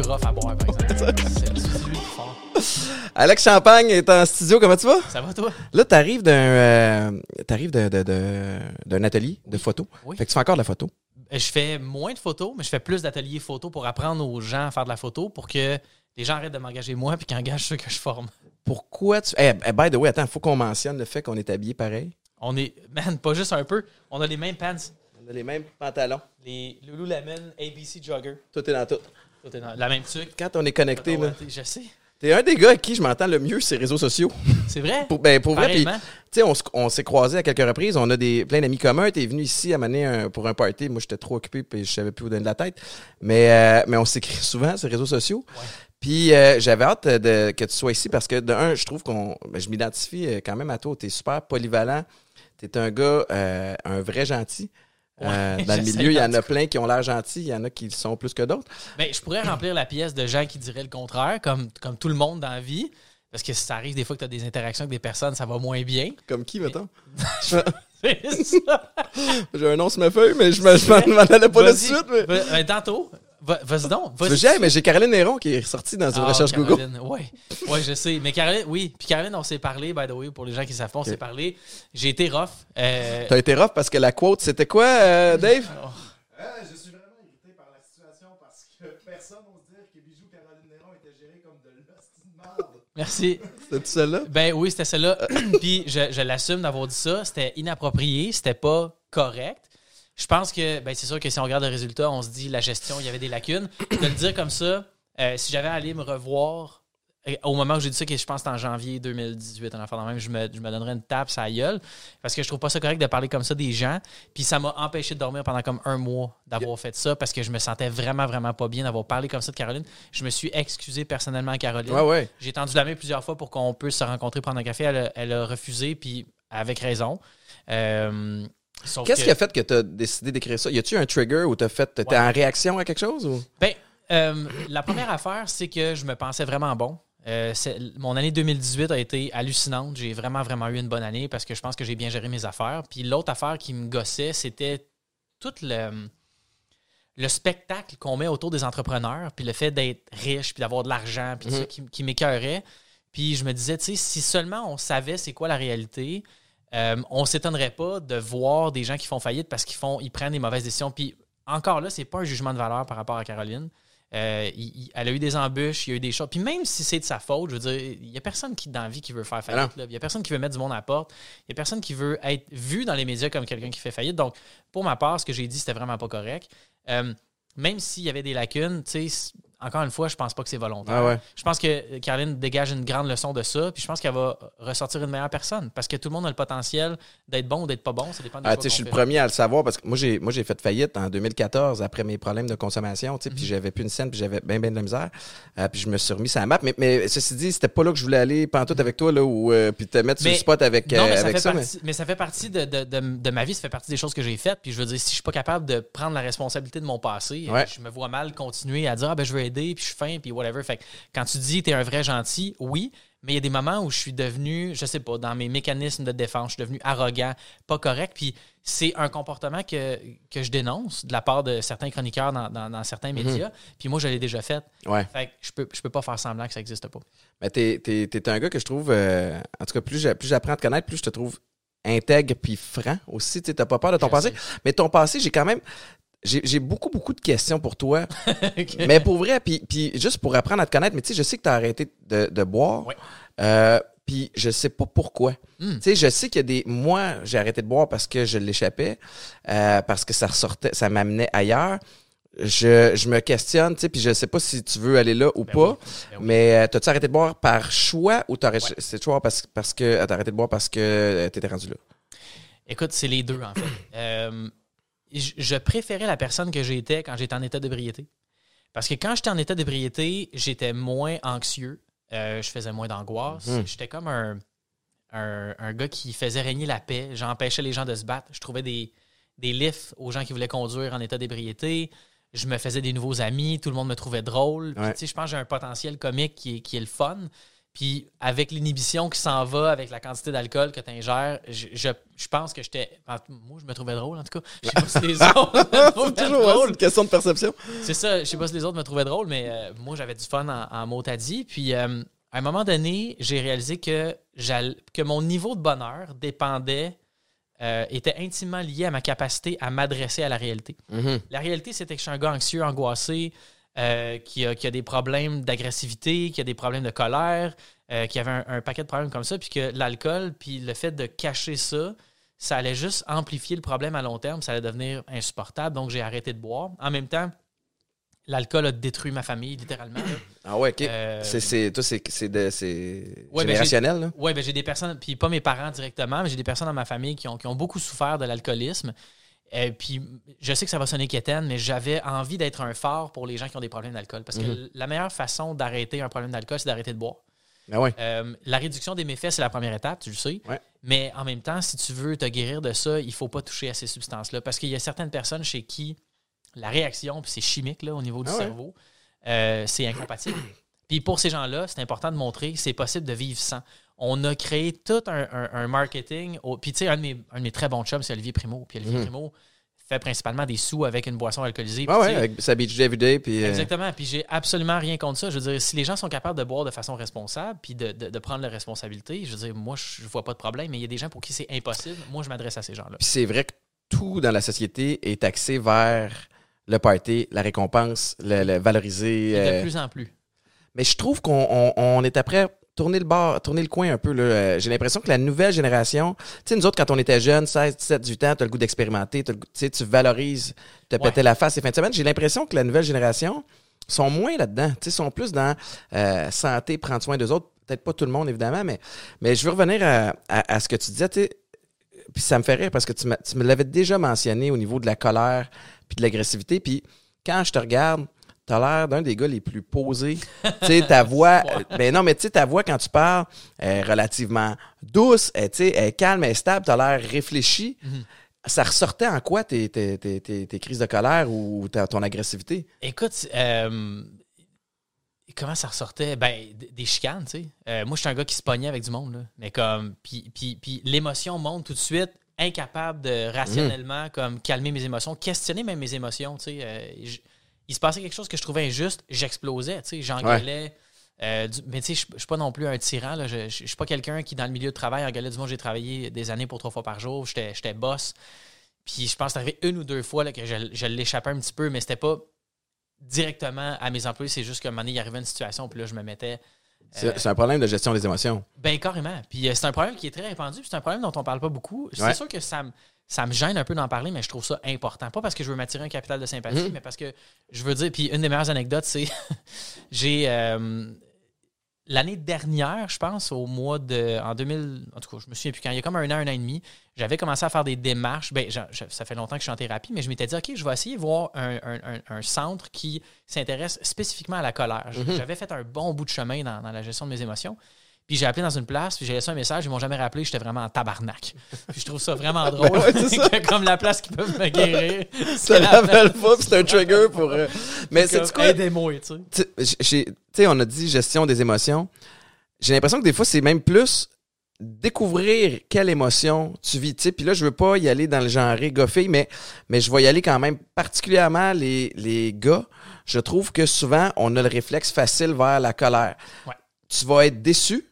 plus rough à boire, par exemple. c'est le fort. Alex Champagne est en studio, comment tu vas? Ça va, toi? Là, t'arrives d'un euh, t'arrives de- de- de- d'un atelier de photo. Oui. Fait que tu fais encore de la photo. Euh, Je fais moins de photos, mais je fais plus d'ateliers photo pour apprendre aux gens à faire de la photo pour que les gens arrêtent de m'engager moi puis qu'ils engagent ceux que je forme. Pourquoi tu. Eh, eh, by the way, attends, faut qu'on mentionne le fait qu'on est habillé pareil. On est, man, pas juste un peu, on a les mêmes pants. On a les mêmes pantalons. Les Lululemon ABC Jogger. Tout est dans tout. Dans la même truc. Quand on est connecté, là, Je sais. t'es un des gars à qui je m'entends le mieux les réseaux sociaux. C'est vrai? Pour, ben, pour vrai, puis, tu sais, on, se- on s'est croisés à quelques reprises. On a des, plein d'amis communs. T'es venu ici à mener un- pour un party. Moi, j'étais trop occupé puis je savais plus où donner de la tête. Mais, euh, mais on s'écrit souvent sur les réseaux sociaux. Ouais. Puis euh, j'avais hâte de, que tu sois ici parce que, de un, je trouve qu'on. ben, je m'identifie euh, quand même à toi. T'es super polyvalent. T'es un gars, euh, un vrai gentil. Euh, Ouais, dans le milieu, il y en a plein qui ont l'air gentils. Il y en a qui le sont plus que d'autres. Ben, je pourrais remplir la pièce de gens qui diraient le contraire, comme, comme tout le monde dans la vie. Parce que ça arrive des fois que tu as des interactions avec des personnes, ça va moins bien. Comme qui, mettons? C'est ça. J'ai un nom sur ma feuille, mais je me- je m'en allais pas de suite. Mais... Ben, tantôt. Va- Vas-y donc. Tu veux Vas-y. jamais, mais j'ai Caroline Néron qui est ressortie dans une Ah, recherche Google. Caroline, Ouais. ouais, je sais. Mais Caroline, oui. Puis Caroline, on s'est parlé, by the way, pour les gens qui savent pas, on s'est parlé. J'ai été rough. Euh, T'as été rough parce que la quote, c'était quoi, euh, Dave? je suis vraiment irrité par la situation parce que personne n'ose dire que Bijou Caroline Néron était géré comme de l'hostie de merde. merci. C'était celle-là? Ben oui, c'était celle-là. Puis je, je l'assume d'avoir dit ça. C'était inapproprié. C'était pas correct. Je pense que, ben c'est sûr que si on regarde le résultat, on se dit la gestion, il y avait des lacunes. De le dire comme ça, euh, si j'avais à aller me revoir euh, au moment où j'ai dit ça, que je pense que c'était en janvier 2018, en de même, je me, je me donnerais une tape sur la gueule. Parce que je trouve pas ça correct de parler comme ça des gens. Puis ça m'a empêché de dormir pendant comme un mois d'avoir fait ça parce que je me sentais vraiment, vraiment pas bien d'avoir parlé comme ça de Caroline. Je me suis excusé personnellement à Caroline. Ouais, ouais. J'ai tendu la main plusieurs fois pour qu'on puisse se rencontrer, prendre un café. Elle a, elle a refusé, puis avec raison. Euh, Qu'est-ce que- qui a fait que t'as décidé d'écrire ça? Y a-tu un trigger ou t'as fait. Ouais. en réaction à quelque chose? Ou? Ben, euh, la première affaire, c'est que je me pensais vraiment bon. Euh, mon année 2018 a été hallucinante. J'ai vraiment, vraiment eu une bonne année parce que je pense que j'ai bien géré mes affaires. Puis l'autre affaire qui me gossait, c'était tout le, le spectacle qu'on met autour des entrepreneurs, puis le fait d'être riche, puis d'avoir de l'argent, puis ça qui, qui m'écœurait. Puis je me disais, tu sais, si seulement on savait c'est quoi la réalité, euh, on s'étonnerait pas de voir des gens qui font faillite parce qu'ils font, ils prennent des mauvaises décisions. Puis encore là, c'est pas un jugement de valeur par rapport à Caroline. Euh, il- il- elle a eu des embûches, il y a eu des choses. Puis même si c'est de sa faute, je veux dire, il y a personne qui dans la vie qui veut faire Ah faillite. Il y a personne qui veut mettre du monde à la porte. Il y a personne qui veut être vu dans les médias comme quelqu'un qui fait faillite. Donc, pour ma part, ce que j'ai dit, c'était vraiment pas correct. Euh, même s'il y avait des lacunes, tu sais, encore une fois, je pense pas que c'est volontaire. Ah ouais. Je pense que Caroline dégage une grande leçon de ça, puis je pense qu'elle va ressortir une meilleure personne parce que tout le monde a le potentiel d'être bon ou d'être pas bon, ça dépend des Ah, je suis le fait. premier à le savoir parce que moi, j'ai, moi, j'ai fait faillite en 2014 après mes problèmes de consommation, tu sais, Mhm. puis j'avais plus une scène, puis j'avais bien, bien de la misère. Euh, puis je me suis remis sur la map. Mais, mais ceci dit, c'était pas là que je voulais aller pantoute avec toi, là, ou, euh, puis te mettre sur le spot avec, Non, euh, mais ça, avec fait ça. mais- partie, mais... ça fait partie de, de- de- de ma vie, ça fait partie des choses que j'ai faites. Puis je veux dire, si je suis pas capable de prendre la responsabilité de mon passé, Ouais. je me vois mal continuer à dire ah ben je veux aider, puis je suis fin, puis whatever. Fait que quand tu dis t'es un vrai gentil, oui, mais il y a des moments où je suis devenu, je sais pas, dans mes mécanismes de défense, je suis devenu arrogant, pas correct. Puis c'est un comportement que, que je dénonce de la part de certains chroniqueurs dans, dans- dans certains Mhm. médias. Puis moi, je l'ai déjà fait. Ouais. Fait que je peux, je peux pas faire semblant que ça n'existe pas. Mais t'es, t'es, t'es un gars que je trouve, euh, en tout cas, plus, j'a- plus j'apprends à te connaître, plus je te trouve intègre puis franc aussi. Tu t'as pas peur de ton Je passé. sais. Mais ton passé, j'ai quand même. J'ai, beaucoup, beaucoup de questions pour toi. Mais pour vrai, puis, puis juste pour apprendre à te connaître, mais tu sais, je sais que tu as arrêté de, de boire. Ouais. Euh, puis je sais pas pourquoi. Hmm. Tu sais, je sais qu'il y a des. Moi, j'ai arrêté de boire parce que je l'échappais, euh, parce que ça ressortait, ça m'amenait ailleurs. Je, je me questionne, tu sais, puis je sais pas si tu veux aller là ou Ben pas. oui, ben oui. Mais euh, t'as-tu arrêté de boire par choix ou t'as arrêté, c'est choix parce, parce que t'as arrêté de boire parce que euh, t'étais rendu là? Écoute, c'est les deux, en fait. Euh, je je préférais la personne que j'étais quand j'étais en état d'ébriété. Parce que quand j'étais en état d'ébriété, j'étais moins anxieux, euh, je faisais moins d'angoisse. Mhm. J'étais comme un, un, un gars qui faisait régner la paix. J'empêchais les gens de se battre. Je trouvais des, des lifts aux gens qui voulaient conduire en état d'ébriété. Je me faisais des nouveaux amis. Tout le monde me trouvait drôle. Puis, Ouais. je pense que j'ai un potentiel comique qui est, qui est le fun. Puis avec l'inhibition qui s'en va, avec la quantité d'alcool que tu ingères, je, je, je pense que j'étais. Moi, je me trouvais drôle, en tout cas. Je sais pas si les autres me toujours c'est drôle. une question de perception. C'est ça, je sais pas si les autres me trouvaient drôle, mais euh, moi, j'avais du fun en, en mot à dit. Puis euh, à un moment donné, j'ai réalisé que, que mon niveau de bonheur dépendait, euh, était intimement lié à ma capacité à m'adresser à la réalité. Mhm. La réalité, c'était que je suis un gars anxieux, angoissé, euh, qui, a, qui a des problèmes d'agressivité, qui a des problèmes de colère, euh, qui avait un, un paquet de problèmes comme ça, puis que l'alcool, puis le fait de cacher ça, ça allait juste amplifier le problème à long terme, ça allait devenir insupportable. Donc, j'ai arrêté de boire. En même temps, l'alcool a détruit ma famille, littéralement. là. Ah ouais, ok. Euh, C'est, c'est, toi, c'est, c'est, de- c'est Ouais, ben, générationnel, là? Oui, ben j'ai des personnes, puis pas mes parents directement, mais j'ai des personnes dans ma famille qui ont, qui ont beaucoup souffert de l'alcoolisme. Et puis, je sais que ça va sonner quétaine, mais j'avais envie d'être un phare pour les gens qui ont des problèmes d'alcool. Parce que Mhm. la meilleure façon d'arrêter un problème d'alcool, c'est d'arrêter de boire. Ouais. Euh, la réduction des méfaits, c'est la première étape, tu le sais. Ouais. Mais en même temps, si tu veux te guérir de ça, il faut pas toucher à ces substances-là. Parce qu'il y a certaines personnes chez qui la réaction, puis c'est chimique là, au niveau du Ah ouais. cerveau, euh, c'est incompatible. puis pour ces gens-là, c'est important de montrer que c'est possible de vivre sans. On a créé tout un, un- un marketing. au- Puis tu sais, un, de mes- un de mes très bons chums, c'est Olivier Primo. Puis Olivier Mhm. Primo fait principalement des sous avec une boisson alcoolisée. Ah ouais, avec sa beach everyday, puis... euh, Exactement. Puis j'ai absolument rien contre ça. Je veux dire, si les gens sont capables de boire de façon responsable, puis de, de- de prendre la responsabilité, je veux dire, moi, je vois pas de problème, mais il y a des gens pour qui c'est impossible. Moi, je m'adresse à ces gens-là. Puis c'est vrai que tout dans la société est axé vers le party, la récompense, le, le valoriser. Et de euh, plus en plus. Mais je trouve qu'on on, on est après tourner le bar, tourner le coin un peu. là. Euh, J'ai l'impression que la nouvelle génération, tu sais, nous autres, quand on était jeunes, 16, 17, 18 ans, tu as le goût d'expérimenter, t'as le goût- tu sais, tu valorises, te Ouais. péter la face ces fins de semaine. J'ai l'impression que la nouvelle génération sont moins là-dedans. Tu sais, sont plus dans euh, santé, prendre soin d'eux autres. Peut-être pas tout le monde, évidemment, mais, mais je veux revenir à, à- à ce que tu disais. tu sais, Puis ça me fait rire parce que tu, tu me l'avais déjà mentionné au niveau de la colère puis de l'agressivité. Puis quand je te regarde, t'as l'air d'un des gars les plus posés. tu sais, ta voix. Ben non, mais tu sais, ta voix quand tu parles est relativement douce, elle, elle est calme, elle est stable, t'as l'air réfléchi. Mhm. Ça ressortait en quoi tes, tes, tes, tes- crises de colère ou ta- ton agressivité? Écoute, euh, comment ça ressortait? Ben, des chicanes, tu sais. Euh, moi, je suis un gars qui se pognait avec du monde, là. Mais comme, puis, puis, puis l'émotion monte tout de suite, incapable de rationnellement, comme, calmer mes émotions, questionner même mes émotions, tu sais. Euh, il se passait quelque chose que je trouvais injuste, j'explosais, tu sais. J'engueulais. euh, du- mais tu sais, je suis pas non plus un tyran. Là. Je, suis pas quelqu'un qui, dans le milieu de travail, engueulait du monde. J'ai travaillé des années pour trois fois par jour. J'étais boss. Puis je pense que c'est arrivé une ou deux fois là, que je, je l'échappais un petit peu, mais c'était pas directement à mes employés. C'est juste qu'à un moment donné, il arrivait une situation, puis là, je me mettais. C'est euh, c'est un problème de gestion des émotions. ben, carrément. Puis euh, c'est un problème qui est très répandu, puis c'est un problème dont on parle pas beaucoup. C'est Ouais. sûr que ça me, ça me gêne un peu d'en parler, mais je trouve ça important. Pas parce que je veux m'attirer un capital de sympathie, Mhm. mais parce que je veux dire. Puis une des meilleures anecdotes, c'est. j'ai. euh, L'année dernière, je pense, au mois de. En 2000. En tout cas, je me souviens plus quand. Il y a comme un an, un an et demi, j'avais commencé à faire des démarches. Ben, j'a- j'a- ça fait longtemps que je suis en thérapie, mais je m'étais dit, OK, je vais essayer de voir un, un- centre qui s'intéresse spécifiquement à la colère. Mhm. J'avais fait un bon bout de chemin dans, dans la gestion de mes émotions. Puis j'ai appelé dans une place, puis j'ai laissé un message, ils m'ont jamais rappelé, j'étais vraiment en tabarnak. Puis je trouve ça vraiment drôle, Ben ouais, ça. comme la place qui peut me guérir. Ça l'appelle pas, puis c'est un trigger pour. euh, Mais c'est quoi? Aidez-moi, tu sais. Tu sais, on a dit gestion des émotions. J'ai l'impression que des fois, c'est même plus découvrir quelle émotion tu vis. tu sais. Puis là, je veux pas y aller dans le genre goffé, mais, mais je vais y aller quand même. Particulièrement les, les gars, je trouve que souvent, on a le réflexe facile vers la colère. Ouais. Tu vas être déçu,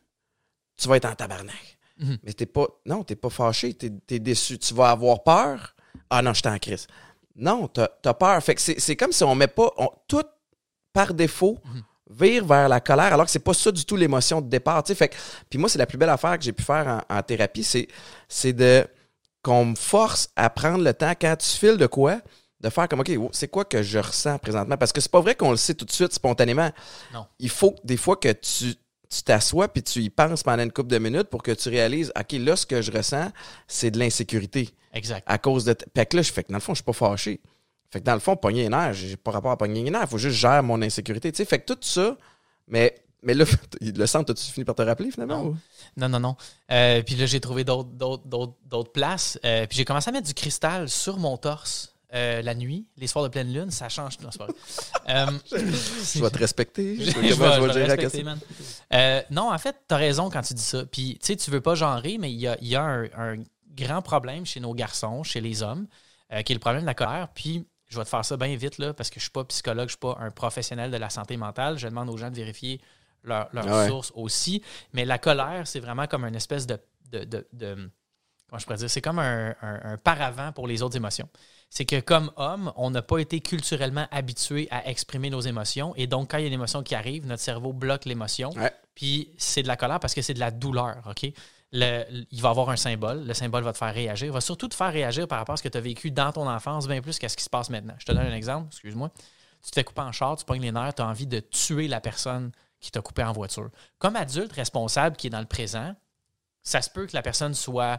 tu vas être en tabarnak. Mhm. Mais t'es pas. Non, t'es pas fâché, t'es es déçu. Tu vas avoir peur. Ah non, je suis en crise. Non, t'as as peur. Fait que c'est comme si on met pas. on- tout par défaut Mhm. vire vers la colère, alors que c'est pas ça du tout l'émotion de départ. Fait que, puis moi, c'est la plus belle affaire que j'ai pu faire en, en thérapie, c'est c'est de qu'on me force à prendre le temps quand tu files de quoi, de faire comme OK, c'est quoi que je ressens présentement? Parce que c'est pas vrai qu'on le sait tout de suite spontanément. Non. Il faut des fois que tu tu t'assois puis tu y penses pendant une couple de minutes pour que tu réalises OK, là, ce que je ressens, c'est de l'insécurité Exact. à cause de. Fait que là, je fais que dans le fond, je suis pas fâché. Fait que dans le fond, pogner les nerfs, j'ai pas rapport à pogner les nerfs. Faut juste gérer mon insécurité. Tu sais, fait que tout ça, mais, mais là, le centre, as-tu fini par te rappeler finalement? Non. ou? Non, non, non. Euh, puis là, j'ai trouvé d'autres places. Euh, puis j'ai commencé à mettre du cristal sur mon torse. Euh, la nuit, les soirs de pleine lune, ça change. Non, c'est pas vrai. Euh, Je vais te respecter. Je vais, comment je vais je vais gérer la respecter, question. man. Euh, non, en fait, t'as raison quand tu dis ça. Puis, tu sais, tu veux pas genrer, mais il y a, il y a un, un grand problème chez nos garçons, chez les hommes, qui est le problème de la colère. Puis, je vais te faire ça bien vite, là, parce que je suis pas psychologue, je suis pas un professionnel de la santé mentale. Je demande aux gens de vérifier leur- leurs ouais. sources aussi. Mais la colère, c'est vraiment comme une espèce de. de, de- de- comment je pourrais dire? C'est comme un, un- un paravent pour les autres émotions. C'est que comme homme, on n'a pas été culturellement habitué à exprimer nos émotions. Et donc, quand il y a une émotion qui arrive, notre cerveau bloque l'émotion. Ouais. Puis c'est de la colère parce que c'est de la douleur, OK? Le- il va avoir un symbole. Le symbole va te faire réagir. Il va surtout te faire réagir par rapport à ce que tu as vécu dans ton enfance, bien plus qu'à ce qui se passe maintenant. Je te donne un exemple, excuse-moi. Tu te fais couper en char, tu pognes les nerfs, tu as envie de tuer la personne qui t'a coupé en voiture. Comme adulte responsable qui est dans le présent, ça se peut que la personne soit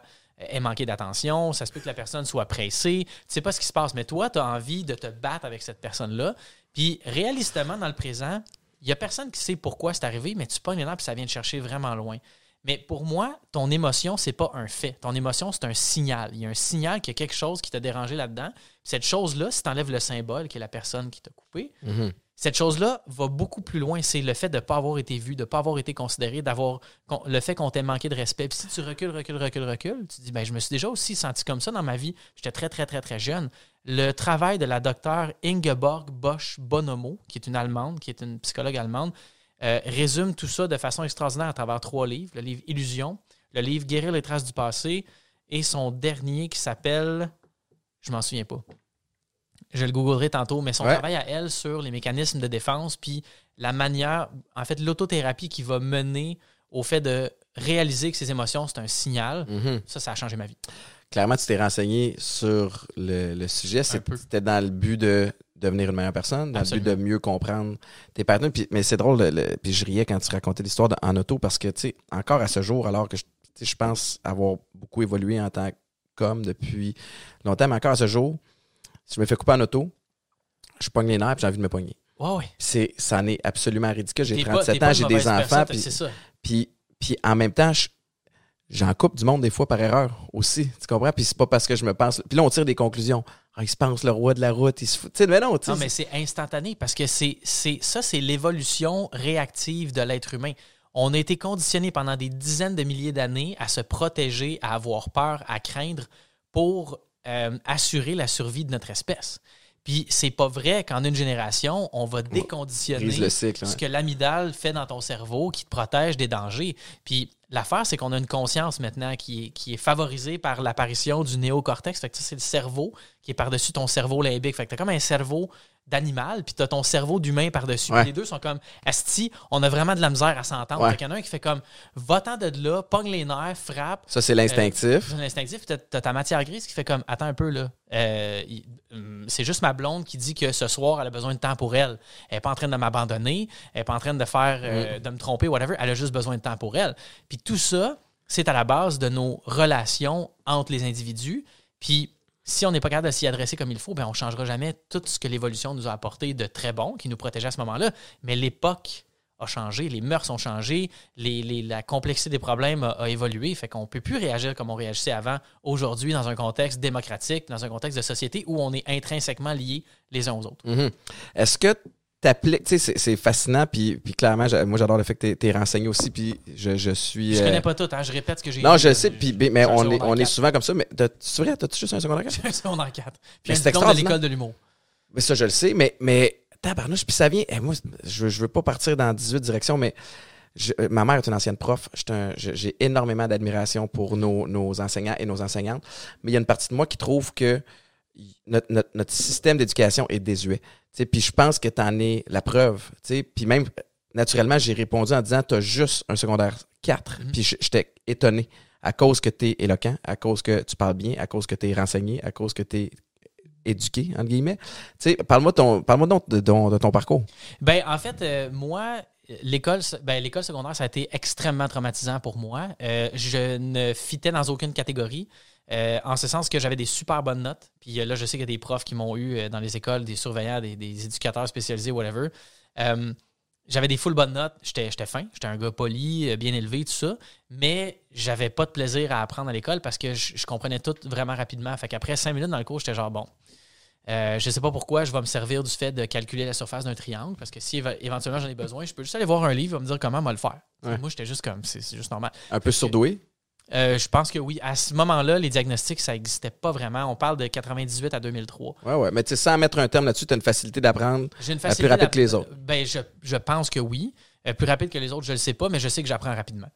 ait manqué d'attention, ça se peut que la personne soit pressée, tu sais pas ce qui se passe, mais toi, tu as envie de te battre avec cette personne-là. Puis réalistement, dans le présent, il y a personne qui sait pourquoi c'est arrivé, mais tu pognes nerfs puis ça vient te chercher vraiment loin. Mais pour moi, ton émotion, c'est pas un fait. Ton émotion, c'est un signal. Il y a un signal qu'il y a quelque chose qui t'a dérangé là-dedans. Cette chose-là, si tu enlèves le symbole, qui est la personne qui t'a coupé, Mhm. Cette chose-là va beaucoup plus loin. C'est le fait de ne pas avoir été vu, de ne pas avoir été considéré, d'avoir le fait qu'on t'ait manqué de respect. Puis si tu recules, recules, recules, recules, tu dis, ben, je me suis déjà aussi senti comme ça dans ma vie. J'étais très, très, très, très jeune. Le travail de la docteure Ingeborg Bosch-Bonomo, qui est une Allemande, qui est une psychologue allemande, euh, résume tout ça de façon extraordinaire à travers trois livres. Le livre Illusion, le livre Guérir les traces du passé et son dernier qui s'appelle... Je m'en souviens pas. Je le googlerai tantôt, mais son Ouais. travail à elle sur les mécanismes de défense, puis la manière, en fait, l'autothérapie qui va mener au fait de réaliser que ses émotions, c'est un signal. Mhm. Ça, ça a changé ma vie. Clairement, tu t'es renseigné sur le, le sujet. C'était dans le but de devenir une meilleure personne, dans Absolument. le but de mieux comprendre tes patrons. Puis, mais c'est drôle, le- le- puis je riais quand tu racontais l'histoire en auto parce que, tu sais, encore à ce jour, alors que je pense avoir beaucoup évolué en tant qu'homme depuis longtemps, mais encore à ce jour, si je me fais couper en auto, je pogne les nerfs j'ai envie de me pogner. Ouais, ouais. C'est, ça en est absolument ridicule. J'ai T'es pas- 37 t'es pas ans, j'ai des enfants, puis puis, puis en même temps, je- j'en coupe du monde des fois par erreur aussi. Tu comprends? Puis c'est pas parce que je me pense. Puis là, on tire des conclusions. Ah, il se pense le roi de la route. Il se fout. Tu sais, mais non, tu sais. Non, mais c'est instantané parce que c'est, c'est, ça, c'est l'évolution réactive de l'être humain. On a été conditionné pendant des dizaines de milliers d'années à se protéger, à avoir peur, à craindre pour euh, assurer la survie de notre espèce. Puis c'est pas vrai qu'en une génération, on va déconditionner le cycle. ce que l'amygdale fait dans ton cerveau qui te protège des dangers. Puis l'affaire, c'est qu'on a une conscience maintenant qui est, qui est favorisée par l'apparition du néocortex. Fait que ça, c'est le cerveau qui est par-dessus ton cerveau limbique. Fait que t'as comme un cerveau d'animal, puis t'as ton cerveau d'humain par-dessus. Ouais. Les deux sont comme Asti, on a vraiment de la misère à s'entendre. Ouais. Qu'il y en a un qui fait comme Va-t'en de là, pogne les nerfs, frappe. Ça, c'est l'instinctif. C'est l'instinctif, puis t'as, t'as ta matière grise qui fait comme Attends un peu là. Euh, il- hum, c'est juste ma blonde qui dit que ce soir, elle a besoin de temps pour elle. Elle n'est pas en train de m'abandonner, elle n'est pas en train de faire euh, de me tromper, whatever. Elle a juste besoin de temps pour elle. Puis tout ça, c'est à la base de nos relations entre les individus. Puis si on n'est pas capable de s'y adresser comme il faut, ben on ne changera jamais tout ce que l'évolution nous a apporté de très bon, qui nous protégeait à ce moment-là. Mais l'époque a changé, les mœurs ont changé, la complexité des problèmes a, évolué. Fait qu'on ne peut plus réagir comme on réagissait avant, aujourd'hui, dans un contexte démocratique, dans un contexte de société où on est intrinsèquement liés les uns aux autres. Mhm. Est-ce que t'appliques. Tu sais, c'est- fascinant. Puis, puis clairement, moi, j'adore le fait que tu es renseigné aussi. Puis je, je suis. Je euh, connais pas tout, hein, je répète ce que j'ai Non, lu, je là. sais. Puis, mais on, est, on est souvent comme ça. Mais c'est vrai, t'as-tu juste un secondaire 4? J'ai un secondaire 4. Puis c'est de extraordinaire. l'école de l'humour. Mais ça, je le sais, mais, mais tabarnouche, puis ça vient. eh, moi, je, je veux pas partir dans 18 directions, mais je- euh, ma mère est une ancienne prof. J'ai énormément d'admiration pour nos, nos enseignants et nos enseignantes. Mais il y a une partie de moi qui trouve que notre, notre- notre système d'éducation est désuet. Puis je pense que tu en es la preuve. Puis même, naturellement, j'ai répondu en disant Tu as juste un secondaire 4. Mhm. Puis je- j'étais étonné à cause que tu es éloquent, à cause que tu parles bien, à cause que tu es renseigné, à cause que tu es éduqué, entre guillemets. Parle-moi parle-moi donc de, de- de ton parcours. Ben, en fait, euh, moi, l'école, ben, l'école secondaire, ça a été extrêmement traumatisant pour moi. Euh, je ne fitais dans aucune catégorie. Euh, en ce sens que j'avais des super bonnes notes. Puis euh, là, je sais qu'il y a des profs qui m'ont eu euh, dans les écoles, des surveillants, des, des éducateurs spécialisés, whatever. J'avais des full bonnes notes. J'étais, fin. J'étais un gars poli, bien élevé, tout ça. Mais j'avais pas de plaisir à apprendre à l'école parce que je, je comprenais tout vraiment rapidement. Fait qu'après cinq minutes dans le cours, j'étais genre, bon, je sais pas pourquoi je vais me servir du fait de calculer la surface d'un triangle, parce que si éve- éventuellement j'en ai besoin, je peux juste aller voir un livre, va me dire comment on va le faire. Ouais. Moi, j'étais juste comme, c'est juste normal. Un peu surdoué? Euh, je pense que oui. À ce moment-là, les diagnostics, ça n'existait pas vraiment. On parle de 98 à 2003. Ouais, ouais. Mais tu sais, sans mettre un terme là-dessus, tu as une facilité d'apprendre. J'ai une Euh, plus facilité. rapide d'app- que les autres. Ben, je, je pense que oui. Euh, plus rapide que les autres, je ne le sais pas, mais je sais que j'apprends rapidement.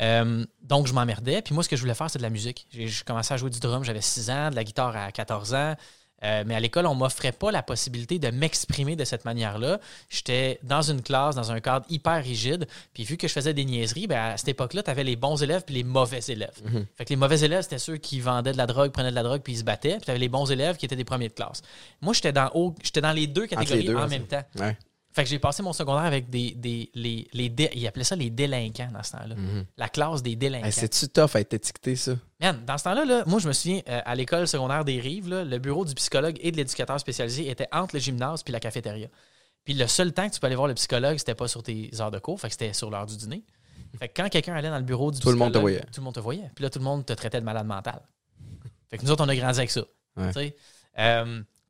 Euh, donc, je m'emmerdais. Puis moi, ce que je voulais faire, c'est de la musique. J'ai j'ai commencé à jouer du drum, j'avais 6 ans, de la guitare à 14 ans. Euh, mais à l'école, on m'offrait pas la possibilité de m'exprimer de cette manière-là. J'étais dans une classe, dans un cadre hyper rigide. Puis vu que je faisais des niaiseries, ben à cette époque-là, tu avais les bons élèves puis les mauvais élèves. Mhm. Fait que les mauvais élèves, c'était ceux qui vendaient de la drogue, prenaient de la drogue puis ils se battaient. Puis tu avais les bons élèves qui étaient des premiers de classe. Moi, j'étais dans, haut- j'étais dans les deux catégories deux, en hein, même temps. Ouais. Fait que j'ai passé mon secondaire avec des. des les, les dé- ils appelaient ça les délinquants dans ce temps-là. La classe des délinquants. Hey, C'est-tu tough à être étiqueté, ça? Man, dans ce temps-là, là, moi, je me souviens, euh, à l'école secondaire des Rives, là, le bureau du psychologue et de l'éducateur spécialisé était entre le gymnase puis la cafétéria. Puis le seul temps que tu peux aller voir le psychologue, c'était pas sur tes heures de cours, fait que c'était sur l'heure du dîner. Fait que quand quelqu'un allait dans le bureau du Tout le monde te voyait. Tout le monde te voyait. Puis là, tout le monde te traitait de malade mental. Fait que nous autres, on a grandi avec ça. Ouais.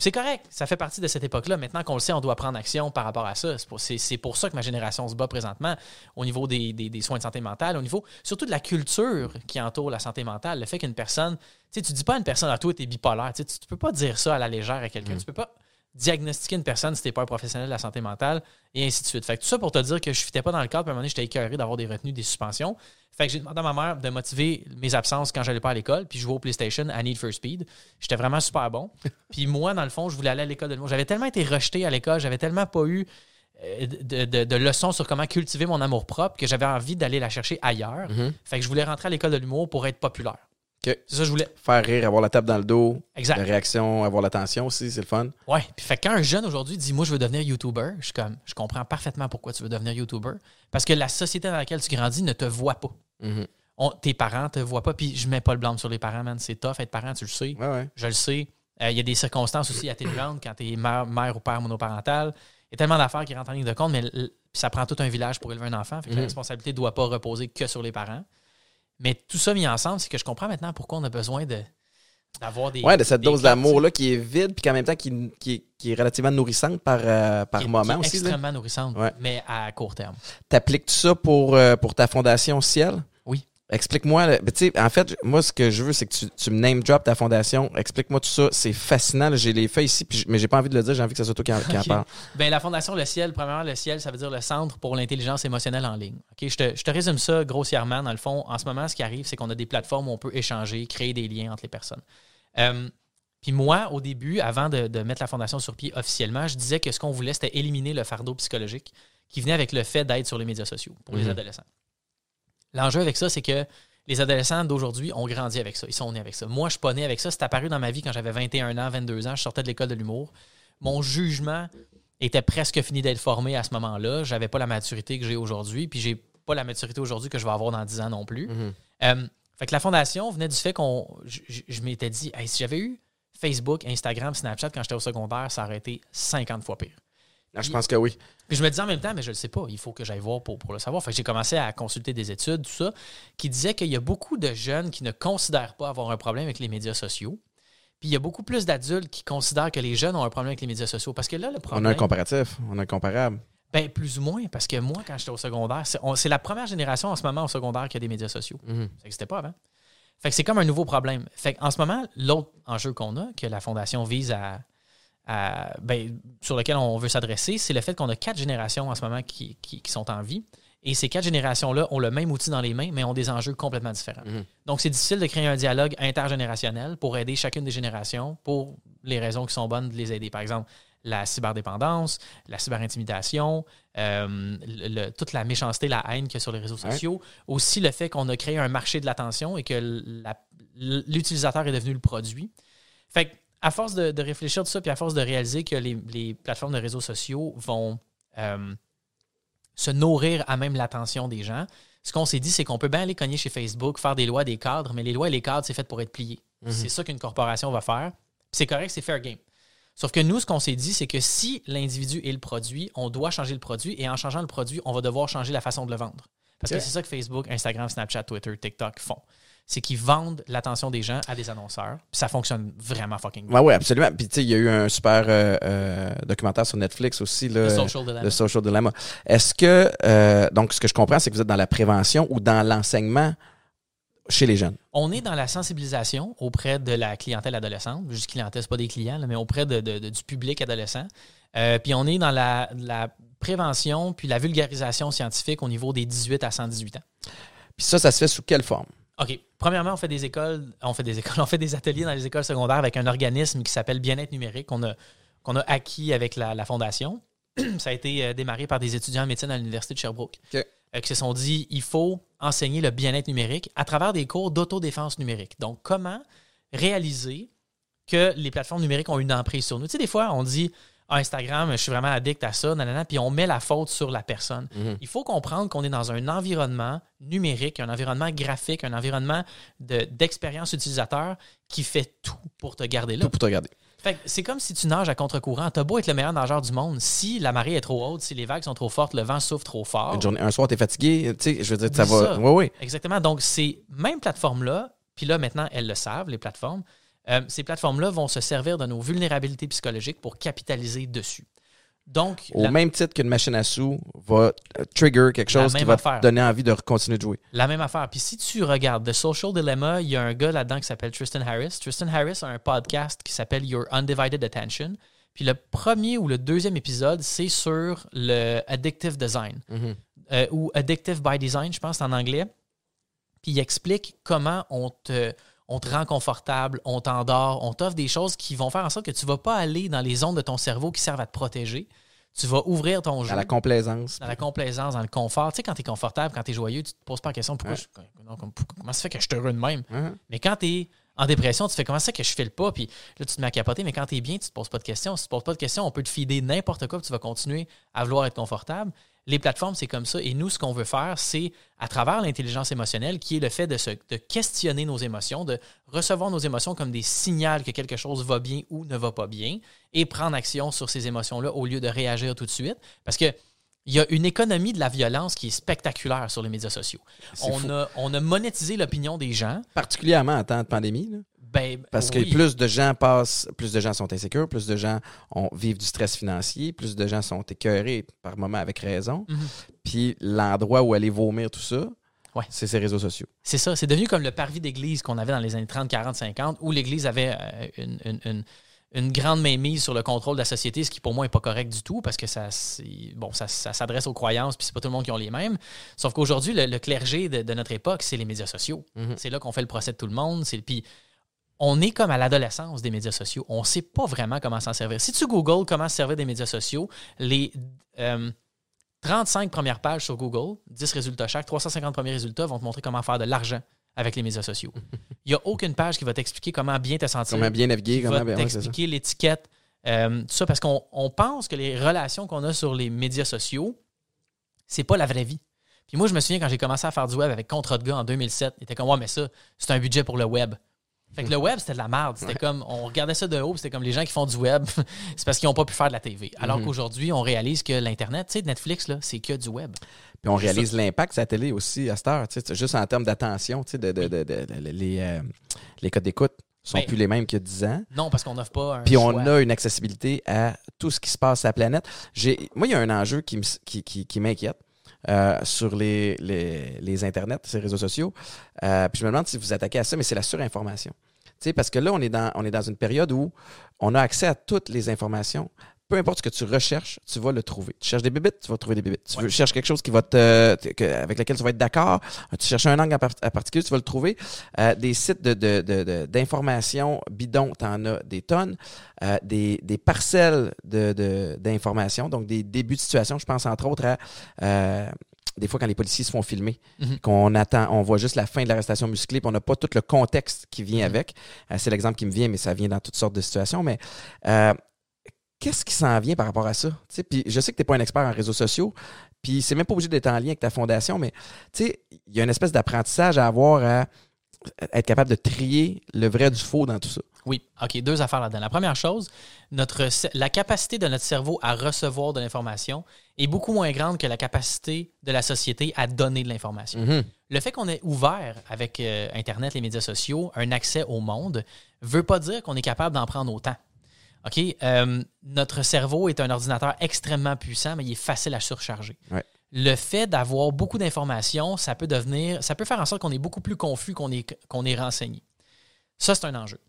C'est correct, ça fait partie de cette époque-là. Maintenant qu'on le sait, on doit prendre action par rapport à ça. C'est pour, c'est- c'est pour ça que ma génération se bat présentement au niveau des, des- des soins de santé mentale, au niveau surtout de la culture qui entoure la santé mentale. Le fait qu'une personne, tu sais, tu dis pas à une personne, à toi, t'es bipolaire. Tu tu peux pas dire ça à la légère à quelqu'un. Tu peux pas diagnostiquer une personne si t'es pas un professionnel de la santé mentale et ainsi de suite. Fait que tout ça pour te dire que je fitais pas dans le cadre, puis à un moment donné, j'étais écœuré d'avoir des retenues, des suspensions. Fait que j'ai demandé à ma mère de motiver mes absences quand j'allais pas à l'école, puis je jouais au PlayStation à Need for Speed. J'étais vraiment super bon. Puis moi, dans le fond, je voulais aller à l'école de l'humour. J'avais tellement été rejeté à l'école, j'avais tellement pas eu euh, de, de- de leçons sur comment cultiver mon amour propre que j'avais envie d'aller la chercher ailleurs. Mhm. Fait que je voulais rentrer à l'école de l'humour pour être populaire. C'est ça que je voulais. Faire rire, avoir la tape dans le dos, Exact. la réaction, avoir l'attention aussi, c'est le fun. Ouais. Puis fait un jeune aujourd'hui dit moi je veux devenir YouTuber, je suis comme je comprends parfaitement pourquoi tu veux devenir YouTuber parce que la société dans laquelle tu grandis ne te voit pas. Mhm. On- tes parents te voient pas puis je mets pas le blâme sur les parents man, c'est tough être parent, tu le sais. Ouais, ouais. Je le sais. Euh, Il y a des circonstances aussi atténuantes quand tu es mère, mère ou père monoparental. Il y a tellement d'affaires qui rentrent en ligne de compte, mais ça prend tout un village pour élever un enfant. Fait que la Mhm. responsabilité ne doit pas reposer que sur les parents. Mais tout ça mis ensemble, c'est que je comprends maintenant pourquoi on a besoin de d'avoir des. Ouais, de cette dose d'amour-là qui est vide, puis qu'en même temps qui, qui, est- qui est relativement nourrissante par, euh, par qui est- moment qui est aussi. là. extrêmement nourrissante, Ouais. mais à court terme. T'appliques-tu ça pour, euh, pour ta fondation Ciel? Explique-moi. Ben, tu sais, en fait, moi, ce que je veux, c'est que tu, tu me name drop ta fondation. Explique-moi tout ça. C'est fascinant. J'ai les feuilles ici, puis mais j'ai pas envie de le dire. J'ai envie que ça soit toi qui en, qui en Ok. parle. Ben, la Fondation Le Ciel, premièrement, le Ciel, ça veut dire le Centre pour l'intelligence émotionnelle en ligne. Je, te, je te résume ça grossièrement. Dans le fond, en ce moment, ce qui arrive, c'est qu'on a des plateformes où on peut échanger, créer des liens entre les personnes. Euh, puis moi, au début, avant de, de mettre la Fondation sur pied officiellement, je disais que ce qu'on voulait, c'était éliminer le fardeau psychologique qui venait avec le fait d'être sur les médias sociaux pour les Mhm. adolescents. L'enjeu avec ça, c'est que les adolescents d'aujourd'hui ont grandi avec ça. Ils sont nés avec ça. Moi, je suis pas né avec ça. C'est apparu dans ma vie quand j'avais 21 ans, 22 ans. Je sortais de l'école de l'humour. Mon jugement était presque fini d'être formé à ce moment-là. J'avais pas la maturité que j'ai aujourd'hui. Puis j'ai pas la maturité aujourd'hui que je vais avoir dans 10 ans non plus. Mhm. Euh, fait que la fondation venait du fait qu'on. Je, m'étais dit, Hey, si j'avais eu Facebook, Instagram, Snapchat quand j'étais au secondaire, ça aurait été 50 fois pire. Ah, je pense que oui. Puis je me disais en même temps, mais je le sais pas, il faut que j'aille voir pour, pour le savoir. Fait que j'ai commencé à consulter des études, tout ça, qui disaient qu'il y a beaucoup de jeunes qui ne considèrent pas avoir un problème avec les médias sociaux. Puis il y a beaucoup plus d'adultes qui considèrent que les jeunes ont un problème avec les médias sociaux. Parce que là, le On problème. a un comparatif. On a un comparable. ben, plus ou moins, parce que moi, quand j'étais au secondaire, c'est on- c'est la première génération en ce moment au secondaire qui a des médias sociaux. Mhm. Ça n'existait pas avant. Fait que c'est comme un nouveau problème. Fait en ce moment, l'autre enjeu qu'on a, que la Fondation vise à. À- ben, sur lequel on veut s'adresser, c'est le fait qu'on a quatre générations en ce moment qui, qui- qui sont en vie. Et ces quatre générations-là ont le même outil dans les mains, mais ont des enjeux complètement différents. Mhm. Donc, c'est difficile de créer un dialogue intergénérationnel pour aider chacune des générations pour les raisons qui sont bonnes de les aider. Par exemple, la cyberdépendance, la cyberintimidation, euh, le- le- toute la méchanceté, la haine qu'il y a sur les réseaux Ouais. sociaux. Aussi le fait qu'on a créé un marché de l'attention et que l'utilisateur est devenu le produit. Fait que, à force de, de réfléchir tout ça, puis à force de réaliser que les, les plateformes de réseaux sociaux vont euh, se nourrir à même l'attention des gens, ce qu'on s'est dit, c'est qu'on peut bien aller cogner chez Facebook, faire des lois, des cadres, mais les lois et les cadres, c'est fait pour être plié. Mhm. C'est ça qu'une corporation va faire. C'est correct, c'est fair game. Sauf que nous, ce qu'on s'est dit, c'est que si l'individu est le produit, on doit changer le produit et en changeant le produit, on va devoir changer la façon de le vendre. Parce que c'est ça que Facebook, Instagram, Snapchat, Twitter, TikTok font. C'est qu'ils vendent l'attention des gens à des annonceurs. Puis ça fonctionne vraiment fucking bien. Ouais, ouais, absolument. Puis, tu sais, il y a eu un super euh, euh, documentaire sur Netflix aussi, là, Le social dilemma. le Social Dilemma. Est-ce que, euh, donc, ce que je comprends, c'est que vous êtes dans la prévention ou dans l'enseignement chez les jeunes? On est dans la sensibilisation auprès de la clientèle adolescente. Juste clientèle, c'est pas des clients, là, mais auprès de, de- de- du public adolescent. Euh, puis on est dans la, la prévention puis la vulgarisation scientifique au niveau des 18 à 118 ans. Puis ça, ça se fait sous quelle forme? OK. Premièrement, on fait des écoles, on fait des écoles, on fait des ateliers dans les écoles secondaires avec un organisme qui s'appelle Bien-être numérique qu'on a, qu'on a acquis avec la, la fondation. Ça a été euh, démarré par des étudiants en médecine à l'Université de Sherbrooke. OK. euh, qui se sont dit il faut enseigner le bien-être numérique à travers des cours d'autodéfense numérique. Donc, comment réaliser que les plateformes numériques ont une emprise sur nous? Tu sais, des fois, on dit Instagram, je suis vraiment addict à ça, nanana, puis on met la faute sur la personne. Mhm. Il faut comprendre qu'on est dans un environnement numérique, un environnement graphique, un environnement de- d'expérience utilisateur qui fait tout pour te garder là. Tout pour te que c'est comme si tu nages à contre-courant. T'as beau être le meilleur nageur du monde. Si la marée est trop haute, si les vagues sont trop fortes, le vent souffle trop fort. Une journée, un soir, t'es fatigué, tu sais, je veux dire, ça va. ça. Oui, oui. Exactement. Donc, ces mêmes plateformes-là, puis là, maintenant, elles le savent, les plateformes, euh, ces plateformes-là vont se servir de nos vulnérabilités psychologiques pour capitaliser dessus. Donc, Au la, même titre qu'une machine à sous va euh, trigger quelque chose qui va affaire. te donner envie de continuer de jouer. la même affaire. Puis si tu regardes The Social Dilemma, il y a un gars là-dedans qui s'appelle Tristan Harris. Tristan Harris a un podcast qui s'appelle Your Undivided Attention. Puis le premier ou le deuxième épisode, c'est sur le addictive design. Mhm. euh, ou Addictive by Design, je pense, en anglais. Puis il explique comment on te, on te rend confortable, on t'endort, on t'offre des choses qui vont faire en sorte que tu ne vas pas aller dans les zones de ton cerveau qui servent à te protéger. Tu vas ouvrir ton jeu Dans la complaisance. dans la complaisance, dans le confort. Tu sais, quand tu es confortable, quand tu es joyeux, tu te poses pas la question pourquoi Ouais. je- non, comme- pourquoi- comment ça fait que je suis heureux de même? Mais quand tu es en dépression, tu fais comment ça que je fais le pas, puis là, tu te mets à capoter, mais quand tu es bien, tu te poses pas de questions. Si tu te poses pas de questions, on peut te fider n'importe quoi, puis tu vas continuer à vouloir être confortable. Les plateformes, c'est comme ça. Et nous, ce qu'on veut faire, c'est, à travers l'intelligence émotionnelle, qui est le fait de, se, questionner nos émotions, de recevoir nos émotions comme des signaux que quelque chose va bien ou ne va pas bien, et prendre action sur ces émotions-là au lieu de réagir tout de suite. Parce que il y a une économie de la violence qui est spectaculaire sur les médias sociaux. On fou. a, on a monétisé l'opinion des gens. Particulièrement en temps de pandémie. là. Ben, Parce oui. que plus de gens passent, plus de gens sont insécures, plus de gens ont, vivent du stress financier, plus de gens sont écœurés par moments avec raison. Mhm. Puis l'endroit où aller vomir tout ça, Ouais. c'est ces réseaux sociaux. C'est ça, c'est devenu comme le parvis d'église qu'on avait dans les années 30, 40, 50, où l'église avait euh, une, une- une- une grande mainmise sur le contrôle de la société, ce qui pour moi n'est pas correct du tout, parce que ça, bon, ça, ça s'adresse aux croyances, puis c'est pas tout le monde qui ont les mêmes. Sauf qu'aujourd'hui, le, le clergé de, de notre époque, c'est les médias sociaux. Mhm. C'est là qu'on fait le procès de tout le monde. Puis on est comme à l'adolescence des médias sociaux. On ne sait pas vraiment comment s'en servir. Si tu googles comment se servir des médias sociaux, les euh, 35 premières pages sur Google, 10 résultats chaque, 350 premiers résultats vont te montrer comment faire de l'argent avec les médias sociaux. Il n'y a aucune page qui va t'expliquer comment bien te sentir, Comment bien naviguer, qui comment va ouais, t'expliquer l'étiquette, euh, tout ça, parce qu'on on pense que les relations qu'on a sur les médias sociaux, c'est pas la vraie vie. Puis moi, je me souviens quand j'ai commencé à faire du web avec Contre de gars en 2007, il était comme, ouais, mais ça, c'est un budget pour le web. Fait que le web, c'était de la merde. C'était Ouais. comme, on regardait ça de haut, c'était comme les gens qui font du web, c'est parce qu'ils n'ont pas pu faire de la TV. Alors Mhm. qu'aujourd'hui, on réalise que l'Internet, tu sais, Netflix, là, c'est que du web. Puis on réalise l'impact de la télé aussi à cette heure, tu sais, juste en termes d'attention, tu sais, de, de- de- les, euh, les codes d'écoute sont Ben, plus les mêmes qu'il y a 10 ans. Non, parce qu'on n'offre pas un Puis on a une accessibilité à tout ce qui se passe sur la planète. J'ai, moi, il y a un enjeu qui, me- qui, qui, qui m'inquiète euh, sur les, les, les internets, ces réseaux sociaux. Euh, puis je me demande si vous attaquez à ça, mais c'est la surinformation. Tu sais, parce que là, on est, dans, on est dans une période où on a accès à toutes les informations. Peu importe ce que tu recherches, tu vas le trouver. Tu cherches des bébites, tu vas trouver des bébites. Tu Ouais. veux, cherches quelque chose qui va te, que- avec lequel tu vas être d'accord. Tu cherches un angle en, par- en particulier, tu vas le trouver. Euh, des sites de, de, de, de- d'informations bidons, tu en as des tonnes. Euh, des, des parcelles de, de- d'informations, donc des débuts de situation. Je pense entre autres à euh, des fois quand les policiers se font filmer, Mhm. qu'on attend, on voit juste la fin de l'arrestation musclée, puis on n'a pas tout le contexte qui vient Mhm. avec. Euh, c'est l'exemple qui me vient, mais ça vient dans toutes sortes de situations. Mais euh, qu'est-ce qui s'en vient par rapport à ça? Puis je sais que tu n'es pas un expert en réseaux sociaux, puis c'est même pas obligé d'être en lien avec ta fondation, mais il y a une espèce d'apprentissage à avoir à être capable de trier le vrai du faux dans tout ça. Oui, OK, deux affaires là-dedans. La première chose, notre, la capacité de notre cerveau à recevoir de l'information est beaucoup moins grande que la capacité de la société à donner de l'information. Mhm. Le fait qu'on ait ouvert avec euh, Internet, les médias sociaux, un accès au monde, veut pas dire qu'on est capable d'en prendre autant. OK? Euh, notre cerveau est un ordinateur extrêmement puissant, mais il est facile à surcharger. Ouais. Le fait d'avoir beaucoup d'informations, ça peut devenir, ça peut faire en sorte qu'on est beaucoup plus confus qu'on est, qu'on est renseigné. Ça, c'est un enjeu.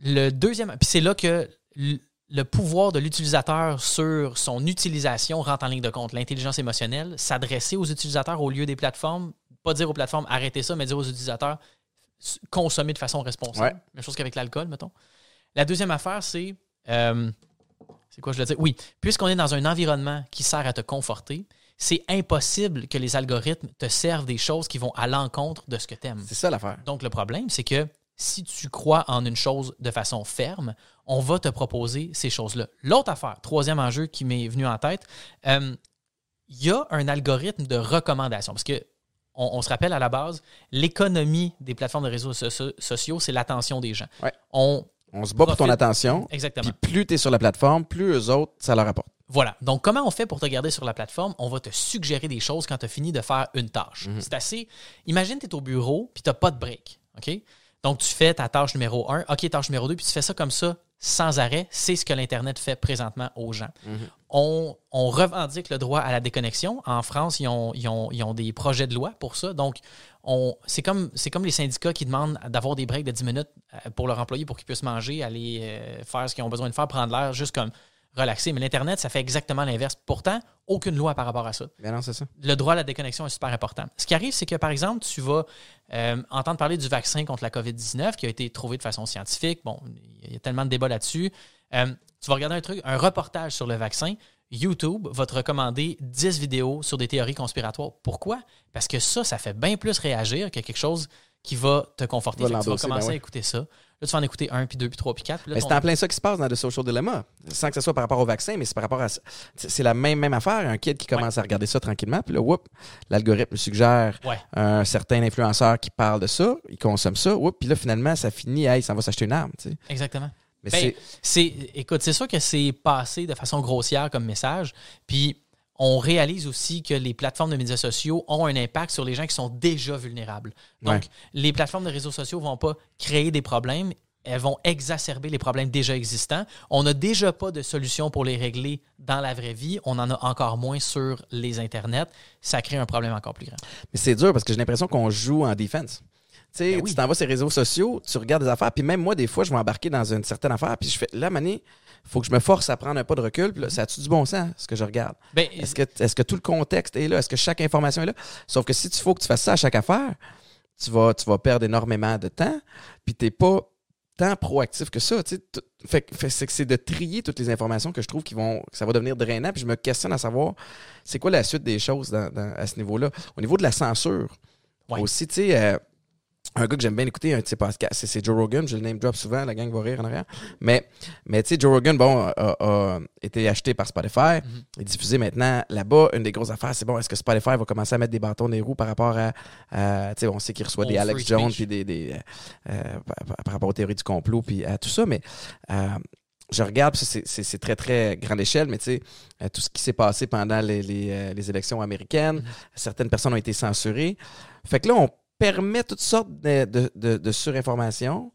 Le deuxième, puis c'est là que le pouvoir de l'utilisateur sur son utilisation rentre en ligne de compte. L'intelligence émotionnelle, s'adresser aux utilisateurs au lieu des plateformes, pas dire aux plateformes arrêtez ça, mais dire aux utilisateurs consommer de façon responsable. Ouais. Même chose qu'avec l'alcool, mettons. La deuxième affaire, c'est. Euh, c'est quoi je le dis? Oui, puisqu'on est dans un environnement qui sert à te conforter, c'est impossible que les algorithmes te servent des choses qui vont à l'encontre de ce que tu aimes. C'est ça l'affaire. Donc, le problème, c'est que si tu crois en une chose de façon ferme, on va te proposer ces choses-là. L'autre affaire, troisième enjeu qui m'est venu en tête, euh, il y a un algorithme de recommandation. Parce que on, on se rappelle à la base, l'économie des plateformes de réseaux so- so- sociaux, c'est l'attention des gens. Ouais. On, On se bat pour ton attention. exactement. Puis plus tu es sur la plateforme, plus eux autres, ça leur apporte. Voilà. Donc, comment on fait pour te garder sur la plateforme? On va te suggérer des choses quand tu as fini de faire une tâche. Mhm. C'est assez. Imagine, tu es au bureau puis tu n'as pas de break. OK? Donc, tu fais ta tâche numéro 1, OK, tâche numéro 2, puis tu fais ça comme ça, sans arrêt. C'est ce que l'Internet fait présentement aux gens. Mhm. On, on revendique le droit à la déconnexion. En France, ils ont, ils ont- ils ont des projets de loi pour ça. Donc, on- c'est comme, les syndicats qui demandent d'avoir des breaks de 10 minutes euh, pour leurs employés pour qu'ils puissent manger, aller euh, faire ce qu'ils ont besoin de faire, prendre l'air, juste comme relaxer. Mais l'Internet, ça fait exactement l'inverse. Pourtant, aucune loi par rapport à ça. Ben non, c'est ça. Le droit à la déconnexion est super important. Ce qui arrive, c'est que, par exemple, tu vas euh, entendre parler du vaccin contre la COVID-19 qui a été trouvé de façon scientifique. Bon, il y a tellement de débats là-dessus. Euh, tu vas regarder un truc, un reportage sur le vaccin. YouTube va te recommander 10 vidéos sur des théories conspiratoires. Pourquoi? Parce que ça, ça fait bien plus réagir que quelque chose qui va te conforter. Va Fait que tu vas l'endosser, commencer ben à écouter ça. Là, tu vas en écouter un, puis deux, puis trois, puis quatre. puis là, Mais ton- c'est en plein ça qui se passe dans The Social Dilemma. Sans que ce soit par rapport au vaccin, mais c'est par rapport à. C'est la même, même affaire. Un kid qui commence à regarder ça tranquillement, puis là, whoop, l'algorithme suggère Ouais. un certain influenceur qui parle de ça, il consomme ça, whoop, puis là, finalement, ça finit, hey, ça va s'acheter une arme. Tu sais. Exactement. Mais Ben, c'est. écoute, c'est sûr que c'est passé de façon grossière comme message. Puis on réalise aussi que les plateformes de médias sociaux ont un impact sur les gens qui sont déjà vulnérables. Donc, Ouais. les plateformes de réseaux sociaux vont pas créer des problèmes, elles vont exacerber les problèmes déjà existants. On n'a déjà pas de solution pour les régler dans la vraie vie. On en a encore moins sur les internets. Ça crée un problème encore plus grand. Mais c'est dur parce que j'ai l'impression qu'on joue en défense. Tu sais, Ben oui. tu t'en vas sur les réseaux sociaux, tu regardes des affaires, puis même moi, des fois, je vais embarquer dans une certaine affaire, puis je fais, là, Mané, faut que je me force à prendre un pas de recul, puis là, ça a-tu du bon sens, ce que je regarde? Ben, Est-ce que, est que tout le contexte est là? Est-ce que chaque information est là? Sauf que si tu faut que tu fasses ça à chaque affaire, tu vas, tu vas perdre énormément de temps, puis tu n'es pas tant proactif que ça. tu sais. Tout- Fait, que- fait- c'est que c'est de trier toutes les informations que je trouve qui vont, que ça va devenir drainant, puis je me questionne à savoir c'est quoi la suite des choses dans- dans- à ce niveau-là? Au niveau de la censure, Ouais. aussi, tu sais, euh, un gars que j'aime bien écouter, un de ses podcasts, c'est- Joe Rogan, je le name drop souvent, la gang va rire en arrière. Mais, mais tu sais, Joe Rogan, bon, a, a été acheté par Spotify, Mhm. est diffusé maintenant là-bas. Une des grosses affaires, c'est bon, est-ce que Spotify va commencer à mettre des bâtons les roues par rapport à, à, tu sais, on sait qu'il reçoit des Alex Jones, puis des, des euh, euh, par, rapport aux théories du complot, puis à tout ça, mais euh, je regarde, c'est- très, très grande échelle, mais tu sais, euh, tout ce qui s'est passé pendant les, les, euh, les élections américaines, Mhm. certaines personnes ont été censurées. Fait que là, on permet toutes sortes de, de, de- de surinformations.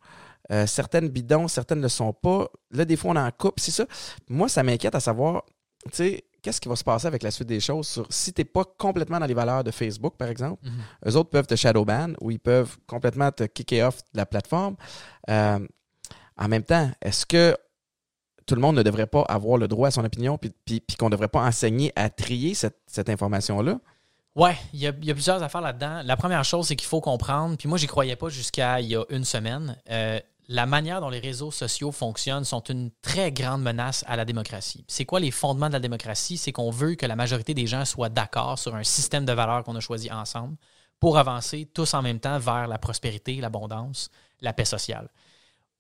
Euh, certaines bidons, certaines ne le sont pas. Là, des fois, on en coupe. C'est ça. Moi, ça m'inquiète à savoir, tu sais, qu'est-ce qui va se passer avec la suite des choses sur si tu n'es pas complètement dans les valeurs de Facebook, par exemple. Mhm. Eux autres peuvent te shadowban ou ils peuvent complètement te kicker off de la plateforme. Euh, en même temps, est-ce que tout le monde ne devrait pas avoir le droit à son opinion puis, puis, puis qu'on ne devrait pas enseigner à trier cette, cette information-là? Ouais, il y, a, plusieurs affaires là-dedans. La première chose, c'est qu'il faut comprendre, puis moi, j'y croyais pas jusqu'à il y a une semaine. euh, la manière dont les réseaux sociaux fonctionnent sont une très grande menace à la démocratie. C'est quoi les fondements de la démocratie? C'est qu'on veut que la majorité des gens soient d'accord sur un système de valeurs qu'on a choisi ensemble pour avancer tous en même temps vers la prospérité, l'abondance, la paix sociale.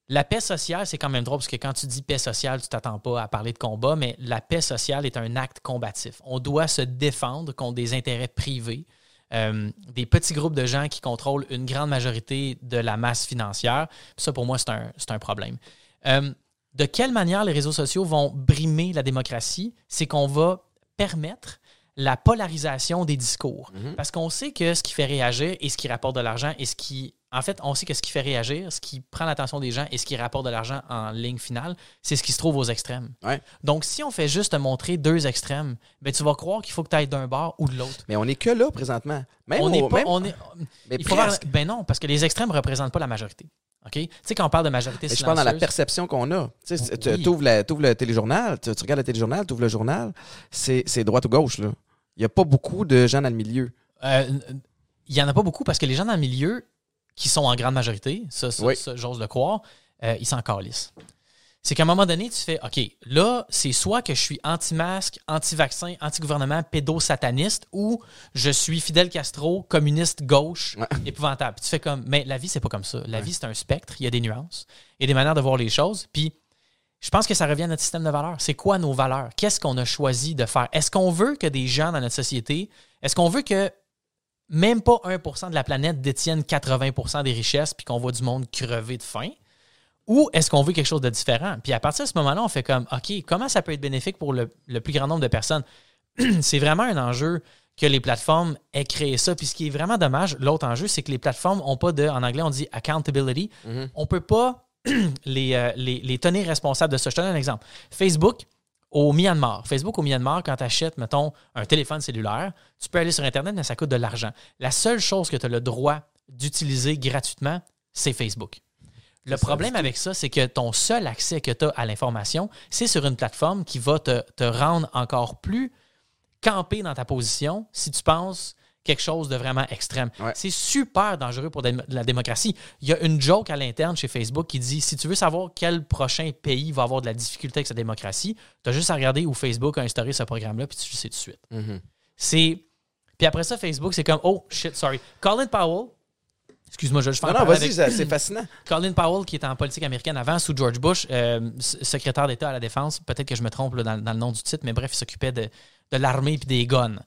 La paix sociale, c'est quand même drôle parce que quand tu dis paix sociale, tu t'attends pas à parler de combat, mais la paix sociale est un acte combatif. On doit se défendre contre des intérêts privés. euh, des petits groupes de gens qui contrôlent une grande majorité de la masse financière. Ça, pour moi, c'est un, problème. Euh, de quelle manière les réseaux sociaux vont brimer la démocratie? C'est qu'on va permettre la polarisation des discours. Mhm. Parce qu'on sait que ce qui fait réagir et ce qui rapporte de l'argent et ce qui. En fait, on sait que ce qui fait réagir, ce qui prend l'attention des gens et ce qui rapporte de l'argent en ligne finale, c'est ce qui se trouve aux extrêmes. Ouais. Donc, si on fait juste te montrer deux extrêmes, ben, tu vas croire qu'il faut que tu ailles d'un bord ou de l'autre. Mais on est que là présentement. Même On n'est pas. même- On est, mais il faut ben non, parce que les extrêmes ne représentent pas la majorité. OK? Tu sais, quand on parle de majorité Mais je parle dans la perception qu'on a. Tu sais, tu Oui. ouvres le téléjournal, tu, tu regardes le téléjournal, tu ouvres le journal, c'est c'est droite ou gauche. là. Il n'y a pas beaucoup de gens dans le milieu. Euh, il y en a pas beaucoup parce que les gens dans le milieu, qui sont en grande majorité, ça, ça, Oui. ça, j'ose le croire, euh, ils s'en calissent. C'est qu'à un moment donné, tu fais OK, là, c'est soit que je suis anti-masque, anti-vaccin, anti-gouvernement, pédosataniste, ou je suis Fidel Castro, communiste gauche, Ouais. épouvantable. Puis tu fais comme, mais la vie, c'est pas comme ça. La vie, c'est un spectre, il y a des nuances, a des manières de voir les choses. Puis je pense que ça revient à notre système de valeurs. C'est quoi nos valeurs? Qu'est-ce qu'on a choisi de faire? Est-ce qu'on veut que des gens dans notre société, est-ce qu'on veut que même pas 1% de la planète détienne 80% des richesses puis qu'on voit du monde crever de faim? Ou est-ce qu'on veut quelque chose de différent? Puis à partir de ce moment-là, on fait comme, OK, comment ça peut être bénéfique pour le, le plus grand nombre de personnes? c'est vraiment un enjeu que les plateformes aient créé ça. Puis ce qui est vraiment dommage, l'autre enjeu, c'est que les plateformes n'ont pas de, en anglais, on dit accountability. Mhm. On peut pas les, euh, les, les tenir responsables de ça. Je te donne un exemple. Facebook, au Myanmar. Facebook au Myanmar, quand tu achètes, mettons, un téléphone cellulaire, tu peux aller sur Internet, mais ça coûte de l'argent. La seule chose que tu as le droit d'utiliser gratuitement, c'est Facebook. Le ça, problème avec ça, c'est que ton seul accès que tu as à l'information, c'est sur une plateforme qui va te, te rendre encore plus campé dans ta position si tu penses quelque chose de vraiment extrême. Ouais. C'est super dangereux pour la démocratie. Il y a une joke à l'interne chez Facebook qui dit si tu veux savoir quel prochain pays va avoir de la difficulté avec sa démocratie, tu as juste à regarder où Facebook a instauré ce programme-là, puis tu le sais tout de suite. Mhm. C'est. Puis après ça, Facebook, c'est comme oh shit, sorry. Colin Powell, excuse-moi, je vais juste faire Non, non, vas-y, avec- c'est fascinant. Colin Powell, qui était en politique américaine avant, sous George Bush, euh, secrétaire d'État à la Défense, peut-être que je me trompe là, dans, dans le nom du titre, mais bref, il s'occupait de, de l'armée et des guns.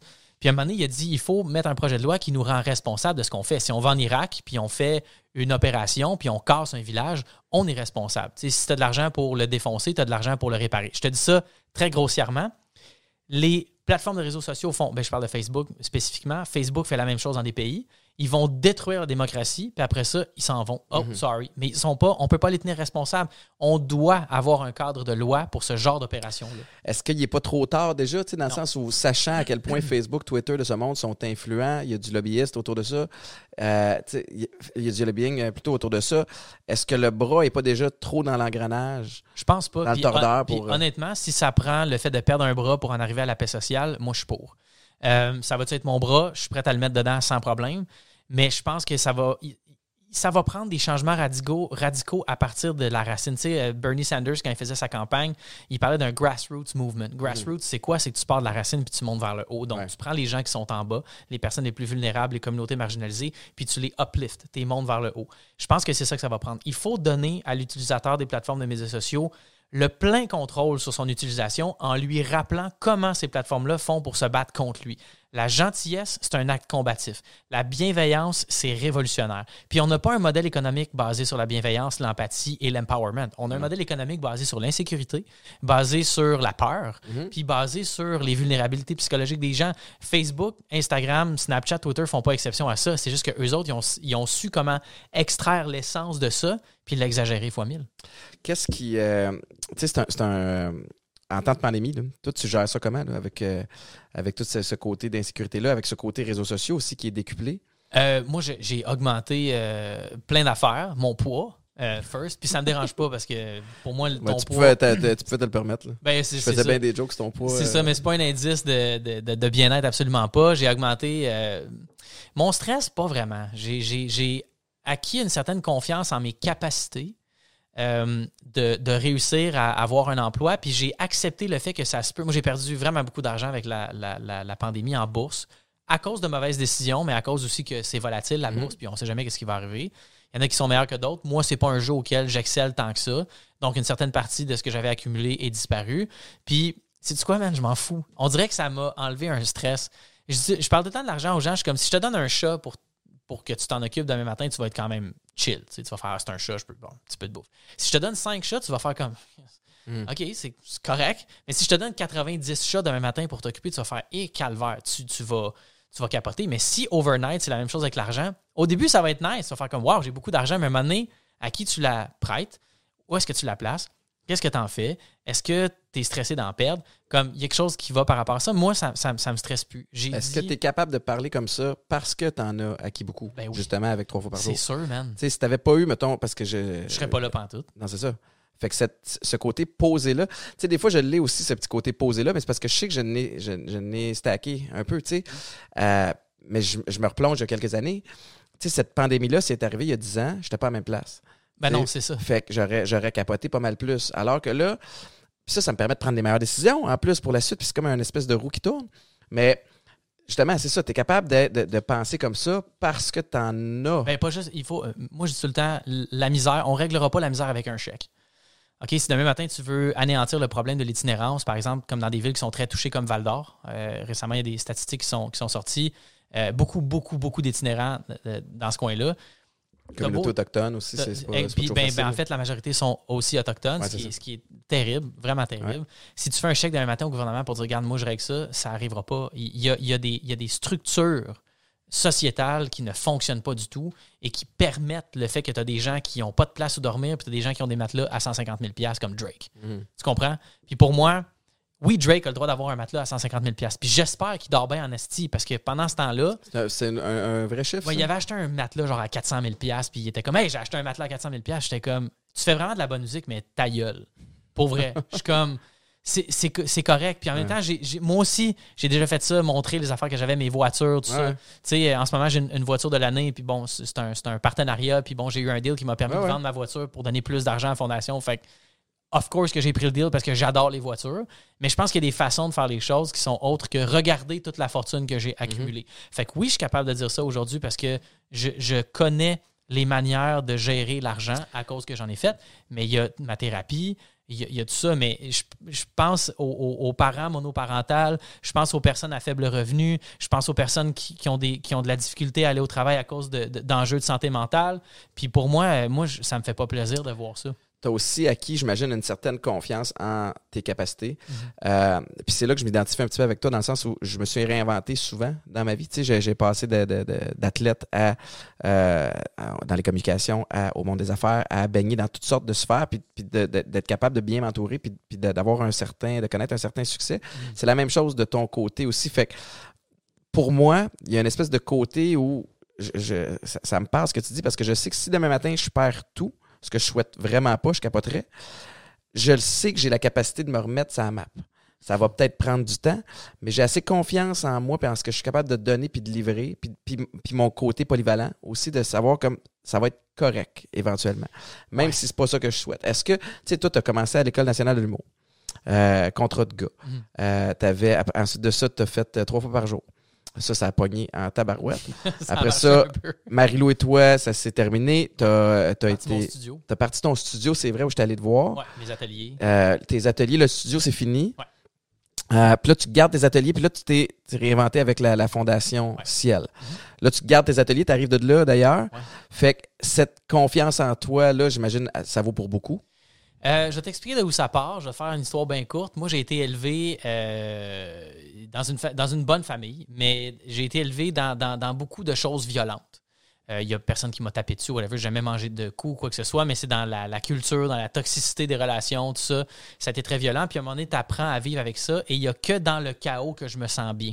Puis à un moment donné, il a dit il faut mettre un projet de loi qui nous rend responsable de ce qu'on fait. Si on va en Irak, puis on fait une opération, puis on casse un village, on est responsable. Si tu as de l'argent pour le défoncer, tu as de l'argent pour le réparer. Je te dis ça très grossièrement. Les plateformes de réseaux sociaux font, ben, je parle de Facebook spécifiquement, Facebook fait la même chose dans des pays. Ils vont détruire la démocratie, puis après ça, ils s'en vont. Oh, Mhm. sorry. Mais ils sont pas, on ne peut pas les tenir responsables. On doit avoir un cadre de loi pour ce genre d'opération-là. Est-ce qu'il n'est pas trop tard déjà, dans le sens où, sachant à quel point Facebook, Twitter de ce monde sont influents, il y a du lobbyiste autour de ça, euh, il y a- du lobbying euh, plutôt autour de ça, est-ce que le bras n'est pas déjà trop dans l'engrenage? Je pense pas. Dans le tordeur pour, euh, honnêtement, si ça prend le fait de perdre un bras pour en arriver à la paix sociale, moi, je suis pour. Euh, ça va être mon bras? Je suis prêt à le mettre dedans sans problème. Mais je pense que ça va. il- Ça va prendre des changements radicaux, radicaux à partir de la racine. Tu sais, euh, Bernie Sanders, quand il faisait sa campagne, il parlait d'un grassroots movement. Grassroots, c'est quoi? C'est que tu pars de la racine puis tu montes vers le haut. Donc, Ouais. tu prends les gens qui sont en bas, les personnes les plus vulnérables, les communautés marginalisées, puis tu les uplifts, tu les montes vers le haut. Je pense que c'est ça que ça va prendre. Il faut donner à l'utilisateur des plateformes de médias sociaux le plein contrôle sur son utilisation en lui rappelant comment ces plateformes-là font pour se battre contre lui. La gentillesse, c'est un acte combatif. La bienveillance, c'est révolutionnaire. Puis on n'a pas un modèle économique basé sur la bienveillance, l'empathie et l'empowerment. On a un modèle économique basé sur l'insécurité, basé sur la peur, puis basé sur les vulnérabilités psychologiques des gens. Facebook, Instagram, Snapchat, Twitter font pas exception à ça. C'est juste qu'eux autres, ils ont, ils ont su comment extraire l'essence de ça, puis l'exagérer fois mille. Qu'est-ce qui. euh, tu sais, c'est un. c'est un, euh, en temps de pandémie, là, toi, tu gères ça comment, là, avec, euh, avec tout ce, ce côté d'insécurité-là, avec ce côté réseaux sociaux aussi qui est décuplé? Euh, moi, j'ai- augmenté euh, plein d'affaires, mon poids, first. Puis ça me dérange pas parce que pour moi, Ouais, ton tu, poids. pouvais tu pouvais te le permettre. Là. ben, Je faisais ça. bien des jokes sur ton poids. C'est ça, mais c'est pas un indice de, de- de- de bien-être, absolument pas. J'ai augmenté. mon stress, pas vraiment. J'ai acquis une certaine confiance en mes capacités euh, de, de réussir à avoir un emploi. Puis j'ai accepté le fait que ça se peut. Moi, j'ai perdu vraiment beaucoup d'argent avec la, la- la- la pandémie en bourse à cause de mauvaises décisions, mais à cause aussi que c'est volatile, la Mhm. bourse, puis on sait jamais ce qui va arriver. Il y en a qui sont meilleurs que d'autres. Moi, c'est pas un jeu auquel j'excelle tant que ça. Donc, une certaine partie de ce que j'avais accumulé est disparue. Puis, sais-tu quoi, man? Je m'en fous. On dirait que ça m'a enlevé un stress. Je, dis- je parle tout le temps de l'argent aux gens. Je suis comme si je te donne un chat pour, pour que tu t'en occupes demain matin, tu vas être quand même chill. Tu, sais, tu vas faire, c'est un chat, je peux, bon, un petit peu de bouffe. Si je te donne 5 chats, tu vas faire comme, Mm. OK, c'est correct. Mais si je te donne 90 chats demain matin pour t'occuper, tu vas faire, et calvaire, tu, tu vas. Tu vas capoter. Mais si overnight, c'est la même chose avec l'argent, au début, ça va être nice. Tu vas faire comme, wow, j'ai beaucoup d'argent, mais à un moment donné, à qui tu la prêtes? Où est-ce que tu la places? Qu'est-ce que tu en fais? Est-ce que tu es stressé d'en perdre? Comme, il y a quelque chose qui va par rapport à ça. Moi, ça, ça, ça me stresse plus. Est-ce que tu es capable de parler comme ça parce que tu en as acquis beaucoup, Ben oui. justement, avec trois fois par C'est jour? sûr, man. Si tu pas eu, mettons, parce que je. Je serais pas là pantoute. Non, c'est ça. Fait que cette- ce côté posé-là, tu sais, des fois, je l'ai aussi, ce petit côté posé-là, mais c'est parce que je sais que je n'ai, je, je stacké un peu, tu sais. Euh, mais je, je me replonge il y a quelques années. Tu sais, cette pandémie-là, c'est arrivé il y a 10 ans, je n'étais pas à la même place. Ben non, c'est ça. Fait que j'aurais, j'aurais capoté pas mal plus. Alors que là, ça, ça me permet de prendre des meilleures décisions en plus pour la suite, puis c'est comme un espèce de roue qui tourne. Mais justement, c'est ça, tu es capable de, de- de penser comme ça parce que tu en as. Ben, pas juste, il faut. euh, moi, je dis tout le temps, la misère, on réglera pas la misère avec un chèque. OK, si demain matin, tu veux anéantir le problème de l'itinérance, par exemple, comme dans des villes qui sont très touchées comme Val d'Or, euh, récemment, il y a des statistiques qui sont, qui sont sorties. euh, beaucoup, beaucoup, beaucoup d'itinérants dans ce coin-là. Communauté autochtone aussi, c'est, pas, puis, ben, ben, en fait, la majorité sont aussi autochtones, Ouais, ce, qui est, ça. ce qui est terrible, vraiment terrible. Si tu fais un chèque demain matin au gouvernement pour dire, regarde, moi, je règle ça, ça n'arrivera pas. Il y a, il y a des, il y a des structures sociétales qui ne fonctionnent pas du tout et qui permettent le fait que tu as des gens qui n'ont pas de place où dormir, puis tu as des gens qui ont des matelas à 150 000 comme Drake. Mhm. Tu comprends? Puis pour moi, oui, Drake a le droit d'avoir un matelas à 150 000 Puis j'espère qu'il dort bien en esti parce que pendant ce temps-là, C'est un- vrai chiffre. Ouais, ça? il avait acheté un matelas genre à 400 000 puis il était comme, hey, j'ai acheté un matelas à 400 000 J'étais comme, tu fais vraiment de la bonne musique, mais ta gueule. Pour vrai. Je suis comme, c'est- c'est co- c'est correct. Puis en même temps, moi aussi, j'ai déjà fait ça, montrer les affaires que j'avais, mes voitures, tout ça. Ouais. Tu sais, en ce moment, j'ai une, une voiture de l'année, puis bon, c'est un, partenariat, puis bon, j'ai eu un deal qui m'a permis Ouais, de vendre ma voiture pour donner plus d'argent à la fondation. Fait que, of course que j'ai pris le deal parce que j'adore les voitures, mais je pense qu'il y a des façons de faire les choses qui sont autres que regarder toute la fortune que j'ai accumulée. Fait que oui, je suis capable de dire ça aujourd'hui parce que je, je connais les manières de gérer l'argent à cause que j'en ai fait, mais il y a ma thérapie, il y a, il y a tout ça, mais je, je pense aux, aux- aux parents monoparentales, je pense aux personnes à faible revenu, je pense aux personnes qui, qui ont, des, qui ont de la difficulté à aller au travail à cause de- de- d'enjeux de, santé mentale. Puis pour moi, moi je- ça me fait pas plaisir de voir ça. Tu as aussi acquis, j'imagine, une certaine confiance en tes capacités. Mhm. Euh, puis c'est là que je m'identifie un petit peu avec toi, dans le sens où je me suis réinventé souvent dans ma vie. Tu sais, j'ai, passé d'athlète à, euh, à- dans les communications, à- au monde des affaires, à baigner dans toutes sortes de sphères, puis, d'être capable de bien m'entourer, puis, d'avoir un certain, de connaître un certain succès. C'est la même chose de ton côté aussi. Fait que pour moi, il y a une espèce de côté où je, je- ça, ça me parle ce que tu dis, parce que je sais que si demain matin je perds tout, ce que je souhaite vraiment pas, je capoterais, je le sais que j'ai la capacité de me remettre sur la map. Ça va peut-être prendre du temps, mais j'ai assez confiance en moi et en ce que je suis capable de donner puis de livrer, puis, puis, puis mon côté polyvalent aussi, de savoir comme ça va être correct éventuellement, même Ouais. si c'est pas ça que je souhaite. Est-ce que, tu sais, toi, tu as commencé à l'École nationale de l'humour, euh, contrat de gars. Mhm. Euh, ensuite de ça, tu as fait euh, trois fois par jour. Ça, ça a pogné en tabarouette. Ça Après ça. Marie-Lou et toi, ça s'est terminé. Tu as, Parti été. studio. T'as parti ton studio, c'est vrai, où je allé te voir. Ouais, mes ateliers. Euh, tes ateliers, le studio, c'est fini. Ouais. Euh, puis là, tu gardes tes ateliers, puis là, tu t'es réinventé avec la, la fondation Ouais. Ciel. Là, tu gardes tes ateliers, tu arrives de là d'ailleurs. Ouais. Fait que cette confiance en toi, là, j'imagine, ça vaut pour beaucoup. Euh, je vais t'expliquer d'où ça part. Je vais faire une histoire bien courte. Moi, j'ai été élevé euh, dans, une dans une bonne famille, mais j'ai été élevé dans, dans- dans beaucoup de choses violentes. Euh, Il y a personne qui m'a tapé dessus, whatever. J'ai jamais mangé de coups, quoi que ce soit, mais c'est dans la, la culture, dans la toxicité des relations, tout ça. Ça a été très violent. Puis à un moment donné, tu apprends à vivre avec ça et il n'y a que dans le chaos que je me sens bien.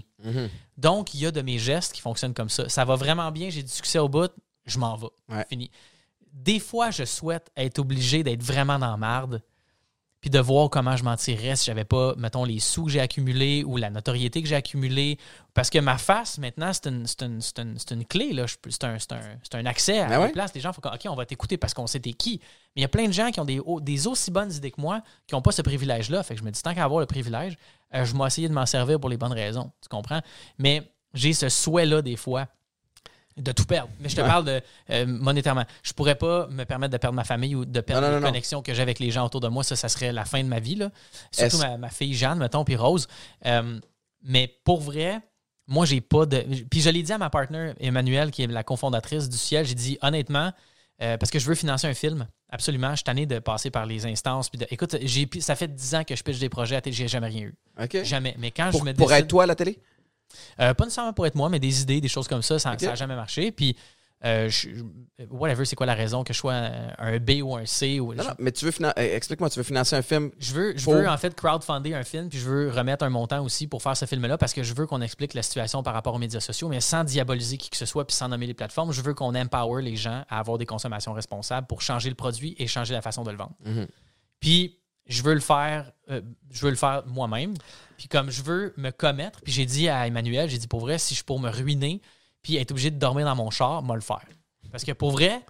Donc, il y a de mes gestes qui fonctionnent comme ça. Ça va vraiment bien, j'ai du succès au bout, je m'en vais. Ouais. Fini. Des fois, je souhaite être obligé d'être vraiment dans la marde, puis de voir comment je m'en tirerais si j'avais pas, mettons, les sous que j'ai accumulés ou la notoriété que j'ai accumulée. Parce que ma face, maintenant, c'est une, une- une- une clé, là. C'est un, accès à Ben la ouais. place. Les gens font comme, OK, on va t'écouter parce qu'on sait t'es qui. Mais il y a plein de gens qui ont des aussi bonnes idées que moi qui n'ont pas ce privilège-là. Fait que je me dis, tant qu'à avoir le privilège, euh, je vais essayer de m'en servir pour les bonnes raisons. Tu comprends? Mais j'ai ce souhait-là, des fois, de tout perdre. Mais je te Ouais. parle de euh, monétairement. Je pourrais pas me permettre de perdre ma famille ou de perdre Non, les non, non. connexions que j'ai avec les gens autour de moi. Ça, ça serait la fin de ma vie. Là. Surtout ma, ma fille Jeanne, mettons, puis Rose. Euh, mais pour vrai, moi, j'ai pas de. Puis je l'ai dit à ma partner, Emmanuel, qui est la cofondatrice du Ciel, j'ai dit honnêtement, euh, parce que je veux financer un film, absolument. Je suis tanné de passer par les instances. Puis de- écoute, ça fait 10 ans que je pitch des projets à télé, j'ai jamais rien eu. OK. Jamais. Mais quand Pour, je me pour décide- être toi à la télé? Euh, pas nécessairement pour être moi, mais des idées, des choses comme ça, ça n'a jamais marché. Puis, euh, je- whatever, c'est quoi la raison que je sois un, un B ou un C ou Non, non, mais tu veux finan- euh, explique-moi, tu veux financer un film. je veux, je Pour- veux en fait crowdfunder un film, puis je veux remettre un montant aussi pour faire ce film-là parce que je veux qu'on explique la situation par rapport aux médias sociaux, mais sans diaboliser qui que ce soit puis sans nommer les plateformes. Je veux qu'on empower les gens à avoir des consommations responsables pour changer le produit et changer la façon de le vendre. Mhm. Puis je veux le faire, euh, je veux le faire moi-même. Puis comme je veux me commettre, puis j'ai dit à Emmanuel, j'ai dit pour vrai, si je suis pour me ruiner, puis être obligé de dormir dans mon char, moi le faire. Parce que pour vrai,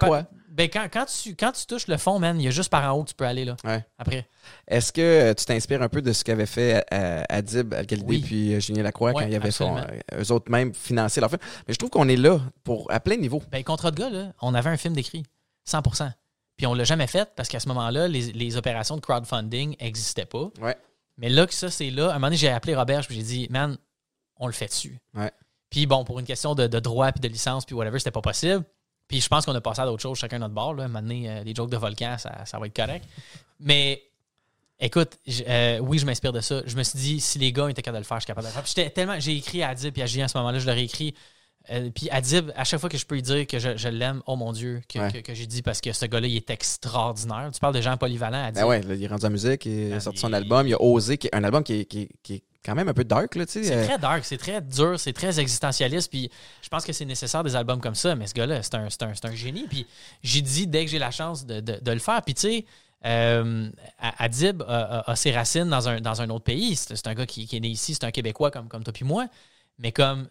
quoi? Ben quand, quand, tu, quand tu touches le fond, man, il y a juste par en haut que tu peux aller là. Ouais. Après. Est-ce que tu t'inspires un peu de ce qu'avait fait euh, Adib Al-Khalidi Oui. puis euh, Julien Lacroix Ouais, quand ils avaient son, absolument. euh, eux autres même financé leur film? Mais je trouve qu'on est là pour à plein niveau. Ben, contrat de gars, là, on avait un film d'écrit, 100 Puis on l'a jamais fait parce qu'à ce moment-là, les, les opérations de crowdfunding n'existaient pas. Ouais. Mais là que ça, c'est là, à un moment donné, j'ai appelé Robert puis j'ai dit, man, on le fait dessus. Ouais. Puis bon, pour une question de, de droit puis de licence puis whatever, c'était pas possible. Puis je pense qu'on a passé à d'autres choses, chacun notre bord. Là. À un moment donné, euh, les jokes de volcan, ça, ça va être correct. Mais écoute, euh, oui, je m'inspire de ça. Je me suis dit, si les gars étaient capables de le faire, je suis capable de le faire. Puis j'étais tellement, j'ai écrit à Adib et à Julien à ce moment-là, je leur ai écrit. Euh, puis Adib, à chaque fois que je peux lui dire que je, je l'aime, oh mon Dieu, que, Ouais. que- que j'ai dit parce que ce gars-là, il est extraordinaire. Tu parles de gens polyvalents, Adib? Ben ouais, là, il est rendu en musique, il a Ah, sorti il- son album, il a osé, un album qui est, qui qui est quand même un peu dark, là. C'est euh, très dark, c'est très dur, c'est très existentialiste. Puis je pense que c'est nécessaire des albums comme ça. Mais ce gars-là, c'est un, un, un génie. Puis j'ai dit dès que j'ai la chance de, de- de le faire. Puis tu sais, euh, Adib a, a- a ses racines dans un, dans un autre pays. C'est c'est un gars qui, qui est né ici, c'est un Québécois comme, comme toi puis moi. Mais comme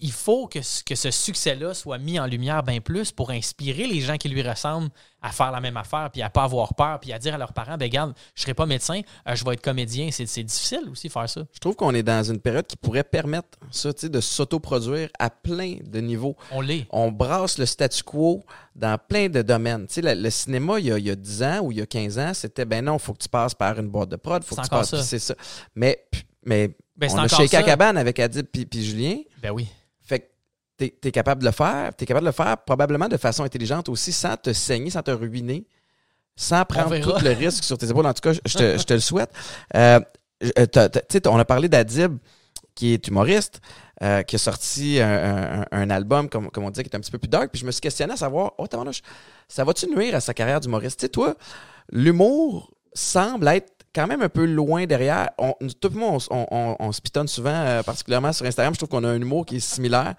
il faut que, ce- que ce succès-là soit mis en lumière bien plus pour inspirer les gens qui lui ressemblent à faire la même affaire, puis à pas avoir peur, puis à dire à leurs parents, ben regarde, je serai pas médecin, euh, je vais être comédien. C'est c'est difficile aussi faire ça. Je trouve qu'on est dans une période qui pourrait permettre ça, tu sais, de s'autoproduire à plein de niveaux. On l'est. On brasse le statu quo dans plein de domaines. Tu sais, le, cinéma, il y, a, il y a 10 ans ou il y a 15 ans, c'était, ben non, il faut que tu passes par une boîte de prod, faut C'est que tu passes, ça. c'est ça. Mais, mais Ben, on a ça. cabane avec Adib puis, puis Julien. Ben oui. Fait que t'es es capable de le faire. T'es capable de le faire probablement de façon intelligente aussi, sans te saigner, sans te ruiner, sans prendre tout le risque sur tes épaules. En tout cas, je te, je te le souhaite. Euh, euh, tu sais, on a parlé d'Adib, qui est humoriste, euh, qui a sorti un, un- un album, comme, comme on dit, qui est un petit peu plus dark. Puis je me suis questionné à savoir, oh, ça va-tu nuire à sa carrière d'humoriste? Tu sais, toi, l'humour semble être quand même un peu loin derrière. On, tout le monde, on, on, on se pitonne souvent, euh, particulièrement sur Instagram. Je trouve qu'on a un humour qui est similaire.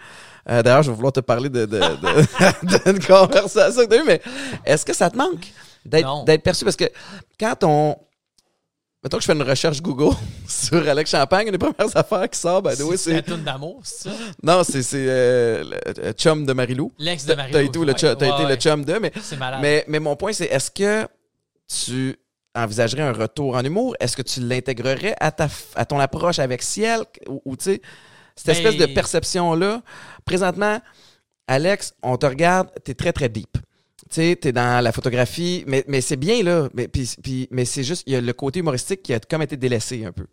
Euh, D'ailleurs, je vais vouloir te parler de, de, de- d'une conversation que mais est-ce que ça te manque d'être perçu? Parce que quand on. Mettons que je fais une recherche Google sur Alex Champagne, une des premières affaires qui sort, ben, oui, c'est la toune d'amour, c'est ça? Non, c'est c'est, euh, le, le chum de Marilou. L'ex de Marie. t'as été, le, chum- t'as été le chum de, mais C'est malade. mais, mais mon point, c'est est-ce que tu envisagerais un retour en humour? Est-ce que tu l'intégrerais à, ta, à ton approche avec Ciel? Ou, ou, tu sais, cette Ben- espèce de perception-là. Présentement, Alex, on te regarde, t'es très, très deep. Tu sais, t'es dans la photographie, mais, mais c'est bien, là. Mais, puis- puis- mais c'est juste, il y a le côté humoristique qui a comme été délaissé un peu.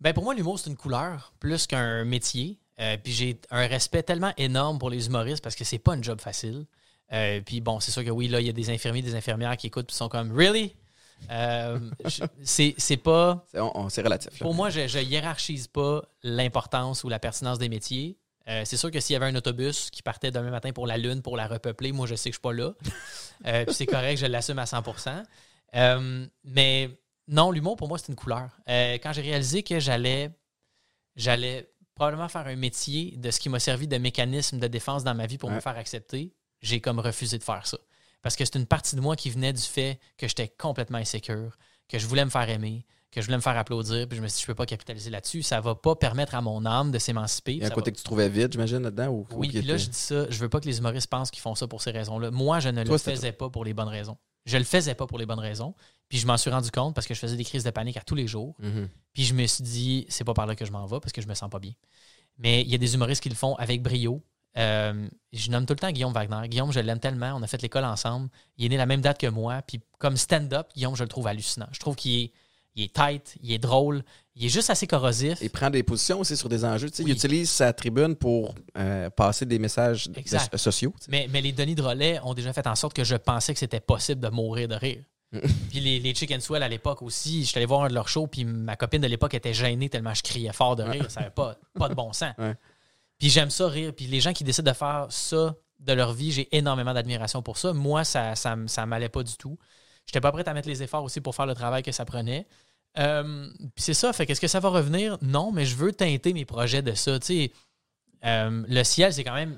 Ben pour moi, l'humour, c'est une couleur plus qu'un métier. Euh, puis j'ai un respect tellement énorme pour les humoristes parce que c'est pas un job facile. Euh, puis bon, c'est sûr que oui, là, il y a des infirmiers, des infirmières qui écoutent et sont comme Really? Euh, c'est pas. C'est on- on- c'est relatif. là. Pour moi, je, je hiérarchise pas l'importance ou la pertinence des métiers. Euh, c'est sûr que s'il y avait un autobus qui partait demain matin pour la Lune, pour la repeupler, moi, je sais que je suis pas là. Euh, puis c'est correct, je l'assume à 100% Euh, Mais non, l'humour, pour moi, c'est une couleur. Quand j'ai réalisé que j'allais j'allais probablement faire un métier de ce qui m'a servi de mécanisme de défense dans ma vie pour me faire accepter, j'ai comme refusé de faire ça. Parce que c'est une partie de moi qui venait du fait que j'étais complètement insécure, que je voulais me faire aimer, que je voulais me faire applaudir, puis je me suis dit, je peux pas capitaliser là-dessus. Ça va pas permettre à mon âme de s'émanciper. Il y a un côté va- que tu trouvais vide, j'imagine, là-dedans? Ou, ou Oui, puis là, je dis ça, je veux pas que les humoristes pensent qu'ils font ça pour ces raisons-là. Moi, je ne Toi, le faisais pas pour les bonnes raisons. Je le faisais pas pour les bonnes raisons. Puis je m'en suis rendu compte parce que je faisais des crises de panique à tous les jours. Mhm. Puis je me suis dit, c'est pas par là que je m'en vais parce que je me sens pas bien. Mais il y a des humoristes qui le font avec brio. Euh, je nomme tout le temps Guillaume Wagner. Guillaume, je l'aime tellement. On a fait l'école ensemble. Il est né la même date que moi. Puis comme stand-up, Guillaume, je le trouve hallucinant. Je trouve qu'il est, il est tight, il est drôle, il est juste assez corrosif. Il prend des positions aussi sur des enjeux. Oui. Il utilise sa tribune pour euh, passer des messages de- sociaux. Mais, mais les Denis de relais ont déjà fait en sorte que je pensais que c'était possible de mourir de rire. Puis les, les Chicken Swell à l'époque aussi, je suis allé voir un de leurs shows, puis ma copine de l'époque était gênée tellement je criais fort de rire. Ça n'avait pas, pas de bon sens. Ouais. Puis j'aime ça rire. Puis les gens qui décident de faire ça de leur vie, j'ai énormément d'admiration pour ça. Moi, ça ça, m- ça m'allait pas du tout. J'étais pas prêt à mettre les efforts aussi pour faire le travail que ça prenait. Euh, puis c'est ça. Fait qu'est-ce que ça va revenir? Non, mais je veux teinter mes projets de ça. Tu euh, le ciel, c'est quand même.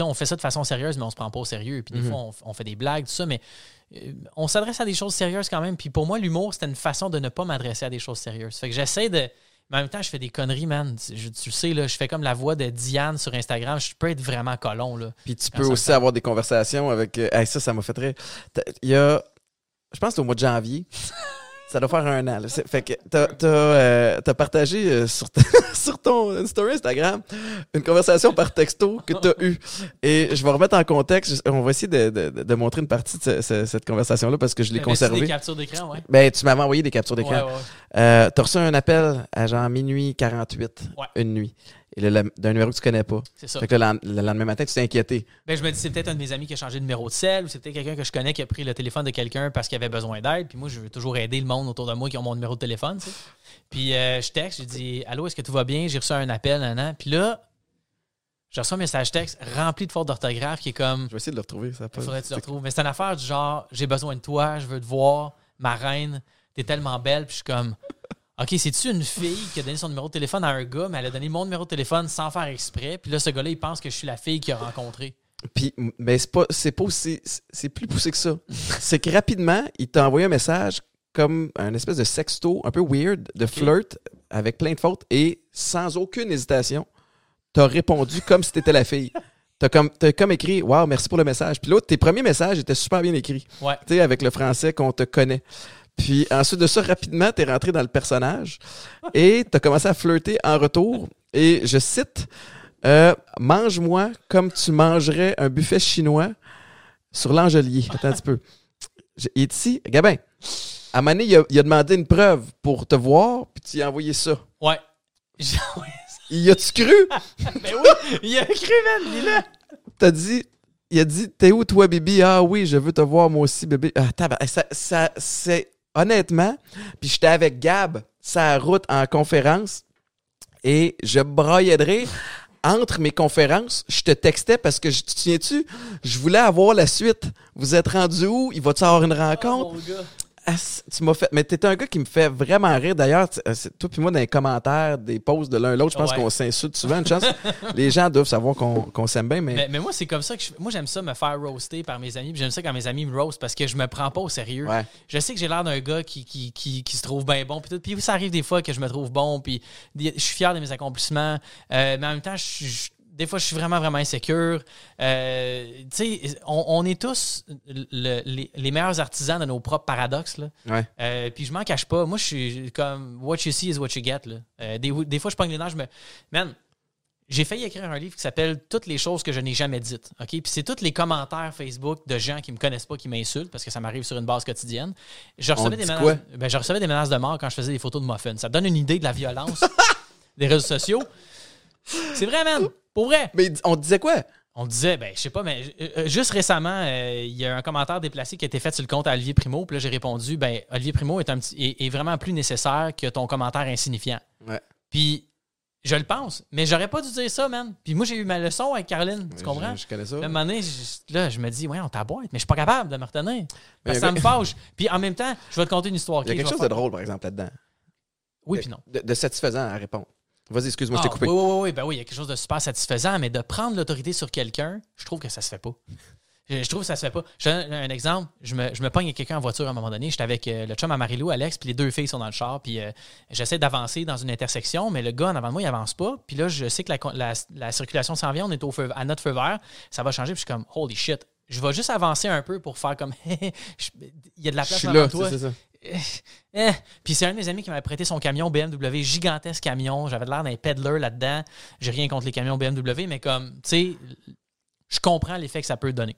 on fait ça de façon sérieuse, mais on se prend pas au sérieux. Puis des Mhm. fois, on fait des blagues, tout ça, mais euh, on s'adresse à des choses sérieuses quand même. Puis pour moi, l'humour, c'était une façon de ne pas m'adresser à des choses sérieuses. Fait que j'essaie de. Mais en même temps, je fais des conneries, man. Je- tu le sais, là, je fais comme la voix de Diane sur Instagram. Je peux être vraiment colon, là. Puis tu peux aussi avoir des conversations avec. euh, hey, ça, ça m'a fait très. Il y a. Je pense que c'est au mois de janvier. ça doit faire un an. là. Fait que t'as t'as, euh, t'as partagé euh, sur, sur ton story Instagram une conversation par texto que t'as eue. Et je vais remettre en contexte. On va essayer de, de- de montrer une partie de ce- ce- cette conversation-là parce que je l'ai T'avais-tu des conservée. captures d'écran, ouais? Ben, tu m'avais envoyé des captures d'écran. Ouais, ouais. Euh, T'as reçu un appel à genre minuit 48, Ouais. une nuit. Et d'un numéro que tu connais pas. C'est ça. Fait que le, lend- le lendemain matin, tu t'es inquiété. Ben, je me dis, c'est peut-être un de mes amis qui a changé de numéro de sel ou c'est peut-être quelqu'un que je connais qui a pris le téléphone de quelqu'un parce qu'il avait besoin d'aide. Puis moi, je veux toujours aider le monde autour de moi qui ont mon numéro de téléphone. tu sais. Puis euh, je texte, je dis Allô, est-ce que tout va bien? J'ai reçu un appel, nan, nan. Puis là, j'ai reçu un message texte rempli de fautes d'orthographe qui est comme Je vais essayer de le retrouver. Ça Il faudrait que tu le retrouves. Mais c'est une affaire du genre J'ai besoin de toi, je veux te voir, ma reine, t'es tellement belle. Puis je suis comme OK, c'est-tu une fille qui a donné son numéro de téléphone à un gars, mais elle a donné mon numéro de téléphone sans faire exprès. Puis là, ce gars-là, il pense que je suis la fille qu'il a rencontrée? Puis, mais c'est pas, c'est pas aussi, c'est plus poussé que ça. c'est que rapidement, il t'a envoyé un message comme un espèce de sexto un peu weird, de flirt, avec plein de fautes, et sans aucune hésitation, t'as répondu comme si t'étais la fille. T'as comme, t'as comme écrit, wow, merci pour le message. Puis l'autre, tes premiers messages étaient super bien écrits. Ouais. Tu sais, avec le français qu'on te connaît. Puis ensuite de ça, rapidement, t'es rentré dans le personnage et t'as commencé à flirter en retour. Et je cite, euh, mange-moi comme tu mangerais un buffet chinois sur l'Angelier. Attends un petit peu. Il est ici, Gabin. À un moment donné, il a, il a demandé une preuve pour te voir, puis tu lui as envoyé ça. Ouais. J'ai envoyé ça. Il a-tu cru? Ben oui, il a cru, man. Il là. T'as dit, il a dit, t'es où toi, bébé? Ah oui, je veux te voir moi aussi, bébé. Ah, ça, ça, c'est honnêtement, puis j'étais avec Gab, sa route en conférence, et je broyais de rire. Entre mes conférences, je te textais parce que, je- tu te souviens-tu, je voulais avoir la suite. Vous êtes rendu où? Il va-tu avoir une rencontre? Oh, tu m'as fait. Mais t'es un gars qui me fait vraiment rire. D'ailleurs, euh, toi puis moi, dans les commentaires des posts de l'un l'autre, je pense Ouais. qu'on s'insulte souvent. Une chance. les gens doivent savoir qu'on s'aime bien, mais. Mais, mais moi, c'est comme ça que je, moi j'aime ça me faire roaster par mes amis. J'aime ça quand mes amis me roast parce que je me prends pas au sérieux. Ouais. Je sais que j'ai l'air d'un gars qui, qui, qui, qui se trouve bien bon. Puis, tout. Puis ça arrive des fois que je me trouve bon. Puis je suis fier de mes accomplissements. Euh, mais en même temps, je suis- je- des fois, je suis vraiment, vraiment insécure. Euh, tu sais, on, on est tous le- les, les meilleurs artisans de nos propres paradoxes. Là. Ouais. Euh, puis je m'en cache pas. Moi, je suis comme what you see is what you get. Là. Euh, des, des fois, je pogne les nerfs, je me. Man, j'ai failli écrire un livre qui s'appelle Toutes les choses que je n'ai jamais dites. OK? Puis c'est tous les commentaires Facebook de gens qui me connaissent pas qui m'insultent parce que ça m'arrive sur une base quotidienne. Je recevais, des menaces, ben, je recevais des menaces de mort quand je faisais des photos de muffins. Ça te donne une idée de la violence des réseaux sociaux. C'est vrai, man. Pour vrai. Mais on te disait quoi? On disait, ben, je sais pas, mais euh, juste récemment, euh, il y a un commentaire déplacé qui a été fait sur le compte à Olivier Primo. Puis là, j'ai répondu, ben, Olivier Primo est, un petit, est, est vraiment plus nécessaire que ton commentaire insignifiant. Ouais. Puis, je le pense, mais j'aurais pas dû dire ça, man. Puis moi, j'ai eu ma leçon avec Caroline, tu comprends? Je, je connais ça. Là, à un moment donné, je, là, je me dis, ouais, on t'aboite, mais je suis pas capable de me retenir. Parce que ça me fâche. Puis en même temps, je vais te conter une histoire. Il y a quelque chose de drôle, par exemple, là-dedans. Oui, puis non. De, de satisfaisant à répondre. Vas-y, excuse-moi, je Ah, t'ai coupé. Oui, oui, oui, oui, ben oui, il y a quelque chose de super satisfaisant, mais de prendre l'autorité sur quelqu'un, je trouve que ça se fait pas. Je, je trouve que ça se fait pas. Donne un, un exemple. Je me, je me pogne avec quelqu'un en voiture à un moment donné. J'étais avec euh, le chum à Marilou, Alex, puis les deux filles sont dans le char. Puis euh, j'essaie d'avancer dans une intersection, mais le gars en avant de moi, il avance pas. Puis là, je sais que la, la- la circulation s'en vient. On est au feu, à notre feu vert. Ça va changer. Puis je suis comme, holy shit. Je vais juste avancer un peu pour faire comme, il y a de la place devant toi. Ça. Eh. Puis c'est un de mes amis qui m'avait prêté son camion BMW, gigantesque camion. J'avais l'air d'un peddler là-dedans. J'ai rien contre les camions BMW, mais comme, tu sais, je comprends l'effet que ça peut donner.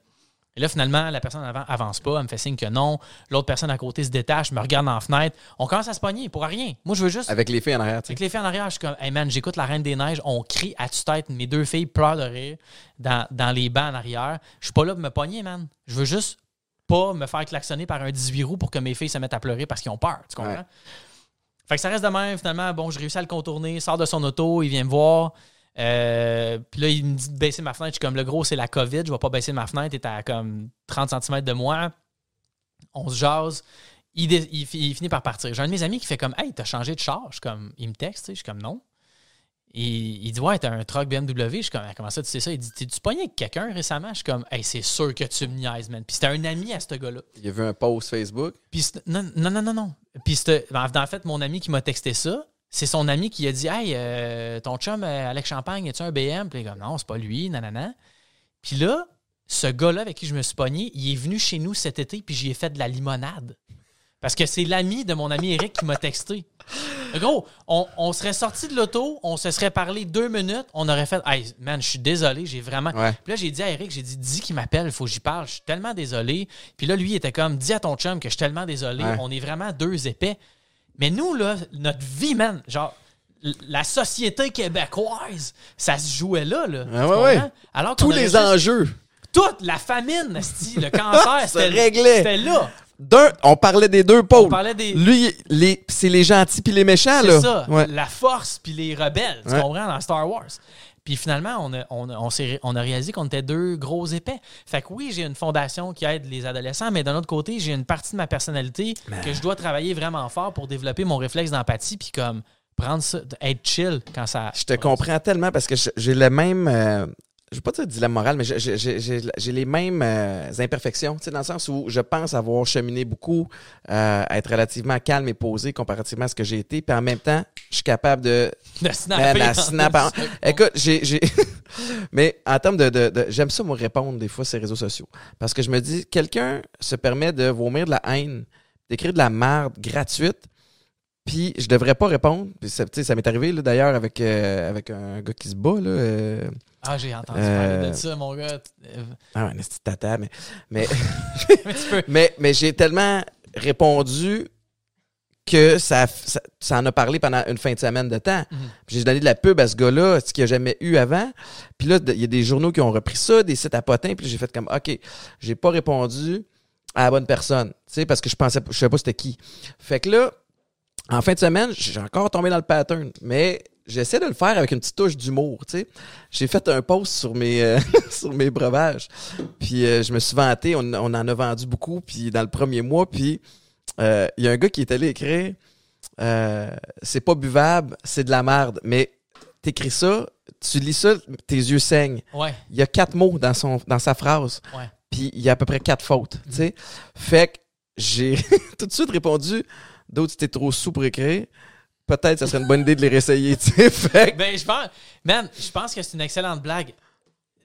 Et là, finalement, la personne en avant avance pas, elle me fait signe que non. L'autre personne à côté se détache, me regarde dans la fenêtre. On commence à se pogner pour rien. Moi, je veux juste. Avec les filles en arrière, tu sais. Avec les filles en arrière, je suis comme, hey man, j'écoute La Reine des Neiges, on crie à tue-tête, mes deux filles pleurent de rire dans, dans les bancs en arrière. Je suis pas là pour me pogner, man. Je veux juste pas me faire klaxonner par un 18 roues pour que mes filles se mettent à pleurer parce qu'ils ont peur. Tu comprends? Ouais. Fait que ça reste de même, finalement. Bon, je réussis à le contourner, il sort de son auto, il vient me voir. Euh, puis là, il me dit de baisser ma fenêtre. Je suis comme, le gros, c'est la COVID, je vais pas baisser ma fenêtre, il est à comme 30 cm de moi. On se jase. Il, il il finit par partir. J'ai un de mes amis qui fait comme, hey, t'as changé de char? Je suis comme, il me texte, je suis comme, non. Il, il dit, ouais, t'as un truck BMW. Je suis comme, Ah, comment ça, tu sais ça? Il dit, t'es-tu pogné avec quelqu'un récemment? Je suis comme, hey, c'est sûr que tu me niaises, man. Puis c'était un ami à ce gars-là. Il a vu un post Facebook? Puis non, non, non, non, non. Puis c'était- en fait, mon ami qui m'a texté ça, c'est son ami qui a dit Hey, euh, ton chum euh, Alex Champagne, as-tu un BM? Puis il est comme non, c'est pas lui, nanana. Puis là, ce gars-là avec qui je me suis pogné, il est venu chez nous cet été, puis j'y ai fait de la limonade. Parce que c'est l'ami de mon ami Eric qui m'a texté. Gros, on, on serait sorti de l'auto, on se serait parlé deux minutes, on aurait fait Hey, man, je suis désolé, j'ai vraiment. Ouais. Puis là, j'ai dit à Eric, j'ai dit, dis qu'il m'appelle, il faut que j'y parle, je suis tellement désolé. Puis là, lui, il était comme, dis à ton chum que je suis tellement désolé, Ouais. on est vraiment deux épais. Mais nous, là, notre vie, man, genre, la société québécoise, ça se jouait là, là. Ah ouais, ouais. Alors Tous les juste- enjeux. Toute la famine, le cancer, c'était réglait. C'était là. D'un, on parlait des deux pôles. On parlait des. Lui, les, c'est les gentils puis les méchants, là. C'est ça, Ouais. la force puis les rebelles, tu Ouais. comprends, dans Star Wars. Puis finalement, on a, on, a- on s'est- on a réalisé qu'on était deux gros épais. Fait que oui, j'ai une fondation qui aide les adolescents, mais d'un autre côté, j'ai une partie de ma personnalité que je dois travailler vraiment fort pour développer mon réflexe d'empathie puis comme prendre ça, être chill quand ça... Je te comprends tellement parce que j'ai le même. euh, je veux pas dire dilemme moral, mais j'ai- les mêmes euh, imperfections, tu sais, dans le sens où je pense avoir cheminé beaucoup, euh, être relativement calme et posé comparativement à ce que j'ai été, puis en même temps, je suis capable de De snapper. snap en-. Écoute, j'ai. Mais en termes de. de- de- J'aime ça, moi, répondre des fois sur les réseaux sociaux. Parce que je me dis, quelqu'un se permet de vomir de la haine, d'écrire de la merde gratuite, puis je devrais pas répondre. Puis ça, tu sais, ça m'est arrivé, là, d'ailleurs, avec, euh, avec un gars qui se bat, là. euh, Ah, j'ai entendu Euh, parler de ça, mon gars. Euh, Ah, un de tata, mais. Mais, Mais mais, mais j'ai tellement répondu que ça, ça, ça en a parlé pendant une fin de semaine de temps. Puis J'ai donné de la pub à ce gars-là, ce qu'il n'y a jamais eu avant. Puis là, il y a des journaux qui ont repris ça, des sites à potins. Puis j'ai fait comme, OK, j'ai pas répondu à la bonne personne, tu sais, parce que je pensais, je savais pas c'était qui. Fait que là, en fin de semaine, j'ai encore tombé dans le pattern, mais j'essaie de le faire avec une petite touche d'humour, tu sais. J'ai fait un post sur mes, euh, sur mes breuvages, puis euh, je me suis vanté, on, on en a vendu beaucoup, puis dans le premier mois, puis euh, il y a un gars qui est allé écrire euh, c'est pas buvable, c'est de la merde, mais t'écris ça, tu lis ça, tes yeux saignent. Ouais, Il y a quatre mots dans, son, dans sa phrase, ouais. puis il y a à peu près quatre fautes, tu sais. Fait que j'ai tout de suite répondu d'autres, t'es trop sous pour écrire. Peut-être ça serait une bonne idée de les réessayer, tu Ben, je pense, man, je pense que c'est une excellente blague.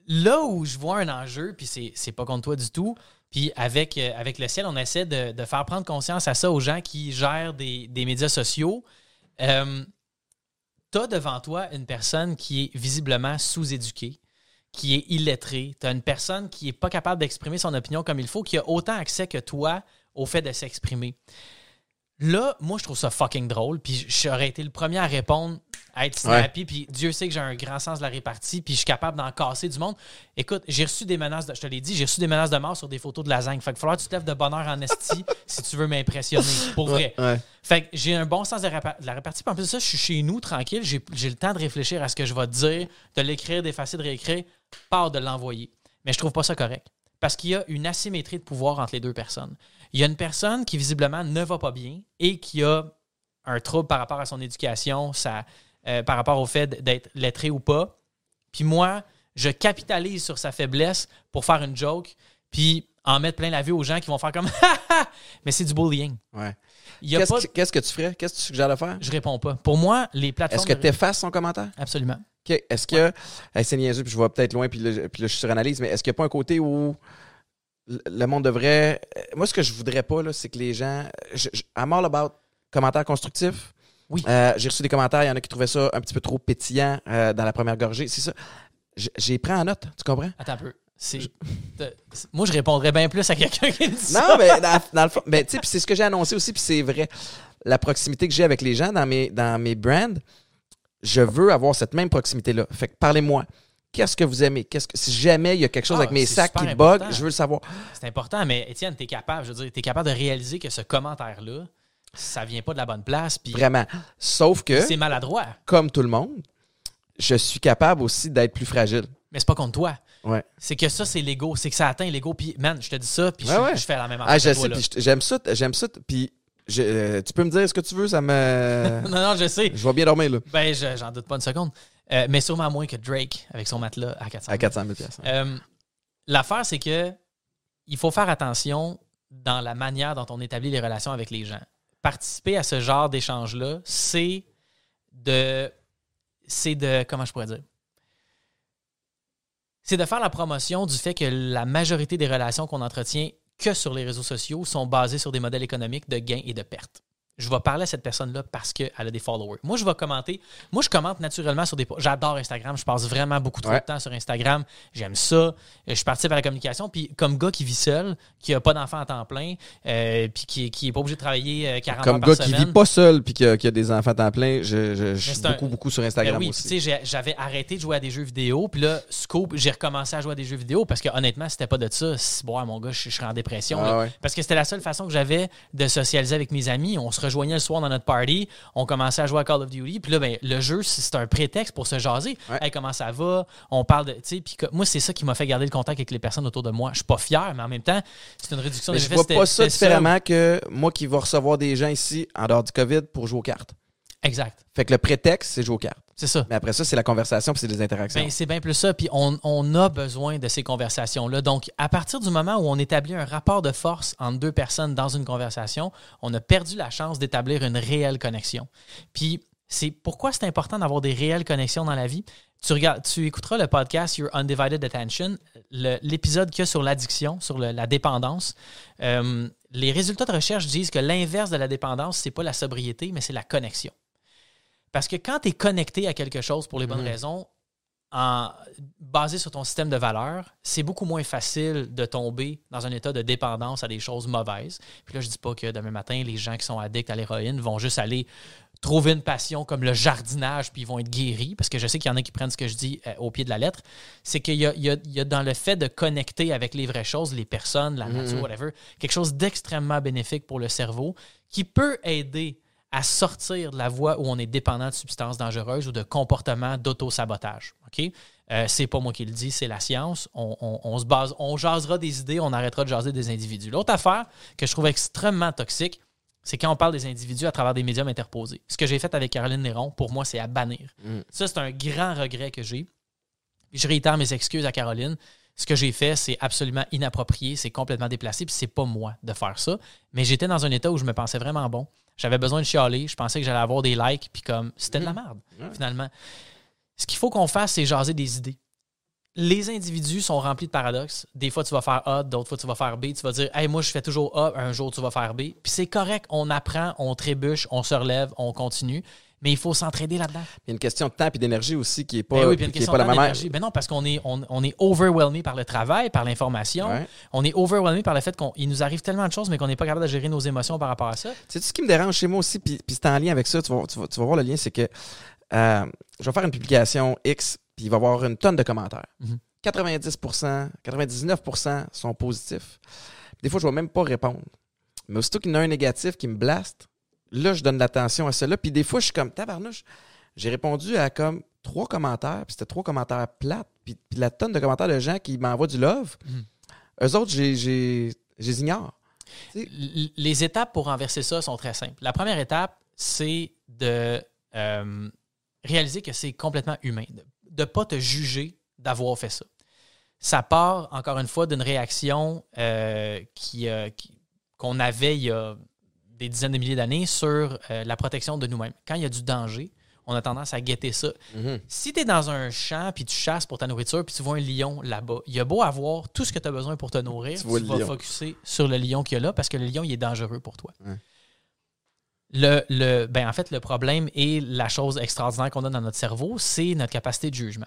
Là où je vois un enjeu, puis c'est, c'est pas contre toi du tout, puis avec, euh, avec le ciel, on essaie de, de faire prendre conscience à ça aux gens qui gèrent des, des médias sociaux. Euh, T'as devant toi une personne qui est visiblement sous-éduquée, qui est illettrée. T'as une personne qui est pas capable d'exprimer son opinion comme il faut, qui a autant accès que toi au fait de s'exprimer. Là, moi, je trouve ça fucking drôle. Puis j'aurais été le premier à répondre, à être snappy. Puis Dieu sait que j'ai un grand sens de la répartie. Puis je suis capable d'en casser du monde. Écoute, j'ai reçu des menaces, de, je te l'ai dit, j'ai reçu des menaces de mort sur des photos de lasagne. Fait va falloir que tu te lèves de bonheur en esti si tu veux m'impressionner. Pour vrai. Ouais. Fait que j'ai un bon sens de, répa- de la répartie. Puis en plus de ça, je suis chez nous, tranquille. J'ai j'ai le temps de réfléchir à ce que je vais te dire, de l'écrire, d'effacer, de réécrire, pas de l'envoyer. Mais je trouve pas ça correct. Parce qu'il y a une asymétrie de pouvoir entre les deux personnes. Il y a une personne qui visiblement ne va pas bien et qui a un trouble par rapport à son éducation, sa- euh, par rapport au fait d'être lettré ou pas. Puis moi, je capitalise sur sa faiblesse pour faire une joke, puis en mettre plein la vue aux gens qui vont faire comme mais c'est du bullying. Ouais. Qu'est-ce pas que- qu'est-ce que tu ferais? Qu'est-ce que tu suggères de faire? je réponds pas. Pour moi, les plateformes. Est-ce que tu effaces son commentaire? Absolument. Est-ce que. Hey, c'est niaiseux, puis je vois peut-être loin, puis là, puis là, je suis sur analyse, mais est-ce qu'il n'y a pas un côté où le- monde devrait. euh, Moi, ce que je voudrais pas, là, c'est que les gens. Je, je- I'm all about commentaires constructifs. Oui. Euh, j'ai reçu des commentaires, il y en a qui trouvaient ça un petit peu trop pétillant euh, dans la première gorgée. C'est ça. J'ai pris en note, tu comprends? Attends un peu. Moi, je répondrais bien plus à quelqu'un qui dit ça. Non, mais dans, dans le fond, mais tu sais, c'est ce que j'ai annoncé aussi, puis c'est vrai. La proximité que j'ai avec les gens dans mes, dans mes brands, je veux avoir cette même proximité-là. Fait que parlez-moi. Qu'est-ce que vous aimez? Qu'est-ce que, si jamais il y a quelque chose Ah, avec mes sacs qui bug, je veux le savoir. C'est important, mais Étienne, tu es capable, je veux dire, tu es capable de réaliser que ce commentaire-là, ça vient pas de la bonne place, puis Vraiment. Sauf que, c'est maladroit. comme tout le monde, je suis capable aussi d'être plus fragile. Mais c'est pas contre toi. Ouais. C'est que ça, c'est l'ego. C'est que ça atteint l'ego. Puis, man, je te dis ça, puis je, Ouais, ouais. je fais la même affaire. Ah, je toi, sais, j'aime ça, j'aime ça, puis je- euh, tu peux me dire ce que tu veux, ça me... Non, non, je sais. je vais bien dormir, là, Ben, je- j'en doute pas une seconde. Euh, mais sûrement moins que Drake avec son matelas à 400 à 400 000 piastres. Euh, L'affaire, c'est que il faut faire attention dans la manière dont on établit les relations avec les gens. Participer à ce genre d'échange-là, c'est de. C'est de. Comment je pourrais dire? C'est de faire la promotion du fait que la majorité des relations qu'on entretient que sur les réseaux sociaux sont basées sur des modèles économiques de gains et de pertes. Je vais parler à cette personne-là parce qu'elle a des followers. Moi, je vais commenter. Moi, je commente naturellement sur des. J'adore Instagram. Je passe vraiment beaucoup trop Ouais. de temps sur Instagram. J'aime ça. Euh, Je participe à la communication. Puis, comme gars qui vit seul, qui n'a pas d'enfant à temps plein, euh, puis qui, qui est pas obligé de travailler euh, 40 Comme heures gars par qui vit pas seul puis qui a, qui a des enfants à temps plein, je, je- je suis un- beaucoup, beaucoup sur Ben Instagram oui, puis tu aussi. sais, j'avais arrêté de jouer à des jeux vidéo, puis là, Scoop, j'ai recommencé à jouer à des jeux vidéo parce que honnêtement, c'était pas de ça. Bon, mon gars, je, je serais en dépression. Ah ouais. Parce que c'était la seule façon que j'avais de socialiser avec mes amis. On se rejoignait le soir dans notre party, on commençait à jouer à Call of Duty, puis là, ben, le jeu, c'est un prétexte pour se jaser. Ouais. Hey, comment ça va? On parle de. Puis moi, c'est ça qui m'a fait garder le contact avec les personnes autour de moi. Je suis pas fier, mais en même temps, c'est une réduction Mais des je vois pas ça différemment que moi qui vais recevoir des gens ici en dehors du COVID pour jouer aux cartes. Exact. Fait que le prétexte, c'est jouer aux cartes. C'est ça. Mais après ça, c'est la conversation puis c'est des interactions. Ben, c'est bien plus ça. Puis on, on a besoin de ces conversations-là. Donc, à partir du moment où on établit un rapport de force entre deux personnes dans une conversation, on a perdu la chance d'établir une réelle connexion. Puis, c'est pourquoi c'est important d'avoir des réelles connexions dans la vie? Tu, regardes, tu écouteras le podcast Your Undivided Attention, l'épisode qu'il y a sur l'addiction, sur le- la dépendance. Euh, les résultats de recherche disent que l'inverse de la dépendance, c'est pas la sobriété, mais c'est la connexion. Parce que quand tu es connecté à quelque chose pour les bonnes Mhm. raisons, en, basé sur ton système de valeurs, c'est beaucoup moins facile de tomber dans un état de dépendance à des choses mauvaises. Puis là, je dis pas que demain matin, les gens qui sont addicts à l'héroïne vont juste aller trouver une passion comme le jardinage, puis ils vont être guéris, parce que je sais qu'il y en a qui prennent ce que je dis euh, au pied de la lettre. C'est qu'il y a, y y dans le fait de connecter avec les vraies choses, les personnes, la nature, Mhm. whatever, quelque chose d'extrêmement bénéfique pour le cerveau qui peut aider à sortir de la voie où on est dépendant de substances dangereuses ou de comportements d'auto-sabotage. OK? Euh, c'est pas moi qui le dis, c'est la science. On, on- on se base, on jasera des idées, on arrêtera de jaser des individus. L'autre affaire que je trouve extrêmement toxique, c'est quand on parle des individus à travers des médiums interposés. Ce que j'ai fait avec Caroline Néron, pour moi, c'est à bannir. Mm. Ça, c'est un grand regret que j'ai. Je réitère mes excuses à Caroline. Ce que j'ai fait, c'est absolument inapproprié, c'est complètement déplacé, puis c'est pas moi de faire ça. Mais j'étais dans un état où je me pensais vraiment bon. J'avais besoin de chialer, je pensais que j'allais avoir des likes, puis comme c'était de la merde, Ouais. finalement. Ce qu'il faut qu'on fasse, c'est jaser des idées. Les individus sont remplis de paradoxes. Des fois, tu vas faire A, d'autres fois, tu vas faire B. Tu vas dire, hey, moi, je fais toujours A, un jour, tu vas faire B. Puis c'est correct, on apprend, on trébuche, on se relève, on continue. Mais il faut s'entraider là-dedans. Il y a une question de temps et d'énergie aussi qui est pas, Ben oui, qui est question pas la même. d'énergie. Ben non, parce qu'on est, on, on est overwhelmé par le travail, par l'information. Ouais. On est overwhelmé par le fait qu'il nous arrive tellement de choses, mais qu'on n'est pas capable de gérer nos émotions par rapport à ça. C'est ce qui me dérange chez moi aussi, puis, puis c'est en lien avec ça, tu vas, tu vas- tu vas voir le lien, c'est que euh, je vais faire une publication X, puis il va y avoir une tonne de commentaires. Mhm. 90%, 99% sont positifs. Des fois, je ne vais même pas répondre. Mais aussitôt qu'il y en a un négatif qui me blaste, là, je donne l'attention à cela. Puis des fois, je suis comme tabarnouche. J'ai répondu à comme trois commentaires, puis c'était trois commentaires plates, puis, puis la tonne de commentaires de gens qui m'envoient du love. Mhm. Eux autres, j'ai, les ignore. Les étapes pour renverser ça sont très simples. La première étape, c'est de euh, réaliser que c'est complètement humain, de ne pas te juger d'avoir fait ça. Ça part, encore une fois, d'une réaction euh, qui, euh, qu'on avait il y a des dizaines de milliers d'années sur euh, la protection de nous-mêmes. Quand il y a du danger, on a tendance à guetter ça. Mhm. Si tu es dans un champ puis tu chasses pour ta nourriture puis tu vois un lion là-bas, il y a beau avoir tout ce que tu as besoin pour te nourrir, Tu tu, vas focuser sur le lion qu'il y a là parce que le lion il est dangereux pour toi. Le, le, ben en fait, le problème et la chose extraordinaire qu'on a dans notre cerveau, c'est notre capacité de jugement.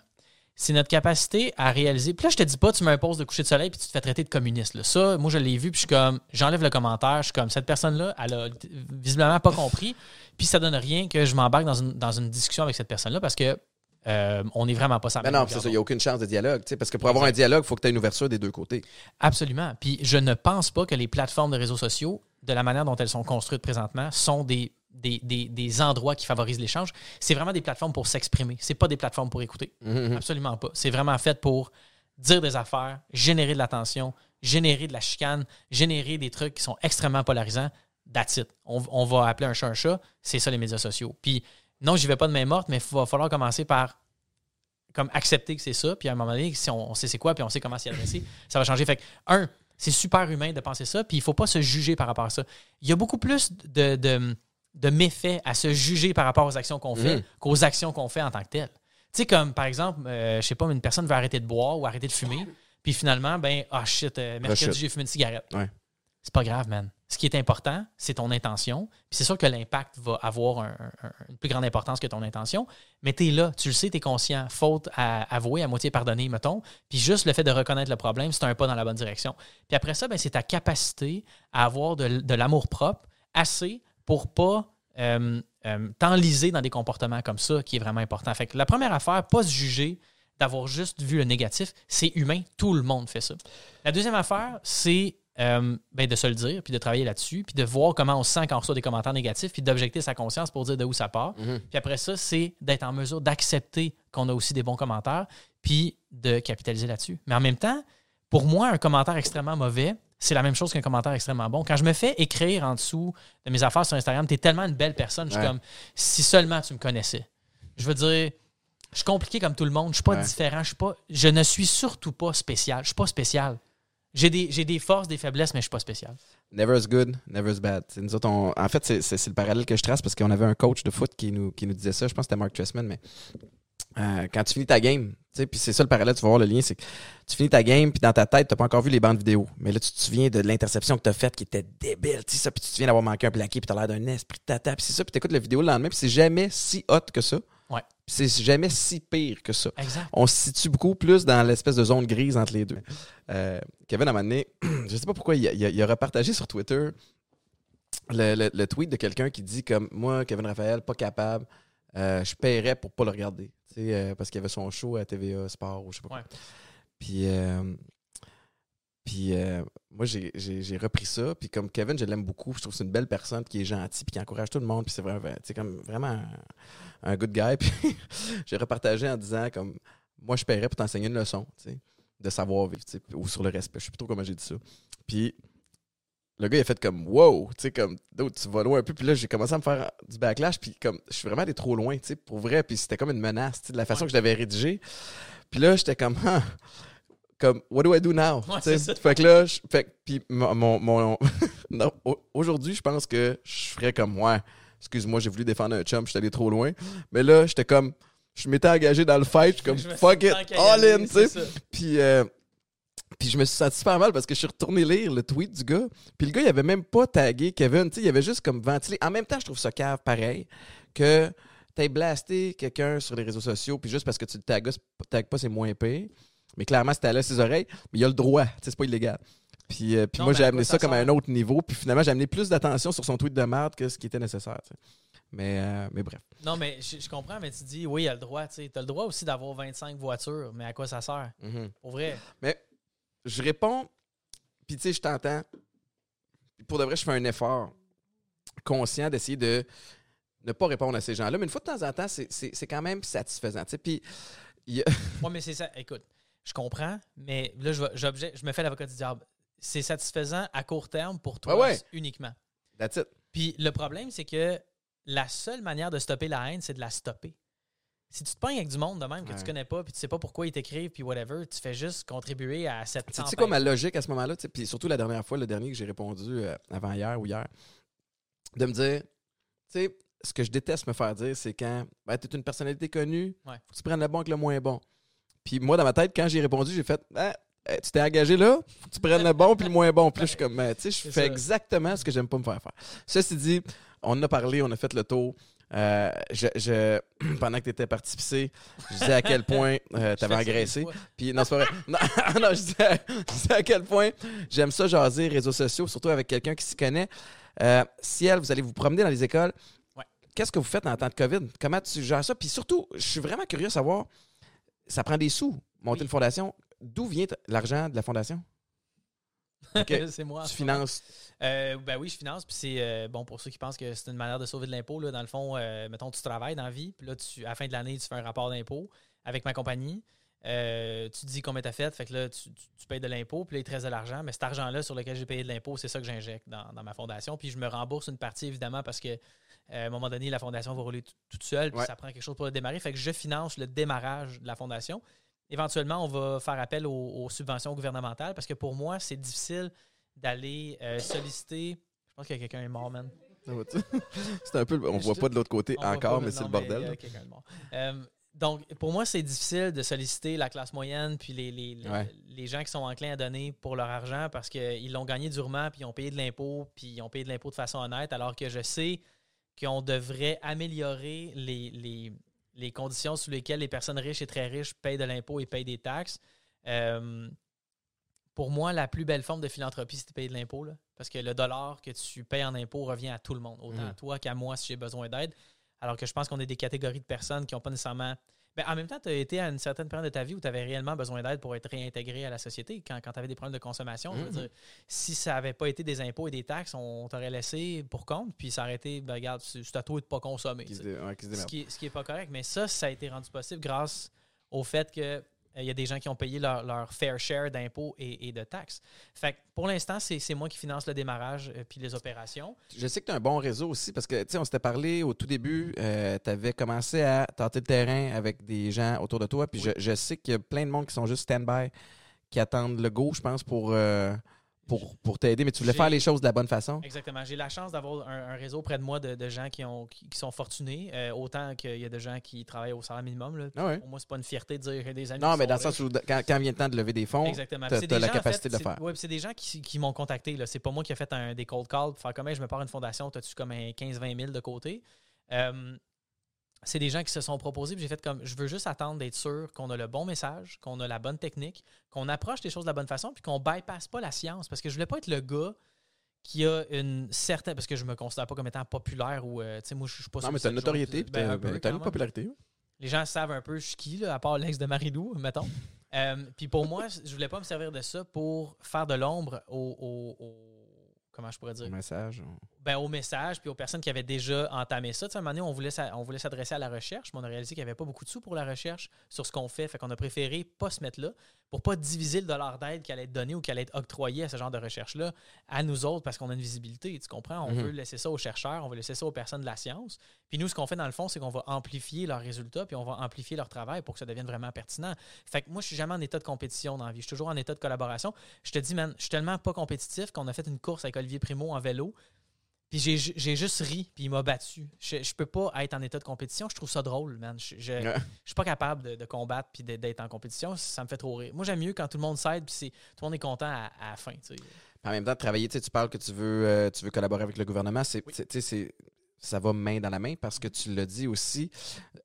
C'est notre capacité à réaliser. Puis là, je te dis pas, tu mets un poste de coucher de soleil puis tu te fais traiter de communiste. là. Ça, moi, je l'ai vu, puis je suis comme, j'enlève le commentaire, je suis comme, cette personne-là, elle a visiblement pas compris, puis ça donne rien que je m'embarque dans une, dans une discussion avec cette personne-là parce que euh, on n'est vraiment pas ça. Mais non, c'est ça, il n'y a aucune chance de dialogue. Parce que pour avoir un dialogue, il faut que tu aies une ouverture des deux côtés. Absolument. Puis je ne pense pas que les plateformes de réseaux sociaux, de la manière dont elles sont construites présentement, sont des, des, des- des endroits qui favorisent l'échange. C'est vraiment des plateformes pour s'exprimer. C'est pas des plateformes pour écouter. Mhm. Absolument pas. C'est vraiment fait pour dire des affaires, générer de l'attention, générer de la chicane, générer des trucs qui sont extrêmement polarisants. That's it. On, on va appeler un chat un chat. C'est ça les médias sociaux. Puis non, j'y vais pas de main morte, mais il va falloir commencer par comme accepter que c'est ça. Puis à un moment donné, si on, on sait c'est quoi, puis on sait comment s'y adresser, ça va changer. Fait que, un, c'est super humain de penser ça, puis il faut pas se juger par rapport à ça. Il y a beaucoup plus de, de, de méfaits à se juger par rapport aux actions qu'on fait Mhm. qu'aux actions qu'on fait en tant que telles. Tu sais, comme par exemple, euh, je sais pas, une personne veut arrêter de boire ou arrêter de fumer, puis finalement, ben, ah shit, euh, mercredi, Rechute. j'ai fumé une cigarette. Ouais. C'est pas grave, man. Ce qui est important, c'est ton intention. Puis c'est sûr que l'impact va avoir un- un- une plus grande importance que ton intention. Mais tu es là, tu le sais, tu es conscient. Faute à avouer, à moitié pardonner, mettons. Puis juste le fait de reconnaître le problème, c'est un pas dans la bonne direction. Puis après ça, ben, c'est ta capacité à avoir de, de l'amour propre assez pour pas euh, euh, t'enliser dans des comportements comme ça qui est vraiment important. Fait que la première affaire, pas se juger d'avoir juste vu le négatif. C'est humain, tout le monde fait ça. La deuxième affaire, c'est euh, ben, de se le dire, puis de travailler là-dessus, puis de voir comment on se sent quand on reçoit des commentaires négatifs, puis d'objecter sa conscience pour dire de où ça part. Mhm. Puis après ça, c'est d'être en mesure d'accepter qu'on a aussi des bons commentaires, puis de capitaliser là-dessus. Mais en même temps, pour moi, un commentaire extrêmement mauvais, c'est la même chose qu'un commentaire extrêmement bon. Quand je me fais écrire en dessous de mes affaires sur Instagram, t'es tellement une belle personne, je suis Ouais. comme, si seulement tu me connaissais. Je veux dire, je suis compliqué comme tout le monde, je suis pas Ouais. différent, je suis pas, je ne suis surtout pas spécial. Je suis pas spécial. J'ai des, j'ai des forces, des faiblesses, mais je suis pas spécial. Never's good, never's bad. C'est nous autres, on- en fait, c'est- le parallèle que je trace parce qu'on avait un coach de foot qui nous, qui nous disait ça. Je pense que c'était Mark Tressman, mais euh, quand tu finis ta game, puis c'est ça le parallèle, tu vas voir le lien, c'est que tu finis ta game, puis dans ta tête, tu pas encore vu les bandes vidéo. Mais là, tu te souviens de l'interception que tu as faite qui était débile, tu sais, ça, puis tu te souviens d'avoir manqué un plaqué, puis tu as l'air d'un esprit de tata, puis c'est ça, puis tu écoutes la vidéo le lendemain, puis c'est jamais si hot que ça. Ouais. C'est jamais si pire que ça Exact. on se situe beaucoup plus dans l'espèce de zone grise entre les deux. Euh, Kevin, à un moment donné, je sais pas pourquoi, il a, il a- il a repartagé sur Twitter le, le- le tweet de quelqu'un qui dit comme moi, Kevin Raphaël, pas capable, euh, je paierais pour pas le regarder. Euh, parce qu'il y avait son show à TVA Sport ou je sais pas quoi. Puis, euh, puis euh, moi, j'ai- repris ça. Puis comme Kevin, je l'aime beaucoup. Je trouve que c'est une belle personne qui est gentille puis qui encourage tout le monde. Puis c'est vraiment, comme vraiment un, un good guy. Puis j'ai repartagé en disant comme moi, je paierais pour t'enseigner une leçon, tu sais, de savoir vivre, tu sais, ou sur le respect. Je sais plus trop comment j'ai dit ça. Puis le gars, il a fait comme wow, tu sais, comme d'autres, tu vas loin un peu. Puis là, j'ai commencé à me faire du backlash. Puis comme je suis vraiment allé trop loin, tu sais, pour vrai. Puis c'était comme une menace, tu sais, de la façon Ouais. que je l'avais rédigé. Puis là, j'étais comme, ah, comme, what do I do now? Ouais, c'est ça. Fait que là, je- fait puis mon, mon, mon- non, au- aujourd'hui, je pense que je ferais comme, ouais, excuse-moi, j'ai voulu défendre un chum, je suis allé trop loin. Mais là, j'étais comme, je m'étais engagé dans le fight, je suis comme, fuck it, all in, tu sais. Puis, euh, puis je me suis senti super mal parce que je suis retourné lire le tweet du gars. Puis le gars, il avait même pas tagué Kevin. Tu sais, il avait juste comme ventilé. En même temps, je trouve ça cave pareil que t'aies blasté quelqu'un sur les réseaux sociaux, puis juste parce que tu le tagues, tagues pas, c'est moins pire. Mais clairement, c'était à ses oreilles. Mais il a le droit. Tu sais, c'est pas illégal. Puis, euh, puis Non, moi, j'ai amené ça comme à un autre niveau. Puis finalement, j'ai amené plus d'attention sur son tweet de merde que ce qui était nécessaire. Mais, euh, mais bref. Non, mais je, je comprends, mais tu dis, oui, il a le droit. Tu as le droit aussi d'avoir 25 voitures, mais à quoi ça sert? Mhm. Pour vrai. Mais je réponds, puis tu sais, je t'entends. Pour de vrai, je fais un effort conscient d'essayer de ne pas répondre à ces gens-là. Mais une fois de temps en temps, c'est- quand même satisfaisant. tu sais. Puis a- mais c'est ça. Écoute, je comprends, mais là, je, je me fais l'avocat du diable. C'est satisfaisant à court terme pour toi ouais. uniquement. That's it. Puis le problème, c'est que la seule manière de stopper la haine, c'est de la stopper. Si tu te pognes avec du monde de même que Ouais. tu connais pas, puis tu sais pas pourquoi ils t'écrivent, puis whatever, tu fais juste contribuer à cette Tu sais quoi ma logique à ce moment-là? Puis surtout la dernière fois, le dernier que j'ai répondu euh, avant hier ou hier, de me dire, tu sais, ce que je déteste me faire dire, c'est quand ben, tu es une personnalité connue, Ouais. faut que tu prennes le bon avec le moins bon. Puis moi, dans ma tête, quand j'ai répondu, j'ai fait, eh, tu t'es engagé là, faut que tu prennes le bon puis le moins bon. Puis là, je suis comme, Ben, tu sais, je fais ça. exactement ce que j'aime pas me faire faire. Ceci dit, on a parlé, on a fait le tour. Euh, je, je- pendant que tu étais parti pisser, je disais à quel point tu avais engraissé. Puis non, c'est pas vrai. Non, non, je, disais, je disais à quel point j'aime ça jaser réseaux sociaux, surtout avec quelqu'un qui s'y connaît. Euh, Ciel, vous allez vous promener dans les écoles. Ouais. Qu'est-ce que vous faites en temps de COVID? Comment tu gères ça? Puis surtout, je suis vraiment curieux de savoir, ça prend des sous, monter Oui. une fondation. D'où vient l'argent de la fondation? Ok. c'est moi. Tu finances. Euh, ben oui, je finance. Puis c'est euh, bon pour ceux qui pensent que c'est une manière de sauver de l'impôt. Là, dans le fond, euh, mettons, tu travailles dans la vie. Puis là, tu, à la fin de l'année, tu fais un rapport d'impôt avec ma compagnie. Tu te dis combien tu as fait. Fait que là, tu, tu- tu payes de l'impôt. Puis là, il te reste de l'argent. Mais cet argent-là sur lequel j'ai payé de l'impôt, c'est ça que j'injecte dans, dans ma fondation. Puis je me rembourse une partie, évidemment, parce que à un moment donné, la fondation va rouler tout- toute seule. Puis Ouais. ça prend quelque chose pour le démarrer. Fait que je finance le démarrage de la fondation. Éventuellement, on va faire appel aux, aux subventions gouvernementales parce que pour moi, c'est difficile d'aller euh, solliciter. Je pense qu'il y a quelqu'un est mort, man. c'est un peu. On voit pas de l'autre côté On encore, mais c'est le bordel. mort. Euh, donc, pour moi, c'est difficile de solliciter la classe moyenne puis les, les, les- Ouais. les gens qui sont enclins à donner pour leur argent parce qu'ils l'ont gagné durement puis ils ont payé de l'impôt puis ils ont payé de l'impôt de façon honnête alors que je sais qu'on devrait améliorer les, les, conditions sous lesquelles les personnes riches et très riches payent de l'impôt et payent des taxes. Euh, pour moi, la plus belle forme de philanthropie, c'est de payer de l'impôt. Parce que le dollar que tu payes en impôt revient à tout le monde, autant Mhm. à toi qu'à moi si j'ai besoin d'aide. Alors que je pense qu'on est des catégories de personnes qui n'ont pas nécessairement. Ben, en même temps, tu as été à une certaine période de ta vie où tu avais réellement besoin d'aide pour être réintégré à la société. Quand, quand tu avais des problèmes de consommation, je veux Mhm. dire, si ça n'avait pas été des impôts et des taxes, on t'aurait laissé pour compte, puis ça aurait été, ben, regarde, c'est à toi de ne pas consommer. Qui dé- ouais, qui Ce qui, ce qui est pas correct. Mais ça, ça a été rendu possible grâce au fait que il y a des gens qui ont payé leur, leur fair share d'impôts et, et de taxes. Fait que pour l'instant, c'est moi qui finance le démarrage euh, puis les opérations. Je sais que tu as un bon réseau aussi parce que, tu sais, on s'était parlé au tout début, tu avais commencé à tenter le terrain avec des gens autour de toi. Puis je, je sais qu'il y a plein de monde qui sont juste stand-by, qui attendent le go, je pense, pour, euh, pour, pour t'aider. Mais tu voulais J'ai- faire les choses de la bonne façon. Exactement. J'ai la chance d'avoir un, un réseau près de moi de, de gens qui, ont, qui, qui sont fortunés, euh, autant qu'il y a des gens qui travaillent au salaire minimum. là. Ah ouais. Pour moi, c'est pas une fierté de dire a des amis Non, mais dans le sens où, quand, quand vient le temps de lever des fonds, t'as des la en capacité fait, de le faire. puis c'est des gens qui, qui m'ont contacté. C'est pas moi qui ai fait un, des cold calls pour faire comme Hey, je me pars une fondation, as-tu comme un 15-20 000 de côté? Euh, c'est des gens qui se sont proposés, puis j'ai fait comme je veux juste attendre d'être sûr qu'on a le bon message, qu'on a la bonne technique, qu'on approche les choses de la bonne façon, puis qu'on bypasse pas la science. Parce que je voulais pas être le gars qui a une certaine. Parce que je me considère pas comme étant populaire ou. euh, tu sais, moi, je suis pas non, mais t'as une notoriété, puis ben, t'as un ben, quand une popularité. Les gens savent un peu je suis qui, là, à part l'ex de Marilou, mettons. Euh, Puis pour moi, je voulais pas me servir de ça pour faire de l'ombre au, au- au- Comment je pourrais dire? Un message. on- Ben, au message, puis aux personnes qui avaient déjà entamé ça. Tu sais, à un moment donné, on voulait, on voulait s'adresser à la recherche, mais on a réalisé qu'il n'y avait pas beaucoup de sous pour la recherche sur ce qu'on fait. Fait qu'on a préféré pas se mettre là pour pas diviser le dollar d'aide qui allait être donné ou qui allait être octroyé à ce genre de recherche-là à nous autres parce qu'on a une visibilité. Tu comprends? On Mhm. veut laisser ça aux chercheurs, on veut laisser ça aux personnes de la science. Puis nous, ce qu'on fait dans le fond, c'est qu'on va amplifier leurs résultats, puis on va amplifier leur travail pour que ça devienne vraiment pertinent. Fait que moi, je suis jamais en état de compétition dans la vie. Je suis toujours en état de collaboration. Je te dis, man, je suis tellement pas compétitif qu'on a fait une course avec Olivier Primo en vélo. Puis j'ai ju- j'ai juste ri, puis il m'a battu. Je, je peux pas être en état de compétition. Je trouve ça drôle, man. Je, je, Ouais. je suis pas capable de, de combattre puis d'être en compétition. Ça me fait trop rire. Moi, j'aime mieux quand tout le monde s'aide, puis c'est- tout le monde est content à, à la fin. tu sais. En même temps, travailler, tu sais, tu parles que tu veux, euh, tu veux collaborer avec le gouvernement, c'est, Oui. tu sais, ça va main dans la main parce que tu l'as dit aussi,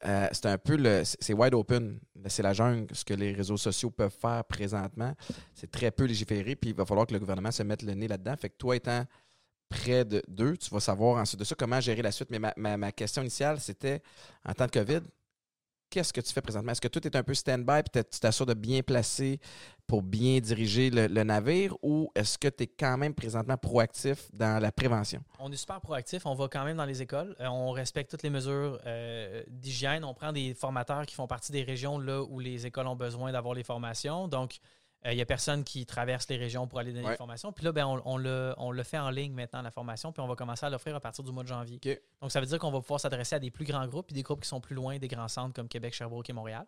euh, c'est un peu le, c'est wide open, c'est la jungle, ce que les réseaux sociaux peuvent faire présentement, c'est très peu légiféré, puis il va falloir que le gouvernement se mette le nez là-dedans. Fait que toi étant près de d'eux, tu vas savoir ensuite de ça comment gérer la suite. Mais ma, ma, ma question initiale, c'était en temps de COVID, qu'est-ce que tu fais présentement? Est-ce que tout est un peu stand-by t'as- tu t'assures de bien placer pour bien diriger le, le navire ou est-ce que tu es quand même présentement proactif dans la prévention? On est super proactif. On va quand même dans les écoles. Euh, on respecte toutes les mesures euh, d'hygiène. On prend des formateurs qui font partie des régions là où les écoles ont besoin d'avoir les formations. Donc, il n'y a personne qui traverse les régions pour aller donner Ouais. les formations. Puis là, ben, on, on le, on le fait en ligne maintenant, la formation. Puis on va commencer à l'offrir à partir du mois de janvier. Donc, ça veut dire qu'on va pouvoir s'adresser à des plus grands groupes puis des groupes qui sont plus loin des grands centres comme Québec, Sherbrooke et Montréal.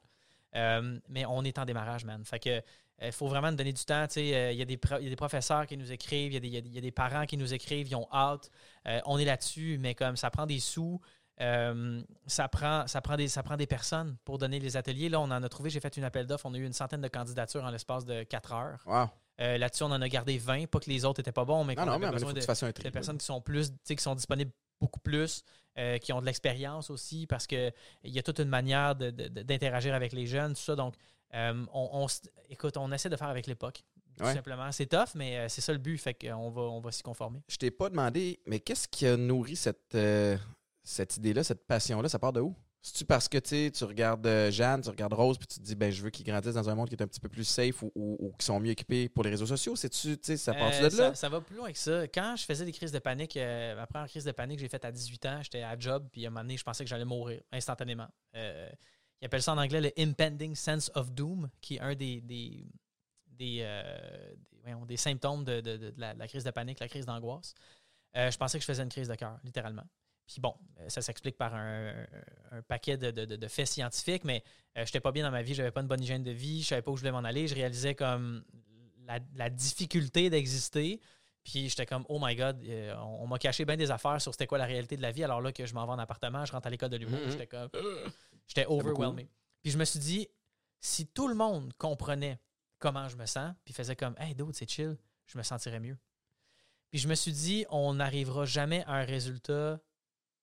Euh, mais on est en démarrage, man. Fait que il faut vraiment nous donner du temps. euh, Il y, des y a des professeurs qui nous écrivent, il y, des- y a des- des parents qui nous écrivent, ils ont hâte. Euh, on est là-dessus, mais comme ça prend des sous, euh, ça, prend, ça, prend des, ça prend des personnes pour donner les ateliers. Là, on en a trouvé, j'ai fait une appel d'offres, on a eu une centaine de candidatures en l'espace de 4 heures. Wow. Euh, Là-dessus, on en a gardé 20. Pas que les autres étaient pas bons, mais qu'on avait mais besoin de, tri. personnes qui sont plus, qui sont disponibles beaucoup plus, euh, qui ont de l'expérience aussi, parce qu'il y a toute une manière d'interagir avec les jeunes, tout ça. Donc, on, on écoute, on essaie de faire avec l'époque. Tout Ouais. simplement. C'est tough, mais c'est ça le but, fait qu'on va, on va s'y conformer. Je t'ai pas demandé, mais qu'est-ce qui a nourri cette, euh, cette idée-là, cette passion-là? Ça part de où? C'est-tu parce que tu regardes euh, Jeanne, tu regardes Rose, puis tu te dis, ben, je veux qu'ils grandissent dans un monde qui est un petit peu plus safe ou, ou, ou qui sont mieux équipés pour les réseaux sociaux? C'est-tu, tu sais, ça part Euh, de là? ça, va plus loin que ça. Quand je faisais des crises de panique, euh, ma première crise de panique que j'ai faite à 18 ans, j'étais à job, puis à un moment donné, je pensais que j'allais mourir instantanément. Euh, ils appellent ça en anglais le impending sense of doom, qui est un des, des, des, euh, des- symptômes de, de- de la, de la crise de panique, la crise d'angoisse. Euh, je pensais que je faisais une crise de cœur, littéralement. Puis bon, euh, ça s'explique par un, un paquet de, de- de- faits scientifiques, mais je n'étais pas bien dans ma vie, j'avais pas une bonne hygiène de vie, je savais pas où je voulais m'en aller, je réalisais comme la, la difficulté d'exister. Puis j'étais comme, oh my god, euh, on, on m'a caché bien des affaires sur c'était quoi la réalité de la vie. Alors là que je m'en vais en appartement, je rentre à l'école de l'humour, Mhm. j'étais comme, j'étais overwhelmé. Puis je me suis dit, si tout le monde comprenait comment je me sens, puis faisait comme, hey, dude, c'est chill, je me sentirais mieux. Puis je me suis dit, on n'arrivera jamais à un résultat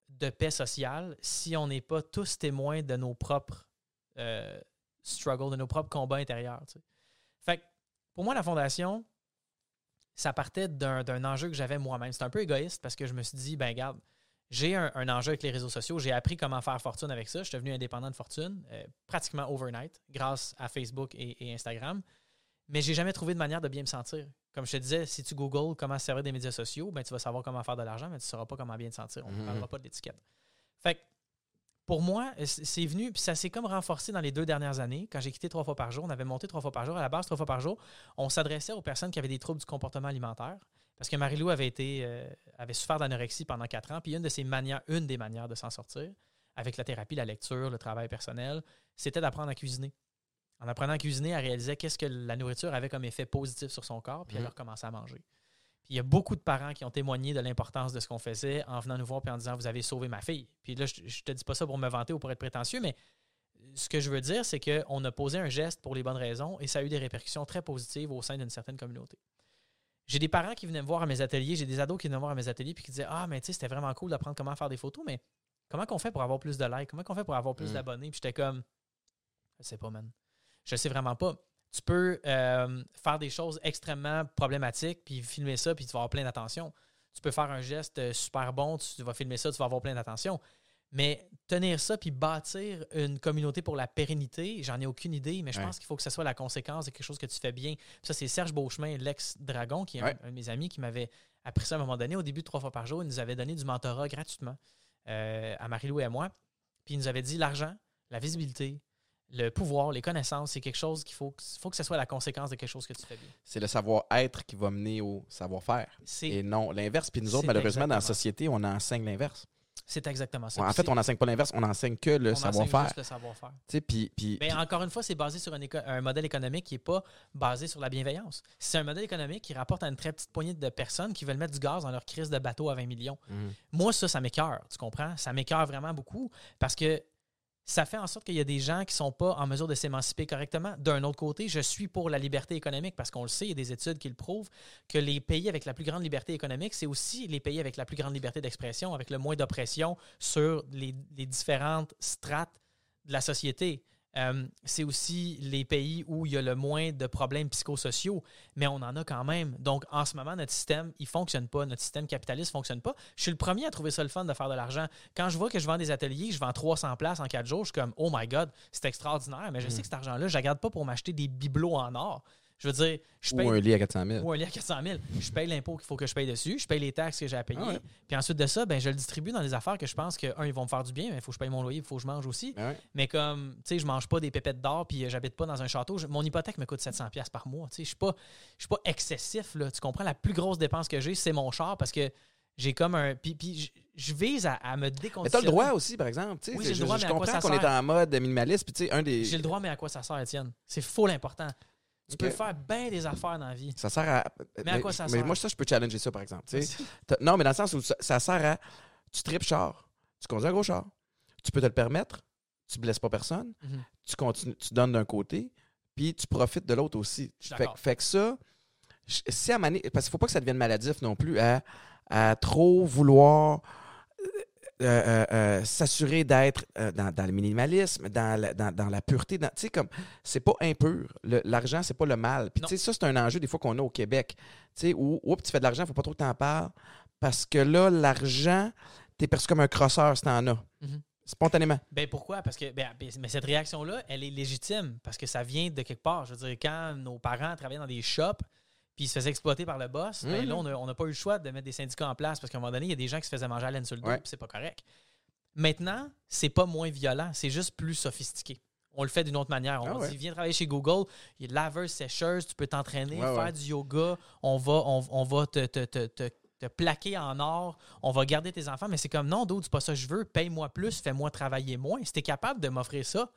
de paix sociale si on n'est pas tous témoins de nos propres euh, struggles, de nos propres combats intérieurs. Fait que pour moi, la fondation, ça partait d'un enjeu que j'avais moi-même. C'est un peu égoïste parce que je me suis dit, ben regarde, j'ai un, un enjeu avec les réseaux sociaux. J'ai appris comment faire fortune avec ça. Je suis devenu indépendant de fortune euh, pratiquement overnight grâce à Facebook et, et Instagram. Mais j'ai jamais trouvé de manière de bien me sentir. Comme je te disais, si tu googles comment se servir des médias sociaux, ben, tu vas savoir comment faire de l'argent, mais tu ne sauras pas comment bien te sentir. On ne Mhm. parlera pas de l'étiquette. Fait que, pour moi, c'est venu, puis ça s'est comme renforcé dans les deux dernières années. Quand j'ai quitté trois fois par jour, on avait monté trois fois par jour. À la base, trois fois par jour, on s'adressait aux personnes qui avaient des troubles du comportement alimentaire. Parce que Marie-Lou avait été euh, avait souffert d'anorexie pendant quatre ans. Puis une de ses manières, une des manières de s'en sortir, avec la thérapie, la lecture, le travail personnel, c'était d'apprendre à cuisiner. En apprenant à cuisiner, elle réalisait qu'est-ce que la nourriture avait comme effet positif sur son corps, puis elle Mhm. a recommencé à manger. Puis il y a beaucoup de parents qui ont témoigné de l'importance de ce qu'on faisait en venant nous voir puis en disant Vous avez sauvé ma fille. Puis là, je, je te dis pas ça pour me vanter ou pour être prétentieux, mais ce que je veux dire, c'est qu'on a posé un geste pour les bonnes raisons et ça a eu des répercussions très positives au sein d'une certaine communauté. J'ai des parents qui venaient me voir à mes ateliers, j'ai des ados qui venaient me voir à mes ateliers puis qui disaient Ah, mais tu sais, c'était vraiment cool d'apprendre comment faire des photos, mais comment qu'on fait pour avoir plus de likes? Comment qu'on fait pour avoir plus Mm. d'abonnés Puis j'étais comme Je sais pas, man. Je sais vraiment pas. Tu peux euh, faire des choses extrêmement problématiques puis filmer ça puis tu vas avoir plein d'attention. Tu peux faire un geste euh, super bon, tu vas filmer ça, tu vas avoir plein d'attention. Mais tenir ça puis bâtir une communauté pour la pérennité, j'en ai aucune idée, mais je Ouais. pense qu'il faut que ce soit la conséquence de quelque chose que tu fais bien. Ça, c'est Serge Beauchemin, l'ex-dragon, qui est un- Ouais. un, de mes amis, qui m'avait appris ça à un moment donné. Au début de trois fois par jour, il nous avait donné du mentorat gratuitement euh, à Marie-Lou et à moi. Puis il nous avait dit l'argent, la visibilité, le pouvoir, les connaissances, c'est quelque chose qu'il faut, que- faut que ce soit la conséquence de quelque chose que tu fais bien. C'est le savoir-être qui va mener au savoir-faire. C'est Et non l'inverse. Puis nous autres, malheureusement, dans la société, on enseigne l'inverse. c'est exactement ça. En fait, on n'enseigne pas l'inverse, on enseigne que le on enseigne savoir-faire. juste le savoir-faire. Puis, puis, Mais puis- encore une fois, c'est basé sur un modèle économique qui n'est pas basé sur la bienveillance. C'est un modèle économique qui rapporte à une très petite poignée de personnes qui veulent mettre du gaz dans leur crise de bateau à 20 millions. Mhm. Moi, ça, ça m'écœure, tu comprends? Ça m'écœure vraiment beaucoup parce que ça fait en sorte qu'il y a des gens qui ne sont pas en mesure de s'émanciper correctement. D'un autre côté, je suis pour la liberté économique parce qu'on le sait, il y a des études qui le prouvent, que les pays avec la plus grande liberté économique, c'est aussi les pays avec la plus grande liberté d'expression, avec le moins d'oppression sur les, les différentes strates de la société. Euh, c'est aussi les pays où il y a le moins de problèmes psychosociaux, mais on en a quand même. Donc, en ce moment, notre système, il fonctionne pas. Notre système capitaliste fonctionne pas. Je suis le premier à trouver ça le fun de faire de l'argent. Quand je vois que je vends des ateliers, je vends 300 places en 4 jours, je suis comme, oh my God, c'est extraordinaire. Mais je sais que cet argent-là, je ne garde pas pour m'acheter des bibelots en or. Je veux dire, je paye ou un lit à 400 000. ou un lit à 400 000. Je paye l'impôt qu'il faut que je paye dessus, je paye les taxes que j'ai à payer. Ah ouais. Puis ensuite de ça, ben, je le distribue dans des affaires que je pense que, un, ils vont me faire du bien, mais il faut que je paye mon loyer, il faut que je mange aussi. Ouais. Mais comme, tu sais, je mange pas des pépettes d'or, puis euh, j'habite pas dans un château. Je- mon hypothèque me coûte 700$ piastres par mois. Tu sais, je suis pas, pas excessif, là. Tu comprends? La plus grosse dépense que j'ai, c'est mon char parce que j'ai comme un. Puis, puis je, vise à, à me Mais déconditionner. t'as le droit aussi, par exemple. Oui, j'ai le je, droit, je mais à comprends qu'on est en mode minimaliste. Puis, tu sais, un des. J'ai le droit, mais à quoi ça sert, Étienne? C'est faux l'important. Tu peux faire bien des affaires dans la vie. Ça sert à. Mais à quoi ça mais sert? moi, ça, je peux challenger ça, par exemple. Non, mais dans le sens où ça, ça sert à. Tu tripes char. Tu conduis un gros char. Tu peux te le permettre. Tu blesses pas personne. Mhm. Tu continues, tu donnes d'un côté. Puis tu profites de l'autre aussi. Fait, que ça. Si à maner, parce qu'il faut pas que ça devienne maladif non plus à, à trop vouloir euh, euh, s'assurer d'être euh, dans, dans le minimalisme, dans la, dans, dans la pureté. Tu sais, comme, c'est pas impur. L'argent, c'est pas le mal. Puis, tu sais, ça, c'est un enjeu des fois qu'on a au Québec. Tu sais, où, oups, tu fais de l'argent, faut pas trop que t'en parles. Parce que là, l'argent, t'es perçu comme un crosseur si t'en as. Mhm. Spontanément. Ben pourquoi? Parce que ben, ben, mais cette réaction-là, elle est légitime parce que ça vient de quelque part. Je veux dire, quand nos parents travaillaient dans des shops puis ils se faisaient exploiter par le boss, ben Mhm. là, on n'a pas eu le choix de mettre des syndicats en place parce qu'à un moment donné, il y a des gens qui se faisaient manger à laine sur le dos Ouais. puis c'est pas correct. Maintenant, c'est pas moins violent, c'est juste plus sophistiqué. On le fait d'une autre manière. On Ah ouais. dit, viens travailler chez Google, il y a de laveuse, sécheuse, tu peux t'entraîner, Ouais, faire du yoga, on va, on, on va te, te- te- te- te plaquer en or, on va garder tes enfants, mais c'est comme non, d'autres, c'est pas ça que je veux, paye-moi plus, fais-moi travailler moins. Si tu es capable de m'offrir ça,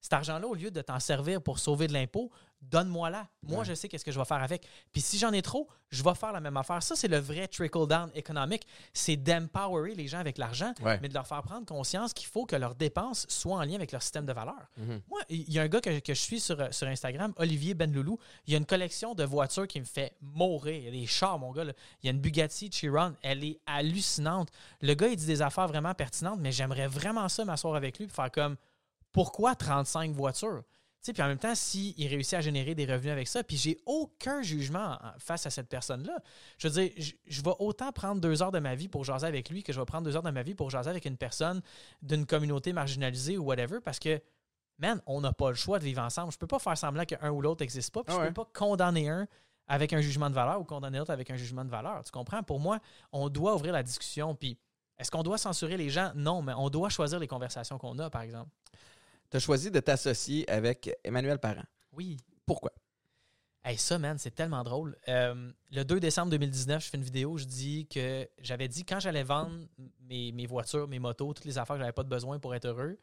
cet argent-là, au lieu de t'en servir pour sauver de l'impôt, donne-moi-la. Moi, Ouais. je sais qu'est-ce que je vais faire avec. Puis si j'en ai trop, je vais faire la même affaire. Ça, c'est le vrai trickle-down économique. C'est d'empowerer les gens avec l'argent, Ouais. mais de leur faire prendre conscience qu'il faut que leurs dépenses soient en lien avec leur système de valeur. Mhm. Moi, il y a un gars que, que je suis sur, sur Instagram, Olivier Benloulou. Il y a une collection de voitures qui me fait mourir. Il y a des chars, mon gars. là. Il y a une Bugatti Chiron. Elle est hallucinante. Le gars, il dit des affaires vraiment pertinentes, mais j'aimerais vraiment ça m'asseoir avec lui et faire comme pourquoi 35 voitures? Puis en même temps, s'il réussit à générer des revenus avec ça, puis j'ai aucun jugement en- face à cette personne-là. Je veux dire, je, je vais autant prendre deux heures de ma vie pour jaser avec lui que je vais prendre deux heures de ma vie pour jaser avec une personne d'une communauté marginalisée ou whatever, parce que, man, on n'a pas le choix de vivre ensemble. Je peux pas faire semblant qu'un ou l'autre n'existe pas, puis Ah je ouais. peux pas condamner un avec un jugement de valeur ou condamner l'autre avec un jugement de valeur. Tu comprends? Pour moi, on doit ouvrir la discussion, puis est-ce qu'on doit censurer les gens? Non, mais on doit choisir les conversations qu'on a, par exemple. Tu as choisi de t'associer avec Emmanuel Parent. Oui. Pourquoi? Hey, ça, man, c'est tellement drôle. Euh, le 2 décembre 2019, je fais une vidéo, je dis que j'avais dit quand j'allais vendre mes, mes voitures, mes motos, toutes les affaires que j'avais pas de besoin pour être heureux,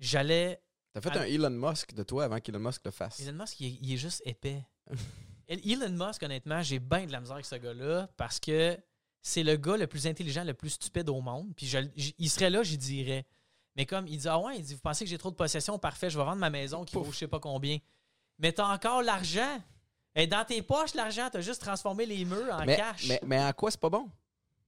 j'allais. T'as fait un Elon Musk de toi avant qu'Elon Musk le fasse. Elon Musk, il est, il est juste épais. Elon Musk, honnêtement, j'ai bien de la misère avec ce gars-là parce que c'est le gars le plus intelligent, le plus stupide au monde. Puis je- il serait là, j'y dirais. Mais comme il dit Ah ouais, il dit Vous pensez que j'ai trop de possessions Parfait, je vais vendre ma maison qui vaut Pouf. je sais pas combien. Mais t'as encore l'argent. Et dans tes poches, l'argent, t'as juste transformé les murs en mais, cash. mais, mais en quoi c'est pas bon?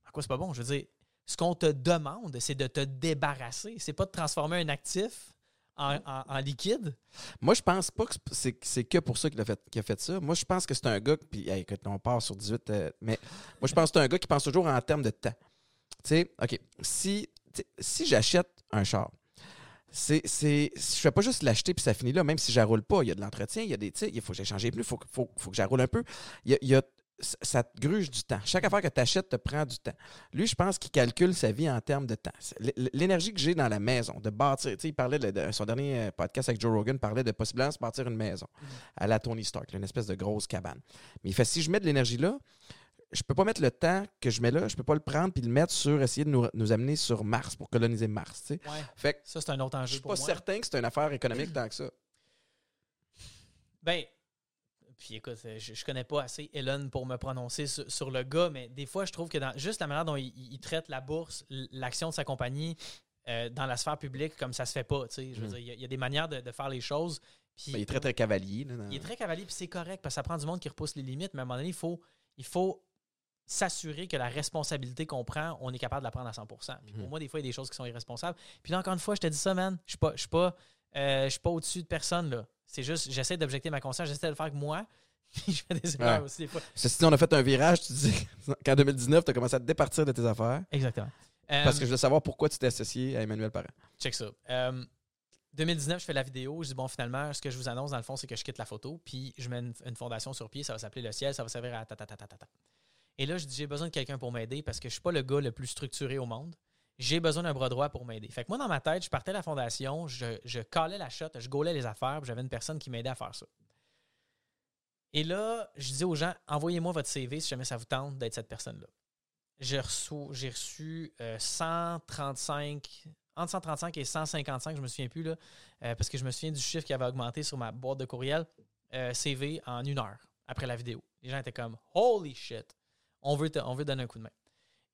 À quoi c'est pas bon? Je veux dire, ce qu'on te demande, c'est de te débarrasser. C'est pas de transformer un actif en, en- en liquide. Moi, je pense pas que c'est- c'est que pour ça qu'il a, fait, qu'il a fait ça. Moi, je pense que c'est un gars, puis hey, écoute, on part sur 18, euh, mais moi, je pense que c'est un gars qui pense toujours en termes de temps. Tu sais, OK, si, si j'achète un char, c'est, c'est, je fais pas juste l'acheter puis ça finit là, même si je roule pas. Il y a de l'entretien, il y a des, il faut que j'échange les pneus, il faut, que- faut, faut que je roule un peu. Il y a, il y a- ça te gruge du temps. Chaque affaire que tu achètes te prend du temps. Lui, je pense qu'il calcule sa vie en termes de temps. L'énergie que j'ai dans la maison, de bâtir, il parlait de, de- son dernier euh, podcast avec Joe Rogan parlait de possiblement se bâtir une maison à la Tony Stark, une espèce de grosse cabane. Mais il fait si je mets de l'énergie là, je peux pas mettre le temps que je mets là, je peux pas le prendre puis le mettre sur essayer de nous, nous amener sur Mars pour coloniser Mars. tu sais. Ouais. Fait que Ça, c'est un autre je enjeu suis pour pas moi. certain que c'est une affaire économique tant que ça. Ben, puis écoute, euh, je, je connais pas assez Elon pour me prononcer sur, sur le gars, mais des fois, je trouve que dans juste la manière dont il, il traite la bourse, l'action de sa compagnie euh, dans la sphère publique, comme ça se fait pas. tu sais. Je veux Mhm. dire, il y, a- il y a des manières de, de faire les choses. Puis, il est très, très cavalier. là, dans- il est très cavalier, puis c'est correct, parce que ça prend du monde qui repousse les limites, mais à un moment donné, il faut, il faut s'assurer que la responsabilité qu'on prend, on est capable de la prendre à 100 Puis pour Mhm. moi, des fois, il y a des choses qui sont irresponsables. Puis là, encore une fois, je te dis ça, man, je suis pas, je suis pas, euh, je suis pas au-dessus de personne, là. C'est juste, j'essaie d'objecter ma conscience, j'essaie de le faire avec moi, puis je fais des erreurs Ouais. aussi des fois. Ceci on a fait un virage, tu dis qu'en 2019, tu as commencé à te départir de tes affaires. Exactement. Euh, Parce que je veux savoir pourquoi tu t'es associé à Emmanuel Parent. Check ça. Euh, 2019, je fais la vidéo. Je dis, bon, finalement, ce que je vous annonce, dans le fond, c'est que je quitte la photo, puis je mets une, une fondation sur pied. Ça va s'appeler Le Ciel. Ça va servir à ta, ta, ta, ta, ta, ta. Et là, je dis, j'ai besoin de quelqu'un pour m'aider parce que je suis pas le gars le plus structuré au monde. J'ai besoin d'un bras droit pour m'aider. Fait que moi, dans ma tête, je partais de la fondation, je, je calais la shot, je gaulais les affaires, j'avais une personne qui m'aidait à faire ça. Et là, je dis aux gens, envoyez-moi votre CV si jamais ça vous tente d'être cette personne-là. J'ai reçu, j'ai reçu euh, 135, entre 135 et 155, je me souviens plus, là, euh, parce que je me souviens du chiffre qui avait augmenté sur ma boîte de courriel, euh, CV en une heure après la vidéo. Les gens étaient comme Holy shit, on veut, te- on donner un coup de main.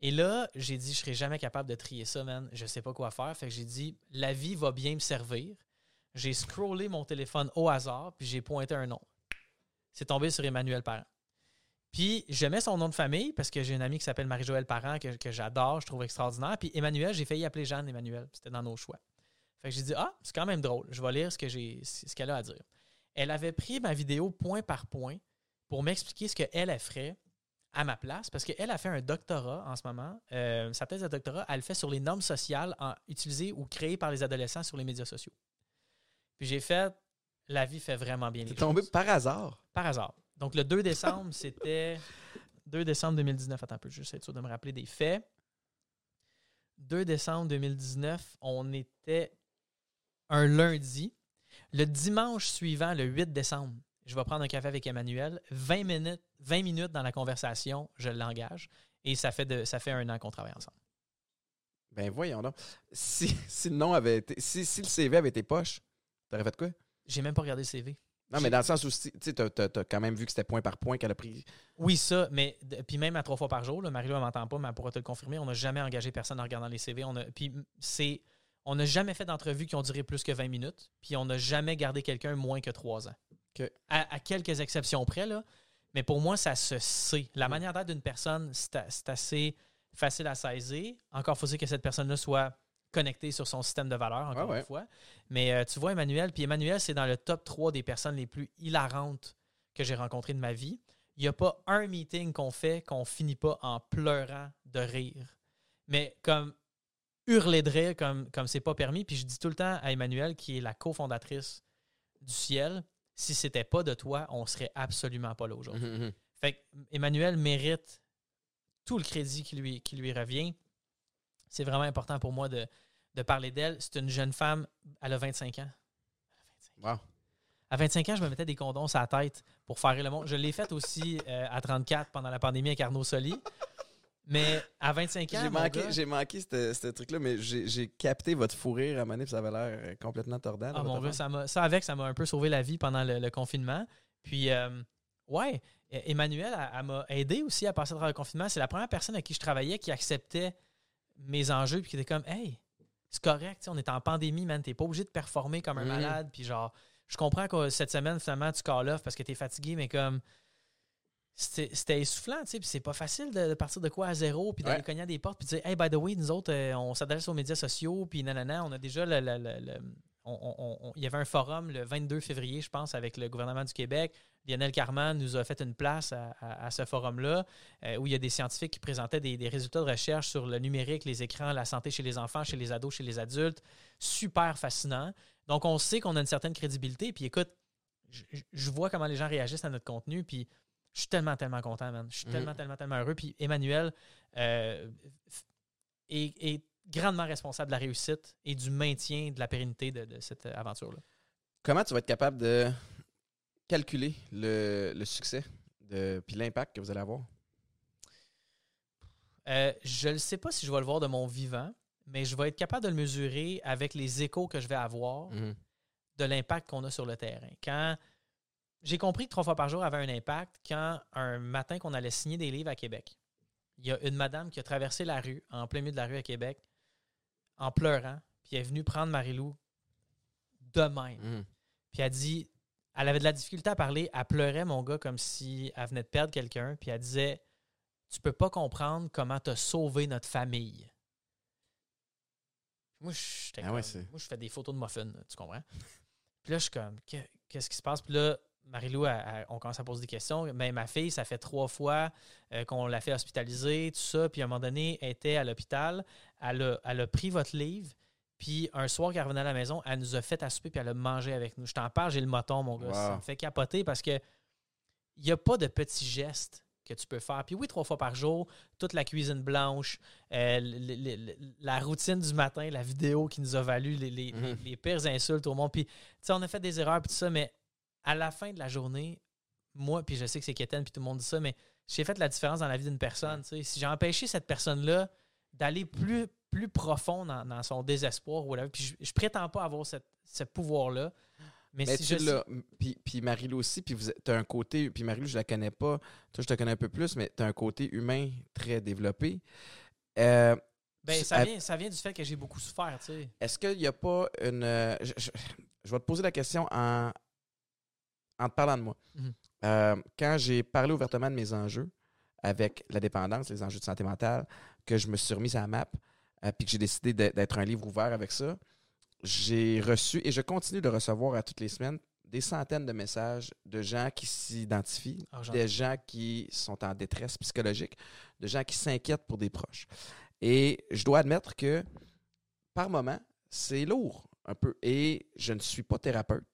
Et là, j'ai dit, je serai jamais capable de trier ça, man. Je sais pas quoi faire. Fait que j'ai dit, la vie va bien me servir. J'ai scrollé mon téléphone au hasard, puis j'ai pointé un nom. C'est tombé sur Emmanuel Parent. Puis je mets son nom de famille parce que j'ai une amie qui s'appelle Marie-Joëlle Parent que, j'adore, je trouve extraordinaire. Puis Emmanuel, j'ai failli appeler Jeanne Emmanuel. C'était dans nos choix. Fait que j'ai dit Ah, c'est quand même drôle. Je vais lire ce qu'elle a à dire. Elle avait pris ma vidéo point par point pour m'expliquer ce qu'elle elle ferait à ma place parce qu'elle a fait un doctorat en ce moment. Euh, sa thèse de doctorat, elle le fait sur les normes sociales en- utilisées ou créées par les adolescents sur les médias sociaux. Puis j'ai fait La vie fait vraiment bien les T'es tombé choses. par hasard. Par hasard. Donc, le 2 décembre, c'était 2 décembre 2019. Attends un peu, juste être sûr de me rappeler des faits. 2 décembre 2019, on était un lundi. Le dimanche suivant, le 8 décembre, je vais prendre un café avec Emmanuel. 20 minutes, 20 minutes dans la conversation, je l'engage. Et ça fait, de, ça fait un an qu'on travaille ensemble. Ben voyons donc. Si, si le nom avait été. Si, si le CV avait été poche, t'aurais fait quoi? J'ai même pas regardé le CV. Non, mais dans le sens où, tu t'as quand même vu que c'était point par point qu'elle a pris. Oui, ça, mais puis même à trois fois par jour, Marie-Lou, elle m'entend pas, mais elle pourra te le confirmer. On n'a jamais engagé personne en regardant les CV. On a, puis c'est, on n'a jamais fait d'entrevues qui ont duré plus que 20 minutes. Puis on n'a jamais gardé quelqu'un moins que trois ans. À, à quelques exceptions près, là. Mais pour moi, ça se sait. La manière d'être d'une personne, c'est, assez facile à saisir. Encore faut-il que cette personne-là soit connectée sur son système de valeurs, encore Ouais, ouais. une fois. Mais euh, tu vois, Emmanuel, puis Emmanuel, c'est dans le top 3 des personnes les plus hilarantes que j'ai rencontrées de ma vie. Il n'y a pas un meeting qu'on fait qu'on finit pas en pleurant de rire. Mais comme hurler de rire comme comme c'est pas permis. Puis je dis tout le temps à Emmanuel, qui est la cofondatrice du ciel, si c'était pas de toi, on serait absolument pas là aujourd'hui. Mhm. Fait que Emmanuel mérite tout le crédit qui lui, qui lui revient. C'est vraiment important pour moi de, de parler d'elle. C'est une jeune femme, elle a 25 ans. Elle a 25 Wow. à 25 ans, je me mettais des condoms sur la tête pour faire le monde. Je l'ai fait aussi euh, à 34 pendant la pandémie avec Arnaud Soli. Mais à 25 ans, J'ai manqué, j'ai manqué ce truc-là, mais j'ai, capté votre fou rire à Mané, puis ça avait l'air euh, complètement tordant. Ah, mon gars, ça, avec, ça m'a un peu sauvé la vie pendant le, le confinement. Puis, euh, ouais, E- Emmanuel, elle, elle m'a aidé aussi à passer à travers le confinement. C'est la première personne à qui je travaillais qui acceptait mes enjeux puis qui était comme, hey, c'est correct, on est en pandémie, man, t'es pas obligé de performer comme un Mhm. malade. Puis, genre, je comprends que cette semaine, finalement, tu call off parce que t'es fatigué, mais comme. C'était essoufflant, tu sais, puis c'est pas facile de, de partir de quoi à zéro, puis d'aller Ouais. cogner à des portes, puis de dire, hey, by the way, nous autres, euh, on s'adresse aux médias sociaux, puis nanana, on a déjà le. il y avait un forum le 22 février, je pense, avec le gouvernement du Québec. Lionel Carman nous a fait une place à, à- à ce forum-là, euh, où il y a des scientifiques qui présentaient des, des résultats de recherche sur le numérique, les écrans, la santé chez les enfants, chez les ados, chez les adultes. Super fascinant. Donc, on sait qu'on a une certaine crédibilité. Puis écoute, je, je- je vois comment les gens réagissent à notre contenu, puis je suis tellement, tellement content, man. Je suis Mhm. tellement, tellement, tellement heureux. Puis Emmanuel euh, est, est grandement responsable de la réussite et du maintien de la pérennité de, de cette aventure-là. Comment tu vas être capable de calculer le, le succès de, puis l'impact que vous allez avoir? Euh, je ne sais pas si je vais le voir de mon vivant, mais je vais être capable de le mesurer avec les échos que je vais avoir Mhm. de l'impact qu'on a sur le terrain. Quand j'ai compris que trois fois par jour avait un impact, quand un matin qu'on allait signer des livres à Québec, il y a une madame qui a traversé la rue, en plein milieu de la rue à Québec, en pleurant, puis elle est venue prendre Marie-Lou de même. Mhm. Puis elle dit, elle avait de la difficulté à parler, elle pleurait, mon gars, comme si elle venait de perdre quelqu'un, puis elle disait, tu peux pas comprendre comment t'as sauvé notre famille. Moi, j'étais Ah ouais, moi, je fais des photos de muffins, tu comprends? Puis là, je suis comme, Que- qu'est-ce qui se passe? Puis là, Marie-Lou, on commence à poser des questions. Mais ma fille, ça fait trois fois euh, qu'on l'a fait hospitaliser, tout ça. Puis à un moment donné, elle était à l'hôpital. Elle a, elle a pris votre livre. Puis un soir qu'elle revenait à la maison, elle nous a fait à souper puis elle a mangé avec nous. Je t'en parle, j'ai le moton, mon gars. Wow. Ça me fait capoter parce que il n'y a pas de petits gestes que tu peux faire. Puis oui, trois fois par jour, toute la cuisine blanche, euh, le- le- le- la routine du matin, la vidéo qui nous a valu les, les- Mhm. les- les pires insultes au monde. Puis, tu sais, on a fait des erreurs puis tout ça, mais à la fin de la journée, moi, puis je sais que c'est Kéten, puis tout le monde dit ça, mais j'ai fait la différence dans la vie d'une personne. tu. Si j'ai empêché cette personne-là d'aller plus, plus profond dans, dans son désespoir, ou puis je, je prétends pas avoir cette- ce pouvoir-là, mais, Mais si tu je l'as. Puis, puis Marie-Lou aussi, puis vous as un côté. Puis Marie-Lou, je la connais pas. Toi, je te connais un peu plus, mais tu as un côté humain très développé. Euh, ben, tu- ça, vient, ça vient du fait que j'ai beaucoup souffert, tu sais. Est-ce qu'il n'y a pas une. euh, Je, je- je vais te poser la question en, en te parlant de moi. Mhm. euh, quand j'ai parlé ouvertement de mes enjeux avec la dépendance, les enjeux de santé mentale, que je me suis remis à la map, euh, puis que j'ai décidé d'être un livre ouvert avec ça, j'ai reçu et je continue de recevoir à toutes les semaines des centaines de messages de gens qui s'identifient, Ah, des gens qui sont en détresse psychologique, de gens qui s'inquiètent pour des proches. Et je dois admettre que par moment, c'est lourd un peu. Et je ne suis pas thérapeute.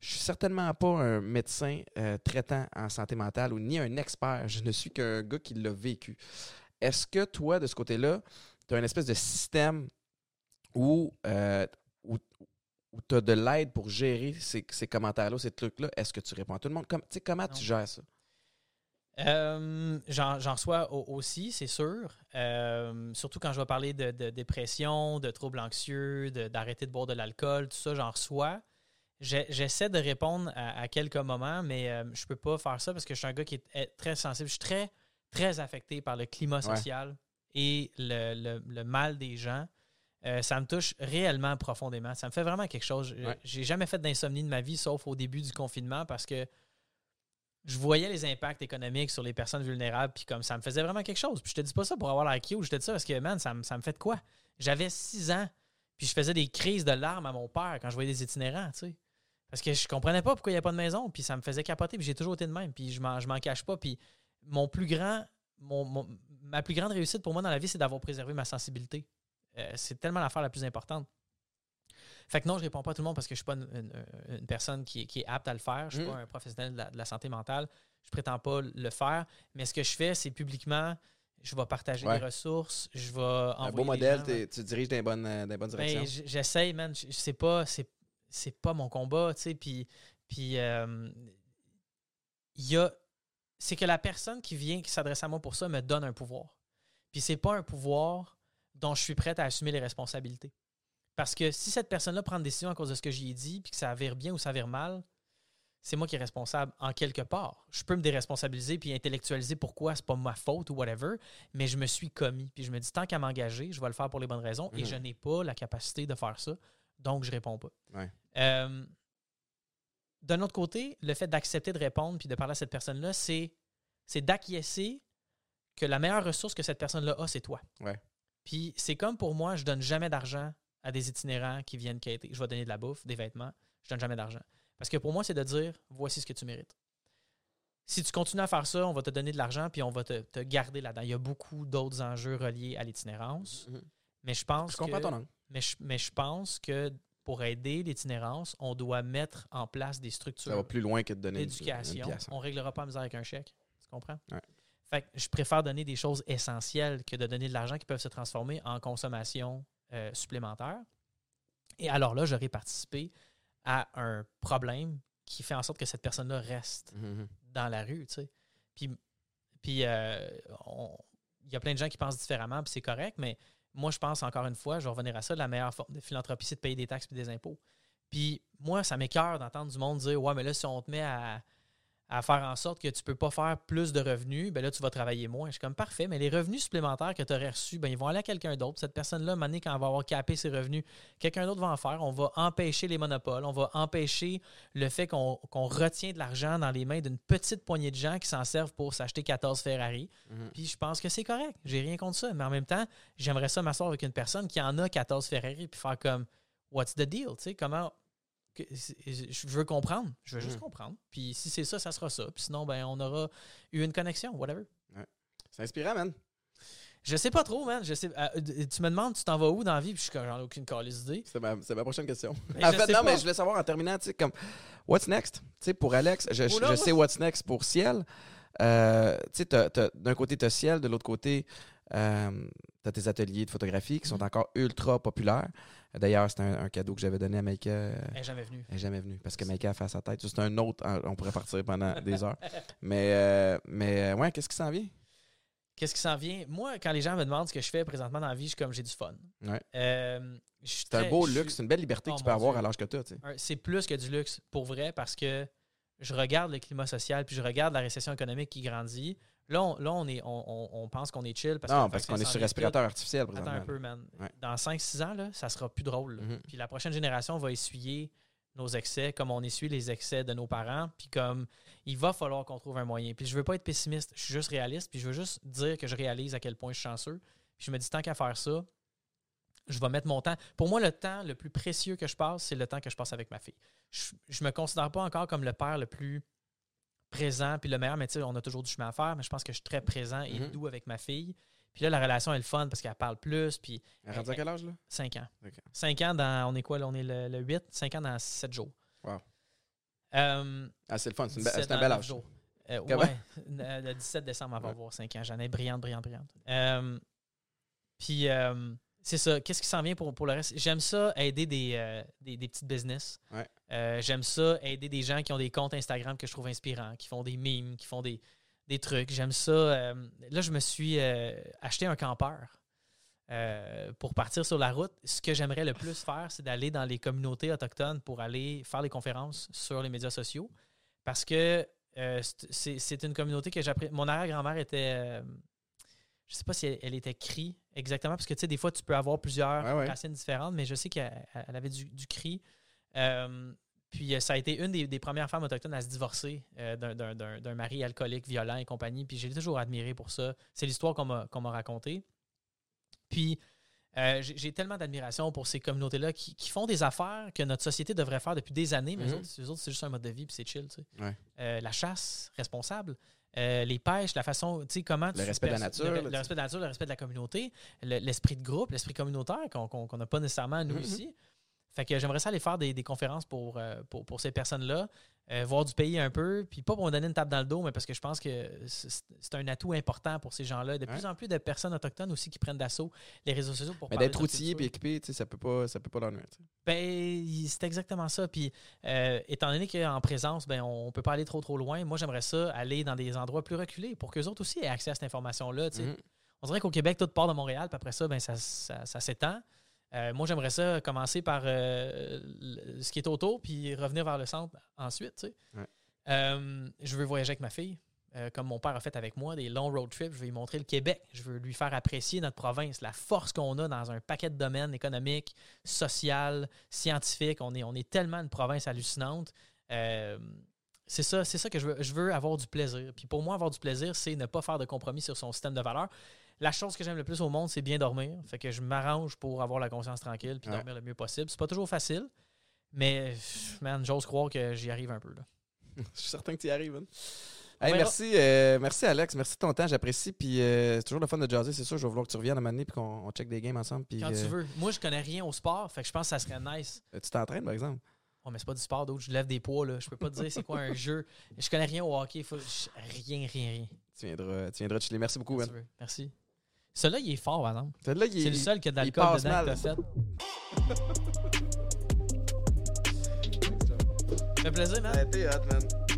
Je suis certainement pas un médecin euh, traitant en santé mentale ou ni un expert. Je ne suis qu'un gars qui l'a vécu. Est-ce que toi, de ce côté-là, tu as une espèce de système où, euh, où, tu as de l'aide pour gérer ces, ces commentaires-là, ces trucs-là? Est-ce que tu réponds à tout le monde? Comme, comment Non. tu gères ça? Euh, J'en reçois au- aussi, c'est sûr. Euh, surtout quand je vais parler de, de dépression, de troubles anxieux, de- d'arrêter de, boire de l'alcool, tout ça, j'en reçois. J'essaie de répondre à, à quelques moments, mais euh, je peux pas faire ça parce que je suis un gars qui est, très sensible. Je suis très, très affecté par le climat social et le, le- le mal des gens. Euh, ça me touche réellement profondément. Ça me fait vraiment quelque chose. Ouais. J'ai jamais fait d'insomnie de ma vie, sauf au début du confinement, parce que je voyais les impacts économiques sur les personnes vulnérables, puis comme ça me faisait vraiment quelque chose. Puis je te dis pas ça pour avoir l'air cute, je te dis ça parce que, man, ça, me- ça me fait de quoi? J'avais six ans, puis je faisais des crises de larmes à mon père quand je voyais des itinérants, tu sais. Parce que je comprenais pas pourquoi il n'y avait pas de maison, puis ça me faisait capoter, puis j'ai toujours été de même, puis je m'en, cache pas. Puis mon plus grand, mon, mon- ma plus grande réussite pour moi dans la vie, c'est d'avoir préservé ma sensibilité. Euh, c'est tellement l'affaire la plus importante. Fait que non, je réponds pas à tout le monde parce que je suis pas une, une- une personne qui est, qui est apte à le faire. Je suis Mm. pas un professionnel de la, de la santé mentale. Je prétends pas le faire. Mais ce que je fais, c'est publiquement, je vais partager Ouais. des ressources, je vais envoyer Un beau modèle, gens, t'es- tu diriges dans les bonnes, dans les bonnes ben, directions. j- j'essaye, man. Je- C'est pas, c'est, pas mon combat, tu sais. Puis, puis euh, il y a, c'est que la personne qui vient, qui s'adresse à moi pour ça, me donne un pouvoir. Puis c'est pas un pouvoir dont je suis prête à assumer les responsabilités. Parce que si cette personne-là prend une décision à cause de ce que j'y ai dit, puis que ça vire bien ou ça vire mal, c'est moi qui est responsable en quelque part. Je peux me déresponsabiliser puis intellectualiser pourquoi c'est pas ma faute ou whatever, mais je me suis commis. Puis je me dis, tant qu'à m'engager, je vais le faire pour les bonnes raisons et Mhm. je n'ai pas la capacité de faire ça, donc je réponds pas. Ouais. Euh, D'un autre côté, le fait d'accepter de répondre puis de parler à cette personne-là, c'est, c'est d'acquiescer que la meilleure ressource que cette personne-là a, c'est toi. Ouais. Puis c'est comme pour moi, je donne jamais d'argent à des itinérants qui viennent quêter. Je vais donner de la bouffe, des vêtements, je donne jamais d'argent. Parce que pour moi, c'est de dire voici ce que tu mérites. Si tu continues à faire ça, on va te donner de l'argent puis on va te, te garder là-dedans. Il y a beaucoup d'autres enjeux reliés à l'itinérance. Mhm. Mais je pense Je comprends que, ton angle. Mais je, mais je pense que pour aider l'itinérance, on doit mettre en place des Ça structures va plus loin que de donner pièce. On réglera pas la misère avec un chèque. Tu comprends? Ouais. Fait que je préfère donner des choses essentielles que de donner de l'argent qui peuvent se transformer en consommation euh, supplémentaire. Et alors là, j'aurais participé à un problème qui fait en sorte que cette personne-là reste Mhm. dans la rue, tu sais. Puis, puis euh, il y a plein de gens qui pensent différemment, puis c'est correct, mais moi, je pense encore une fois, je vais revenir à ça, la meilleure forme de philanthropie, c'est de payer des taxes et des impôts. Puis moi, ça m'écœure d'entendre du monde dire Ouais, mais là, si on te met à, à faire en sorte que tu peux pas faire plus de revenus, ben là, tu vas travailler moins. Je suis comme parfait, mais les revenus supplémentaires que tu aurais reçus, ben, ils vont aller à quelqu'un d'autre. Cette personne-là, donné, quand elle va avoir capé ses revenus, quelqu'un d'autre va en faire. On va empêcher les monopoles. On va empêcher le fait qu'on qu'on retient de l'argent dans les mains d'une petite poignée de gens qui s'en servent pour s'acheter 14 Ferrari. Mhm. Puis je pense que c'est correct. J'ai rien contre ça. Mais en même temps, j'aimerais ça m'asseoir avec une personne qui en a 14 Ferrari puis faire comme What's the deal? Tu sais, comment. Que- je veux comprendre. Je veux juste Mhm. comprendre. Puis si c'est ça, ça sera ça. Puis sinon, ben, on aura eu une connexion, whatever. C'est inspirant, man. Je sais pas trop, man. Je sais, euh, tu me demandes, tu t'en vas où dans la vie? Puis je suis j'en ai aucune calice d'idée. C'est ma, ma prochaine question. Mais en fait, non, pas. mais je voulais savoir en terminant, tu sais, comme, what's next? Tu sais, pour Alex, je, Oh là, sais what's next pour Ciel. Euh, tu sais, d'un côté, tu as Ciel, de l'autre côté, euh, tu as tes ateliers de photographie qui sont Mhm. encore ultra populaires. D'ailleurs, c'est un, un cadeau que j'avais donné à Maïka. euh, Elle est jamais venue. Elle n'est jamais venue parce que Maïka a fait à sa tête. C'est un autre. On pourrait partir pendant des heures. Mais, euh, mais euh, ouais, qu'est-ce qui s'en vient? Qu'est-ce qui s'en vient? Moi, quand les gens me demandent ce que je fais présentement dans la vie, je suis comme j'ai du fun. Ouais. Euh, C'est un beau luxe, c'est une belle liberté Oh, que tu peux avoir Dieu. à l'âge que tu as. Tu sais. Un- C'est plus que du luxe pour vrai parce que je regarde le climat social puis je regarde la récession économique qui grandit. Là, on, là, on, est, on, on- pense qu'on est chill parce, que Non, parce qu'on est sur respirateur artificiel. Attends un peu, man. Ouais. Dans 5-6 ans, là, ça sera plus drôle. Mhm. Puis la prochaine génération va essuyer nos excès comme on essuie les excès de nos parents. Puis comme il va falloir qu'on trouve un moyen. Puis je veux pas être pessimiste, je suis juste réaliste. Puis je veux juste dire que je réalise à quel point je suis chanceux. Puis je me dis tant qu'à faire ça, je vais mettre mon temps. Pour moi, le temps le plus précieux que je passe, c'est le temps que je passe avec ma fille. Je, je me considère pas encore comme le père le plus présent puis le meilleur, mais tu sais, on a toujours du chemin à faire, mais je pense que je suis très présent et Mhm. doux avec ma fille. Puis là, la relation est le fun parce qu'elle parle plus, puis Elle est rendue à quel âge, là? 5 ans. Ok. 5 ans dans, on est quoi là? On est le, le 8, 5 ans dans 7 jours. Wow. Euh, Ah, c'est le fun. C'est une be- 17 c'est un bel 9 âge. Euh, ouais, euh, le 17 décembre, elle va Ouais. avoir 5 ans. J'en ai brillante, brillante, brillante. Euh, puis, c'est ça. Qu'est-ce qui s'en vient pour, pour le reste? J'aime ça, aider des, euh, des, des petites business. Ouais. Euh, J'aime ça, aider des gens qui ont des comptes Instagram que je trouve inspirants, qui font des memes, qui font des, des trucs. J'aime ça. euh, là, je me suis acheté un campeur. pour partir sur la route, ce que j'aimerais le plus faire, c'est d'aller dans les communautés autochtones pour aller faire les conférences sur les médias sociaux. Parce que c'est- une communauté que j'apprécie. Mon arrière-grand-mère était. je sais pas si elle, elle était cri exactement, parce que tu sais, des fois, tu peux avoir plusieurs Ouais, ouais. racines différentes, mais je sais qu'elle elle avait du, du cri. Euh, puis euh, ça a été une des, des premières femmes autochtones à se divorcer euh, d'un- mari alcoolique, violent et compagnie. Puis j'ai toujours admiré pour ça. C'est l'histoire qu'on m'a racontée. Puis euh, j'ai tellement d'admiration pour ces communautés-là qui, qui font des affaires que notre société devrait faire depuis des années, mais Mhm. eux autres, c'est juste un mode de vie, puis c'est chill. tu sais. Ouais. Euh, la chasse responsable, euh, les pêches, la façon, tu sais, comment tu respect de la nature, le, le respect de la nature, le respect de la communauté, le- l'esprit de groupe, l'esprit communautaire qu'on n'a pas nécessairement nous Mhm. ici. Fait que j'aimerais ça aller faire des, des conférences pour, euh, pour, pour ces personnes-là, euh, voir du pays un peu, puis pas pour me donner une tape dans le dos, mais parce que je pense que c'est un atout important pour ces gens-là. De plus en plus de personnes autochtones aussi qui prennent d'assaut les réseaux sociaux pour Mais d'être outillé et équipé, ça peut pas, ça peut pas l'ennuyer. Ben, c'est exactement ça. Puis, euh, étant donné qu'en présence, ben, on peut pas aller trop trop loin, moi, j'aimerais ça aller dans des endroits plus reculés pour qu'eux autres aussi aient accès à cette information-là. Mhm. On dirait qu'au Québec, tout part de Montréal, puis après ça, ben, ça, ça, ça s'étend. Euh, moi, j'aimerais ça commencer par euh, ce qui est autour, puis revenir vers le centre ensuite. tu sais. Ouais. Euh, je veux voyager avec ma fille, comme mon père a fait avec moi, des longs road trips. Je veux lui montrer le Québec. Je veux lui faire apprécier notre province, la force qu'on a dans un paquet de domaines économiques, social, scientifiques. On est, on est tellement une province hallucinante. C'est ça, c'est ça que je veux. Je veux avoir du plaisir. Puis pour moi, avoir du plaisir, c'est ne pas faire de compromis sur son système de valeurs. La chose que j'aime le plus au monde, c'est bien dormir. Fait que je m'arrange pour avoir la conscience tranquille puis Ouais. dormir le mieux possible. C'est pas toujours facile, mais man, j'ose croire que j'y arrive un peu. Là. Je suis certain que tu y arrives. hein. Hey, merci, euh, merci Alex, merci de ton temps, j'apprécie. Puis euh, c'est toujours le fun de jaser, c'est sûr. Je vais vouloir que tu reviennes à un moment donné puis qu'on on check des games ensemble. Puis, Quand euh, tu veux. Moi, je connais rien au sport, fait que je pense que ça serait nice. euh, Tu t'entraînes, par exemple? Oh, mais c'est pas du sport d'autre, je lève des poids, là. Je peux pas te dire c'est quoi un jeu. Je connais rien au hockey. Faut... Rien, rien, rien. Tu viendras, tu viendras chiller. Merci beaucoup, Ben. veux. Merci. Celui-là, il est fort, par exemple. Celui-là, il- C'est le seul qui a de l'alcool dedans que mal. t'as fait. Ça fait plaisir, man. Hot, man.